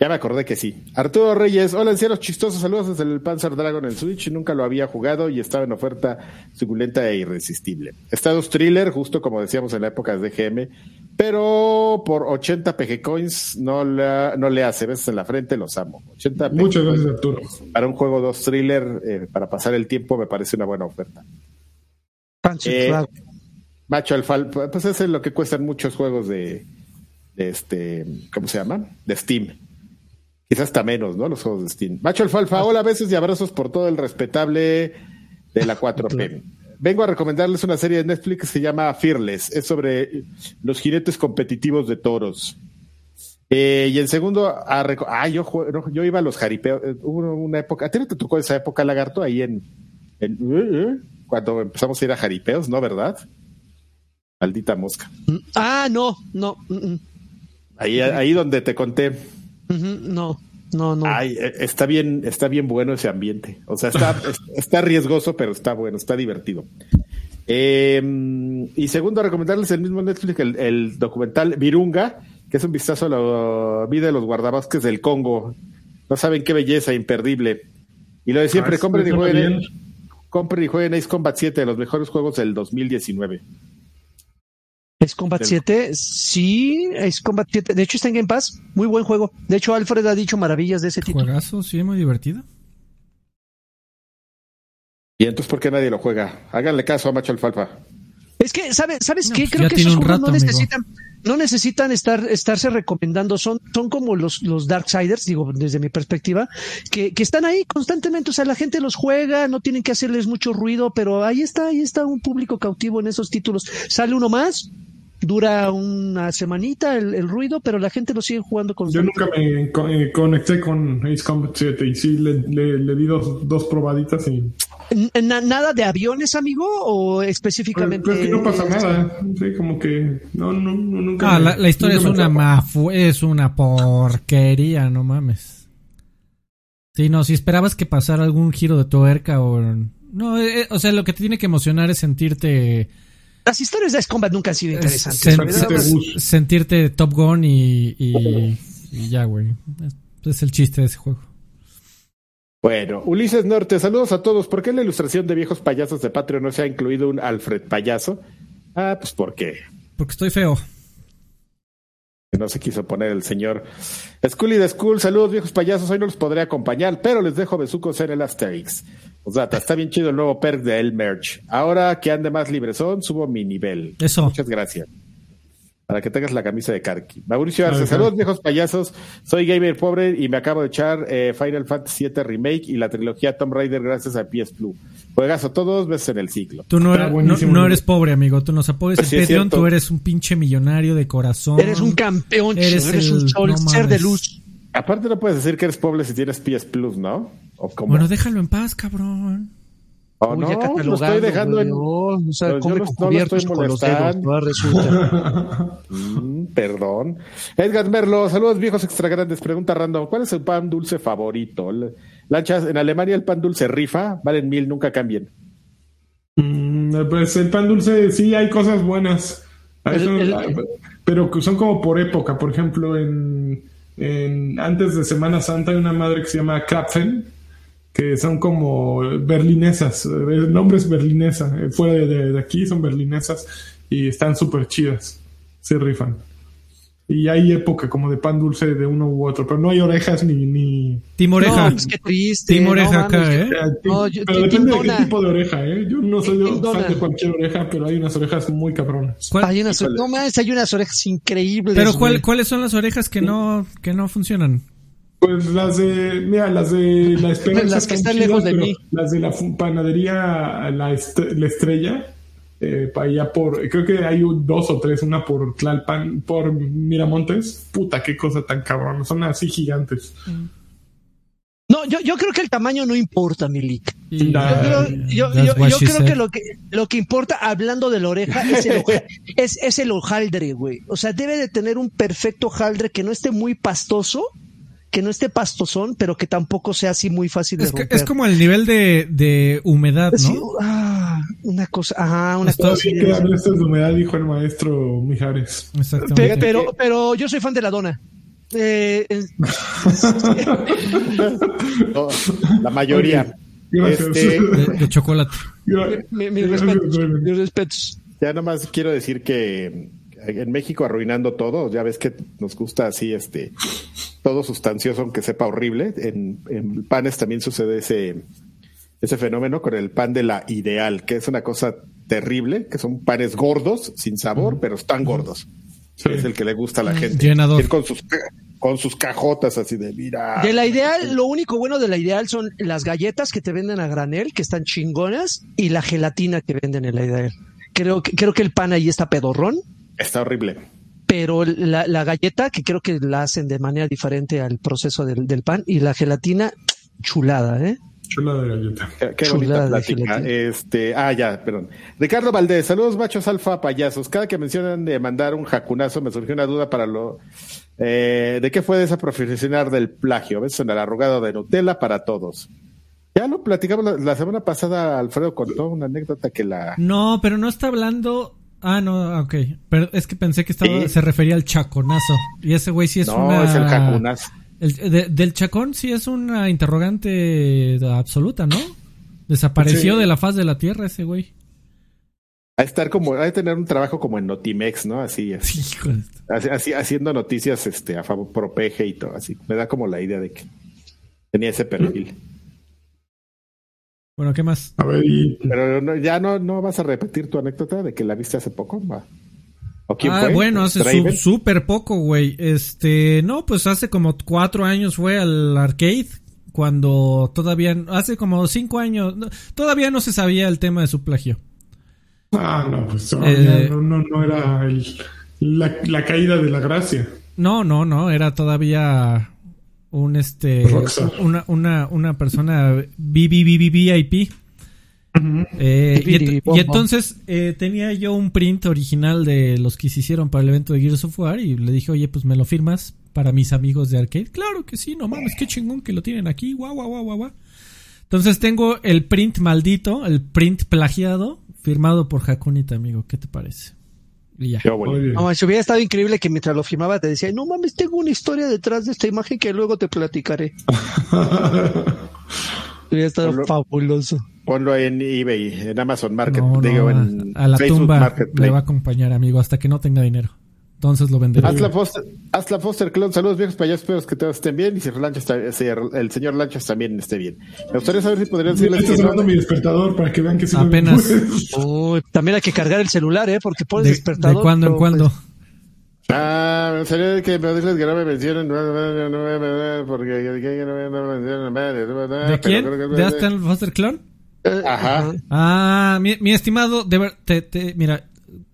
Ya me acordé que sí. Arturo Reyes, hola ancianos chistosos, saludos desde el Panzer Dragon en Switch, nunca lo había jugado y estaba en oferta suculenta e irresistible. Estados Thriller, justo como decíamos en la época de GM, pero por 80 PG Coins no, la- no le hace, veces en la frente los amo. 80 PG Muchas gracias, Arturo. para un juego 2 thriller, eh, para pasar el tiempo, me parece una buena oferta. Pancho Eh. Macho Alfalfa, pues eso es lo que cuestan muchos juegos de, de este, ¿cómo se llama? De Steam. Quizás hasta menos, ¿no? Los juegos de Steam. Macho Alfalfa, hola, besos y abrazos por todo el respetable de la 4P. Vengo a recomendarles una serie de Netflix que se llama Fearless. Es sobre los jinetes competitivos de toros. Eh, y en segundo, a ah, yo, yo iba a los jaripeos. Eh, Hubo una época, ¿a ti no te tocó esa época, Lagarto? Ahí en, en- cuando empezamos a ir a jaripeos, ¿no? ¿Verdad? Maldita mosca. Ah, no, no, mm, mm, Ahí, ahí donde te conté. no, no, no. Ay, eh, está bien, está bien bueno ese ambiente. O sea, está, es- está riesgoso, pero está bueno, está divertido. Eh, y segundo, recomendarles el mismo Netflix, el, el documental Virunga, que es un vistazo a la vida de los guardabosques del Congo. No saben qué belleza, imperdible. Y lo de siempre, Ah, compren y jueguen, compren y jueguen Ace Combat 7, de los mejores juegos del 2019. Ace Combat del- 7, sí, Ace Combat 7. De hecho, está en Game Pass. Muy buen juego. De hecho, Alfred ha dicho maravillas de ese título. Juegazo, sí, muy divertido. Y entonces, ¿por qué nadie lo juega? Háganle caso a Macho Alfalfa. Es que, ¿sabe- ¿sabes No, qué? pues Creo que esos juegos rato, no amigo. No necesitan estar, estarse recomendando. Son, son como los, los Darksiders, digo, desde mi perspectiva, que, que están ahí constantemente. O sea, la gente los juega, no tienen que hacerles mucho ruido, pero ahí está, ahí está un público cautivo en esos títulos. Sale uno más, dura una semanita el, el ruido, pero la gente lo sigue jugando Yo constantemente. nunca me eh, conecté con Ace Combat 7 y sí le, le- le di dos, dos probaditas y ¿Nada de aviones, amigo? ¿O pues, específicamente? pues que no pasa nada. Sí, como que no, no, no, nunca. Ah, me- la, la historia es nunca una mafu, es una porquería, no mames. Sí, no, si esperabas que pasara algún giro de tuerca o... No, eh, o sea, lo que te tiene que emocionar es sentirte... Las historias de Ace Combat nunca han sido es interesantes. sentirte Top Gun y, y, y ya, güey. Es, es el chiste de ese juego. Bueno, Ulises Norte, saludos a todos. ¿Por qué en la ilustración de viejos payasos de Patreon no se ha incluido un Alfred payaso? Ah, pues porque Porque estoy feo. no se quiso poner el señor. Scully de School, saludos viejos payasos. Hoy no los podré acompañar, pero les dejo besucos en el Asterix. Os data, está bien chido el nuevo perk de El Merch. Ahora que ande más librezón, subo mi nivel. Eso. Muchas gracias. Para que tengas la camisa de Karki. Mauricio Arce, saludos viejos payasos. Soy gamer pobre y me acabo de echar eh, Final Fantasy VII Remake y la trilogía Tomb Raider gracias a PS Plus. Juegas a todos, ves en el ciclo. Tú no, eres, no, buenísimo. no eres pobre, amigo. Tú nos apoyas Pues sí, en Patreon. Tú eres un pinche millonario de corazón. Eres un campeón, Eres eres el- un sol, no ser de luz. Aparte no puedes decir que eres pobre si tienes PS Plus, ¿no? ¿O cómo? Bueno, déjalo en paz, cabrón. Oh, Uy, no, lo estoy dejando en... o sea, come no- con no los dedos, resulta. Mm, perdón. Edgar Merlo, saludos viejos extra grandes. Pregunta random, ¿cuál es el pan dulce favorito? Lanchas, en Alemania el pan dulce rifa, valen mil, nunca cambien. Mm, pues el pan dulce sí hay cosas buenas. Hay El- son- el- pero que son como por época. Por ejemplo, en, en- antes de Semana Santa hay una madre que se llama Krapfen, que son como berlinesas. El nombre es berlinesa. eh, Fuera de, de- de aquí son berlinesas y están súper chidas. Se rifan. Y hay época como de pan dulce de uno u otro, pero no hay orejas ni... ni... Team Oreja. No, qué triste. Team no acá, ¿eh? No, yo- pero depende de qué tipo de oreja, ¿eh? Yo no soy fan de cualquier oreja, pero hay unas orejas muy cabronas. ¿Cuál- Hay unas, no mames, hay unas orejas increíbles. pero ¿cuál-. ¿cuáles son las orejas que no, que no funcionan? Pues las de, mira, las de la esperanza. Las que están chidas, lejos de mí. Las de la panadería La, Est- la Estrella, eh, para allá por, creo que hay un- dos o tres, una por Tlalpan, por Miramontes. Puta, qué cosa tan cabrón, son así gigantes. No, yo, yo creo que el tamaño no importa, Milik. Nah. Yo, creo- yo- yo- creo que lo que lo que importa, hablando de la oreja, es el, es, es el hojaldre, güey. O sea, debe de tener un perfecto hojaldre que no esté muy pastoso, que no esté pastosón, pero que tampoco sea así muy fácil de Es, que- es como el nivel de, de humedad, Sí, ¿no? ah, una cosa, ajá, una Está cosa. Así. que hablaste de humedad, dijo el maestro Mijares. Exactamente. Pe- pero, pero yo soy fan de la dona. Eh, eh, No, la mayoría. Gracias. Este, de, de chocolate. Mi- mis respetos, mis respetos. Ya nomás quiero decir que en México arruinando todo, ya ves que nos gusta así, este, todo sustancioso, aunque sepa horrible. En, en panes también sucede ese, ese fenómeno con el pan de la ideal, que es una cosa terrible, que son panes gordos, sin sabor, pero están gordos. Sí. Es el que le gusta a la gente. Llenador. Ir Con sus, con sus cajotas así de, mira. De la ideal, lo único bueno de la ideal son las galletas que te venden a granel, que están chingonas, y la gelatina que venden en la ideal. Creo que, creo que el pan ahí está pedorrón, Está horrible. pero la, la galleta, que creo que la hacen de manera diferente al proceso del, del pan, y la gelatina, chulada, ¿eh? Chula de galleta. Qué, qué Chulada bonita de plática. gelatina. Este, ah, ya, perdón. Ricardo Valdés, saludos machos alfa payasos. Cada que mencionan de mandar un jacunazo me surgió una duda para lo eh, de qué fue de esa profesional del plagio. ¿Ves? En el arrugado de Nutella para todos. Ya lo platicamos la, la semana pasada, Alfredo contó una anécdota que la No, pero no está hablando. Ah, no, ok. Pero es que pensé que estaba, Sí. se refería al chaconazo. Y ese güey sí es no una. es el jacunazo. El- de- del chacón sí es una interrogante absoluta, ¿no? Desapareció Sí. de la faz de la tierra ese güey. De estar como, de tener un trabajo como en Notimex, ¿no? Así, así, así- así- haciendo noticias este, a favor, pro peje y todo, así. Me da como la idea de que tenía ese perfil. Bueno, ¿qué más? A ver, y Pero no- ya no, no vas a repetir tu anécdota de que la viste hace poco, ¿va? ¿O quién ah, fue? bueno, hace súper poco, güey. Este, no, pues hace como cuatro años fue al arcade. Cuando todavía, hace como cinco años, no- todavía no se sabía el tema de su plagio. Ah, no, pues no, Eh, no, no, no era el- la, la caída de la gracia. No, no, no, era todavía un este una una una persona VIP. Eh, y, y entonces eh, tenía yo un print original de los que se hicieron para el evento de Gears of War y le dije, oye, pues me lo firmas para mis amigos de arcade. Claro que sí, no mames, qué chingón que lo tienen aquí, guau, guau, guau, guau, guau. Entonces tengo el print maldito, el print plagiado, firmado por Hakunita, amigo. ¿Qué te parece? Y ya. Qué bueno. Muy bien. No, si hubiera estado increíble que mientras lo filmaba te decía, no mames, tengo una historia detrás de esta imagen que luego te platicaré. Hubiera estado Ponlo- fabuloso. Ponlo en eBay, en Amazon Market, No, no, digo, a- en a, la Facebook tumba le Marketplace. va a acompañar, amigo, hasta que no tenga dinero. Entonces lo venderé. Hazla Foster, Hazla Foster Clon, saludos viejos payasos, espero que todos estén bien y si el señor Lanchas también esté bien. Me gustaría saber si podrían decirles Está que no- sonando mi despertador para que vean que sí Apenas. Uy, también hay que cargar el celular, ¿eh? Porque pones de, despertador. de cuando en cuando. pues, Ah, me gustaría que me dices que no me mencionen porque ¿De quién? ¿De Aston Foster Clone? eh, Ajá. Ah, mi, mi estimado, de ver- te- te- mira, eh,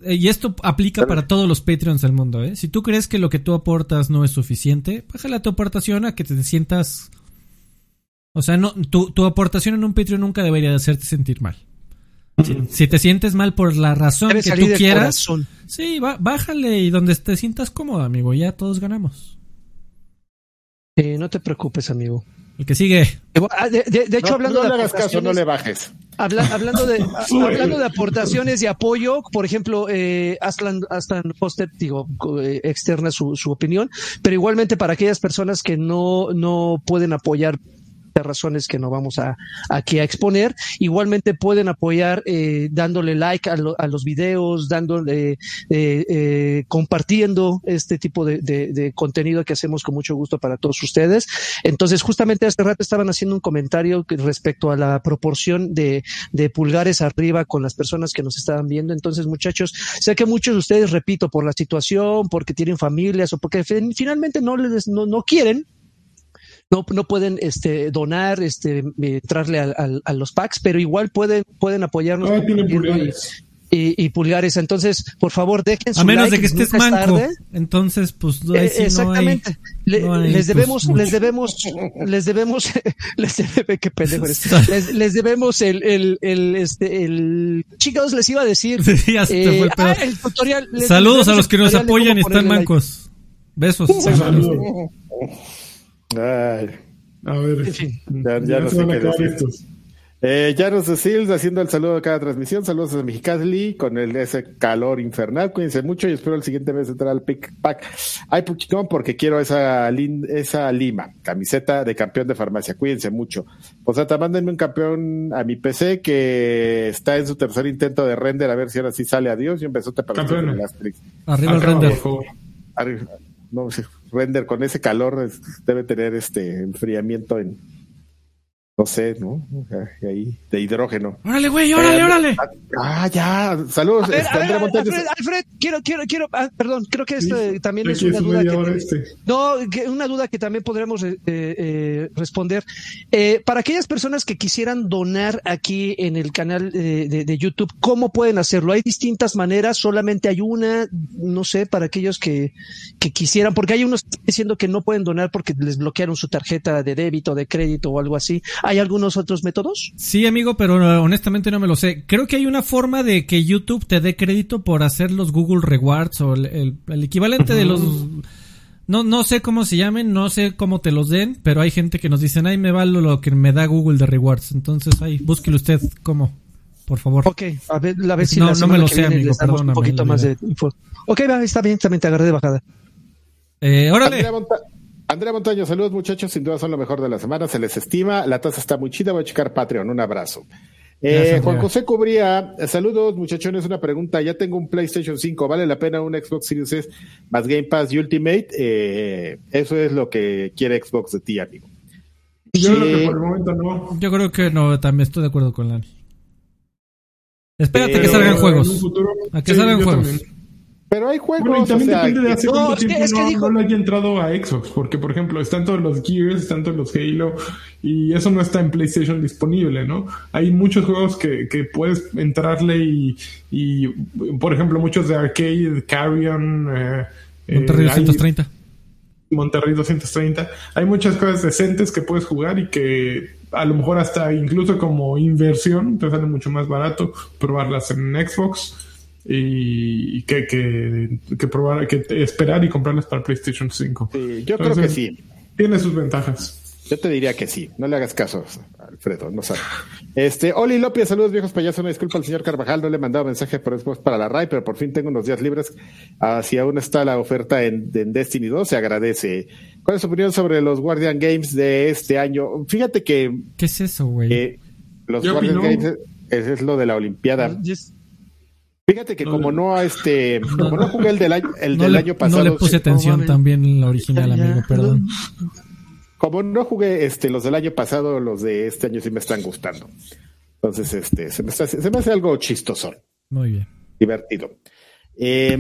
y esto aplica para todos los Patreons del mundo, ¿eh? Si tú crees que lo que tú aportas no es suficiente, bájale tu aportación a que te sientas... O sea, no, tu, tu aportación en un Patreon nunca debería de hacerte sentir mal. Si, si te sientes mal por la razón Debe que tú quieras, corazón. sí, bájale y donde te sientas cómodo, amigo, ya todos ganamos. Eh, no te preocupes, amigo. El que sigue. Ah, De, de- de hecho, No, hablando no le de hagas caso, no aportaciones- le bajes. Habla- hablando, de, a- hablando de aportaciones y apoyo, por ejemplo, eh, Aslan, Aslan Foster, digo, eh, externa su, su opinión, pero igualmente para aquellas personas que no, no pueden apoyar razones que no vamos a aquí a exponer. Igualmente pueden apoyar eh, dándole like a, lo- a los videos, dándole, eh, eh, compartiendo este tipo de, de- de contenido que hacemos con mucho gusto para todos ustedes. Entonces, justamente hace rato estaban haciendo un comentario respecto a la proporción de, de pulgares arriba con las personas que nos estaban viendo. Entonces, muchachos, sé que muchos de ustedes, repito, por la situación, porque tienen familias o porque fin- finalmente no les, no, no quieren, no, no pueden este, donar, este, eh, entrarle al- al- a, los packs, pero igual pueden, pueden apoyarnos. Ah, tienen pulgares. Y, y pulgares. Entonces, por favor, dejen su A menos like, de que estés manco. tarde. Entonces, pues ahí Eh, sí no hay- exactamente. Le- no hay, les pues, debemos, mucho. les debemos, les debemos, les debe, qué pendejo eres. Les, les debemos el, el, el, este, el, chicos, les iba a decir. Sí, ya se te fue el pedo. ah, el tutorial. les- Saludos les a debemos los que nos apoyan y están ponerle like. mancos. Besos. Un saludo. Ay. A ver. En fin. Ya- ya no sé qué decir. estos. Eh, Janos de Sils haciendo el saludo de cada transmisión. Saludos a Mexicali con el, ese calor infernal. Cuídense mucho y espero el siguiente mes entrar al pick pack. Ay, puchicón, porque quiero esa, lin- esa lima, camiseta de campeón de farmacia. Cuídense mucho. Posata, mándenme un campeón a mi PC que está en su tercer intento de render, a ver si ahora sí sale adiós y un besote para Campeón. Arriba el render. por favor. Arri- No sé, render con ese calor debe tener este enfriamiento en no sé, ¿no? Ahí, de hidrógeno. Órale, güey, órale, Eh, órale. Ah, ya. Saludos, A ver, este, a ver. Alfred, Alfred, quiero, quiero, quiero, ah, perdón, creo que esto Sí, también es una duda que, este. no, que una duda que también podremos eh, eh, responder. Eh, para aquellas personas que quisieran donar aquí en el canal eh, de, de YouTube, ¿cómo pueden hacerlo? Hay distintas maneras, solamente hay una, no sé, para aquellos que, que quisieran, porque hay unos que están diciendo que no pueden donar porque les bloquearon su tarjeta de débito, de crédito o algo así. ¿Hay algunos otros métodos? Sí, amigo, pero uh, honestamente no me lo sé. Creo que hay una forma de que YouTube te dé crédito por hacer los Google Rewards o el, el- el equivalente de los... No, no sé cómo se llamen, no sé cómo te los den, pero hay gente que nos dicen, ay, me vale lo que me da Google de Rewards. Entonces, ahí, búsquelo usted cómo, por favor. Ok, a ver, a ver si No, la no me lo sé, amigo, damos un perdóname, poquito la más de info. Ok, va, está bien, también te agarré de bajada. Eh, órale. Andrea, Monta- Andrea Montaño, saludos muchachos, sin duda son lo mejor de la semana, se les estima, la tasa está muy chida, voy a checar Patreon, un abrazo. Eh, Gracias, Juan Andrea. José Cubría, eh, saludos muchachones, una pregunta, ya tengo un PlayStation 5, ¿vale la pena un Xbox Series S más Game Pass y Ultimate? Eh, eso es lo que quiere Xbox de ti, amigo. Yo Sí. creo que por el momento no. Yo creo que no, también estoy de acuerdo con Lani. Espérate Pero que salgan juegos. futuro- A que sí, salgan juegos. también. Pero hay juegos, Bueno, y también o sea, depende de hace No, cuánto es que- tiempo es que no, dijo- no haya entrado a Xbox, porque por ejemplo están todos los Gears, están todos los Halo, y eso no está en PlayStation disponible, ¿no? Hay muchos juegos que, que puedes entrarle y, y, por ejemplo, muchos de arcade, Carrion, eh, eh, Monterrey hay- 230. Monterrey 230. Hay muchas cosas decentes que puedes jugar y que a lo mejor hasta incluso como inversión te sale mucho más barato probarlas en Xbox y que, que, que probar, que esperar y comprarlas para PlayStation 5. sí, yo creo que sí. Tiene sus ventajas. Yo te diría que sí, no le hagas caso, Alfredo, no sabe. Este, Oli López, saludos viejos payasos, una disculpa al señor Carvajal, no le he mandado mensaje por después para la RAI, pero por fin tengo unos días libres. Si aún está la oferta en, en Destiny 2, se agradece. ¿Cuál es su opinión sobre los Guardian Games de este año? Fíjate que ¿Qué es eso, güey? eh, los Yo Guardian Games es, es lo de la Olimpiada. Yes. Fíjate que No, como no. no, este, como no jugué el del año, el no, del le, año no pasado. le puse sí, atención también en la original, amigo, perdón. como no jugué este los del año pasado, los de este año sí me están gustando. Entonces, este, se me, está- se me hace algo chistoso, Muy bien. divertido. Eh,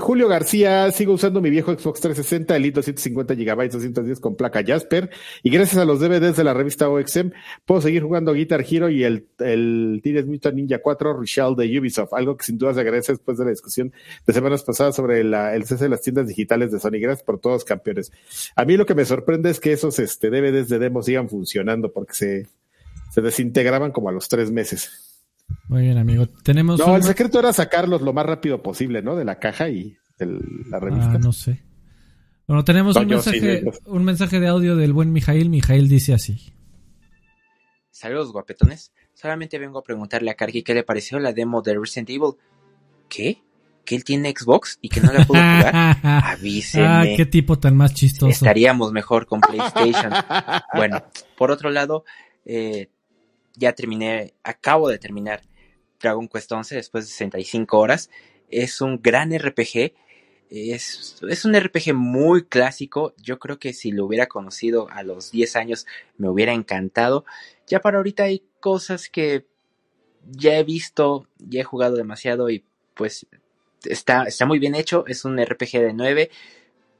Julio García, sigo usando mi viejo Xbox 360, Elite 250 GB 210 con placa Jasper, y gracias a los DVDs de la revista OXM, puedo seguir jugando Guitar Hero y el, el Teenage Mutant Ninja 4 Richelle de Ubisoft, algo que sin duda se agradece después de la discusión de semanas pasadas sobre la- el cese de las tiendas digitales de Sony. Gracias por todos, campeones. A mí lo que me sorprende es que esos este, DVDs de demo sigan funcionando porque se, se desintegraban como a los tres meses. Muy bien, amigo. Tenemos No, un- el secreto era sacarlos lo más rápido posible, ¿no? De la caja y de la revista. Ah, no sé. Bueno, tenemos No, un sí, mensaje, yo- un mensaje de audio del buen Mijail. Mijail dice así. Saludos guapetones. Solamente vengo a preguntarle a Karki qué le pareció la demo de Resident Evil. ¿Qué? ¿Que él tiene Xbox y que no la pudo jugar? ah, Avísenme. qué tipo tan más chistoso. Estaríamos mejor con PlayStation. Bueno, por otro lado, eh, ya terminé, acabo de terminar Dragon Quest 11 después de 65 horas. Es un gran RPG. Es, es un RPG muy clásico. Yo creo que si lo hubiera conocido a los 10 años me hubiera encantado. Ya para ahorita hay cosas que ya he visto, ya he jugado demasiado y pues está, está muy bien hecho. Es un RPG de 9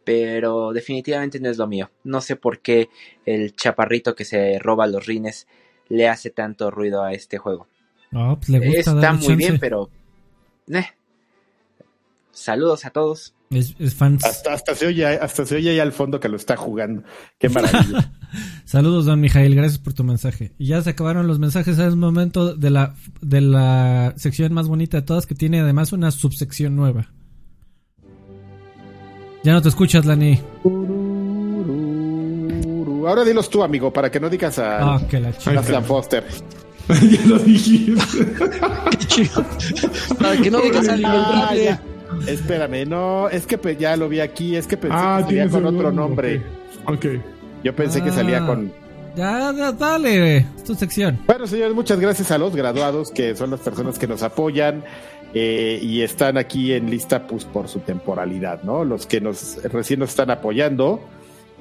pero definitivamente no es lo mío. No sé por qué el chaparrito que se roba los rines le hace tanto ruido a este juego. No, pues le gusta Está muy chance. bien, pero... eh. Saludos a todos. Es, es fans. Hasta, hasta se oye, hasta se oye ahí al fondo que lo está jugando. Qué maravilla. Saludos, don Mijail. Gracias por tu mensaje. Y ya se acabaron los mensajes. Es momento de la, de la sección más bonita de todas, que tiene además una subsección nueva. Ya no te escuchas, Lani. Ahora dilos tú, amigo, para que no digas a Ah, que la chica. Aslan Foster. ya lo dijiste. Qué chido. Para que no digas al Ah, ya. Espérame, no, es que pe- ya lo vi aquí, es que pensé ah, que salía con otro nombre. nombre. Ok. Ok. Yo pensé que salía Ah. con... Ya, ya, dale. Es tu sección. Bueno, señores, muchas gracias a los graduados, que son las personas que nos apoyan eh, y están aquí en lista pues por su temporalidad, ¿no? Los que nos recién nos están apoyando.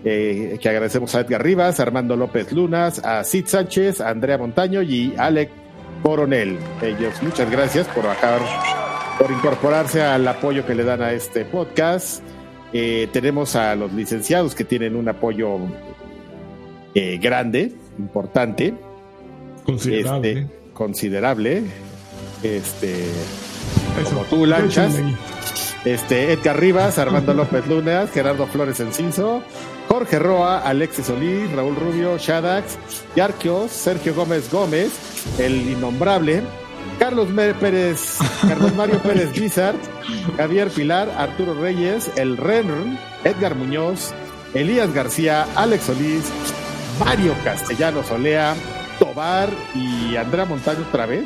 Eh, que agradecemos a Edgar Rivas, a Armando López Lunas, a Sid Sánchez, a Andrea Montaño y Alec Coronel. Ellos, muchas gracias por bajar, por incorporarse al apoyo que le dan a este podcast. Eh, tenemos a los licenciados que tienen un apoyo eh, grande, importante, Considerable. este, considerable. Este, Eso. como tú, Lanchas. Este, Edgar Rivas, Armando López Lunas, Gerardo Flores Enciso, Jorge Roa, Alexis Solís, Raúl Rubio, Shadax, Yarquios, Sergio Gómez Gómez, el innombrable, Carlos Mer- Pérez, Carlos Mario Pérez Guizar, Javier Pilar, Arturo Reyes, el Renr, Edgar Muñoz, Elías García, Alex Solís, Mario Castellanos Olea, Tobar y Andrea Montaño otra vez.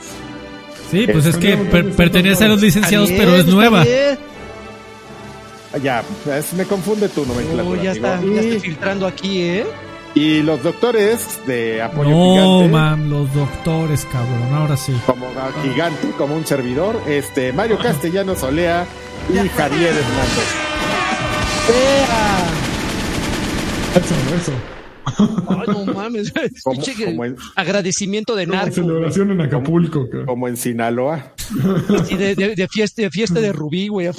Sí, pues es que per- pertenece a los licenciados, pero es nueva. bien. Ya, es- me confunde tu nomenclatura. Oh, ya amigo. está, Y- ya estoy filtrando aquí, ¿eh? Y los doctores de apoyo No, gigante, mam, los doctores, cabrón. Ahora sí. como gigante, como un servidor, este Mario Castellanos Olea y Javier Hernández. ¡Ea! Eso, eso. Ay, no mames. Como, en, agradecimiento de narco. celebración en Acapulco. como en Sinaloa. Sí, de, de- de fiesta, de fiesta de Rubí, güey.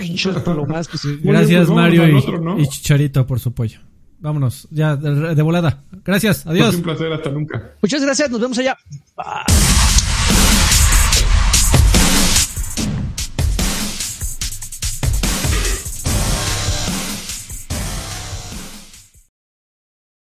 Pinche lo más que se- Gracias, pues Mario y, otro, ¿no? y Chicharito, por su apoyo. Vámonos, ya, de, de volada. Gracias, Fue adiós. un placer, hasta nunca. Muchas gracias, nos vemos allá. Bye.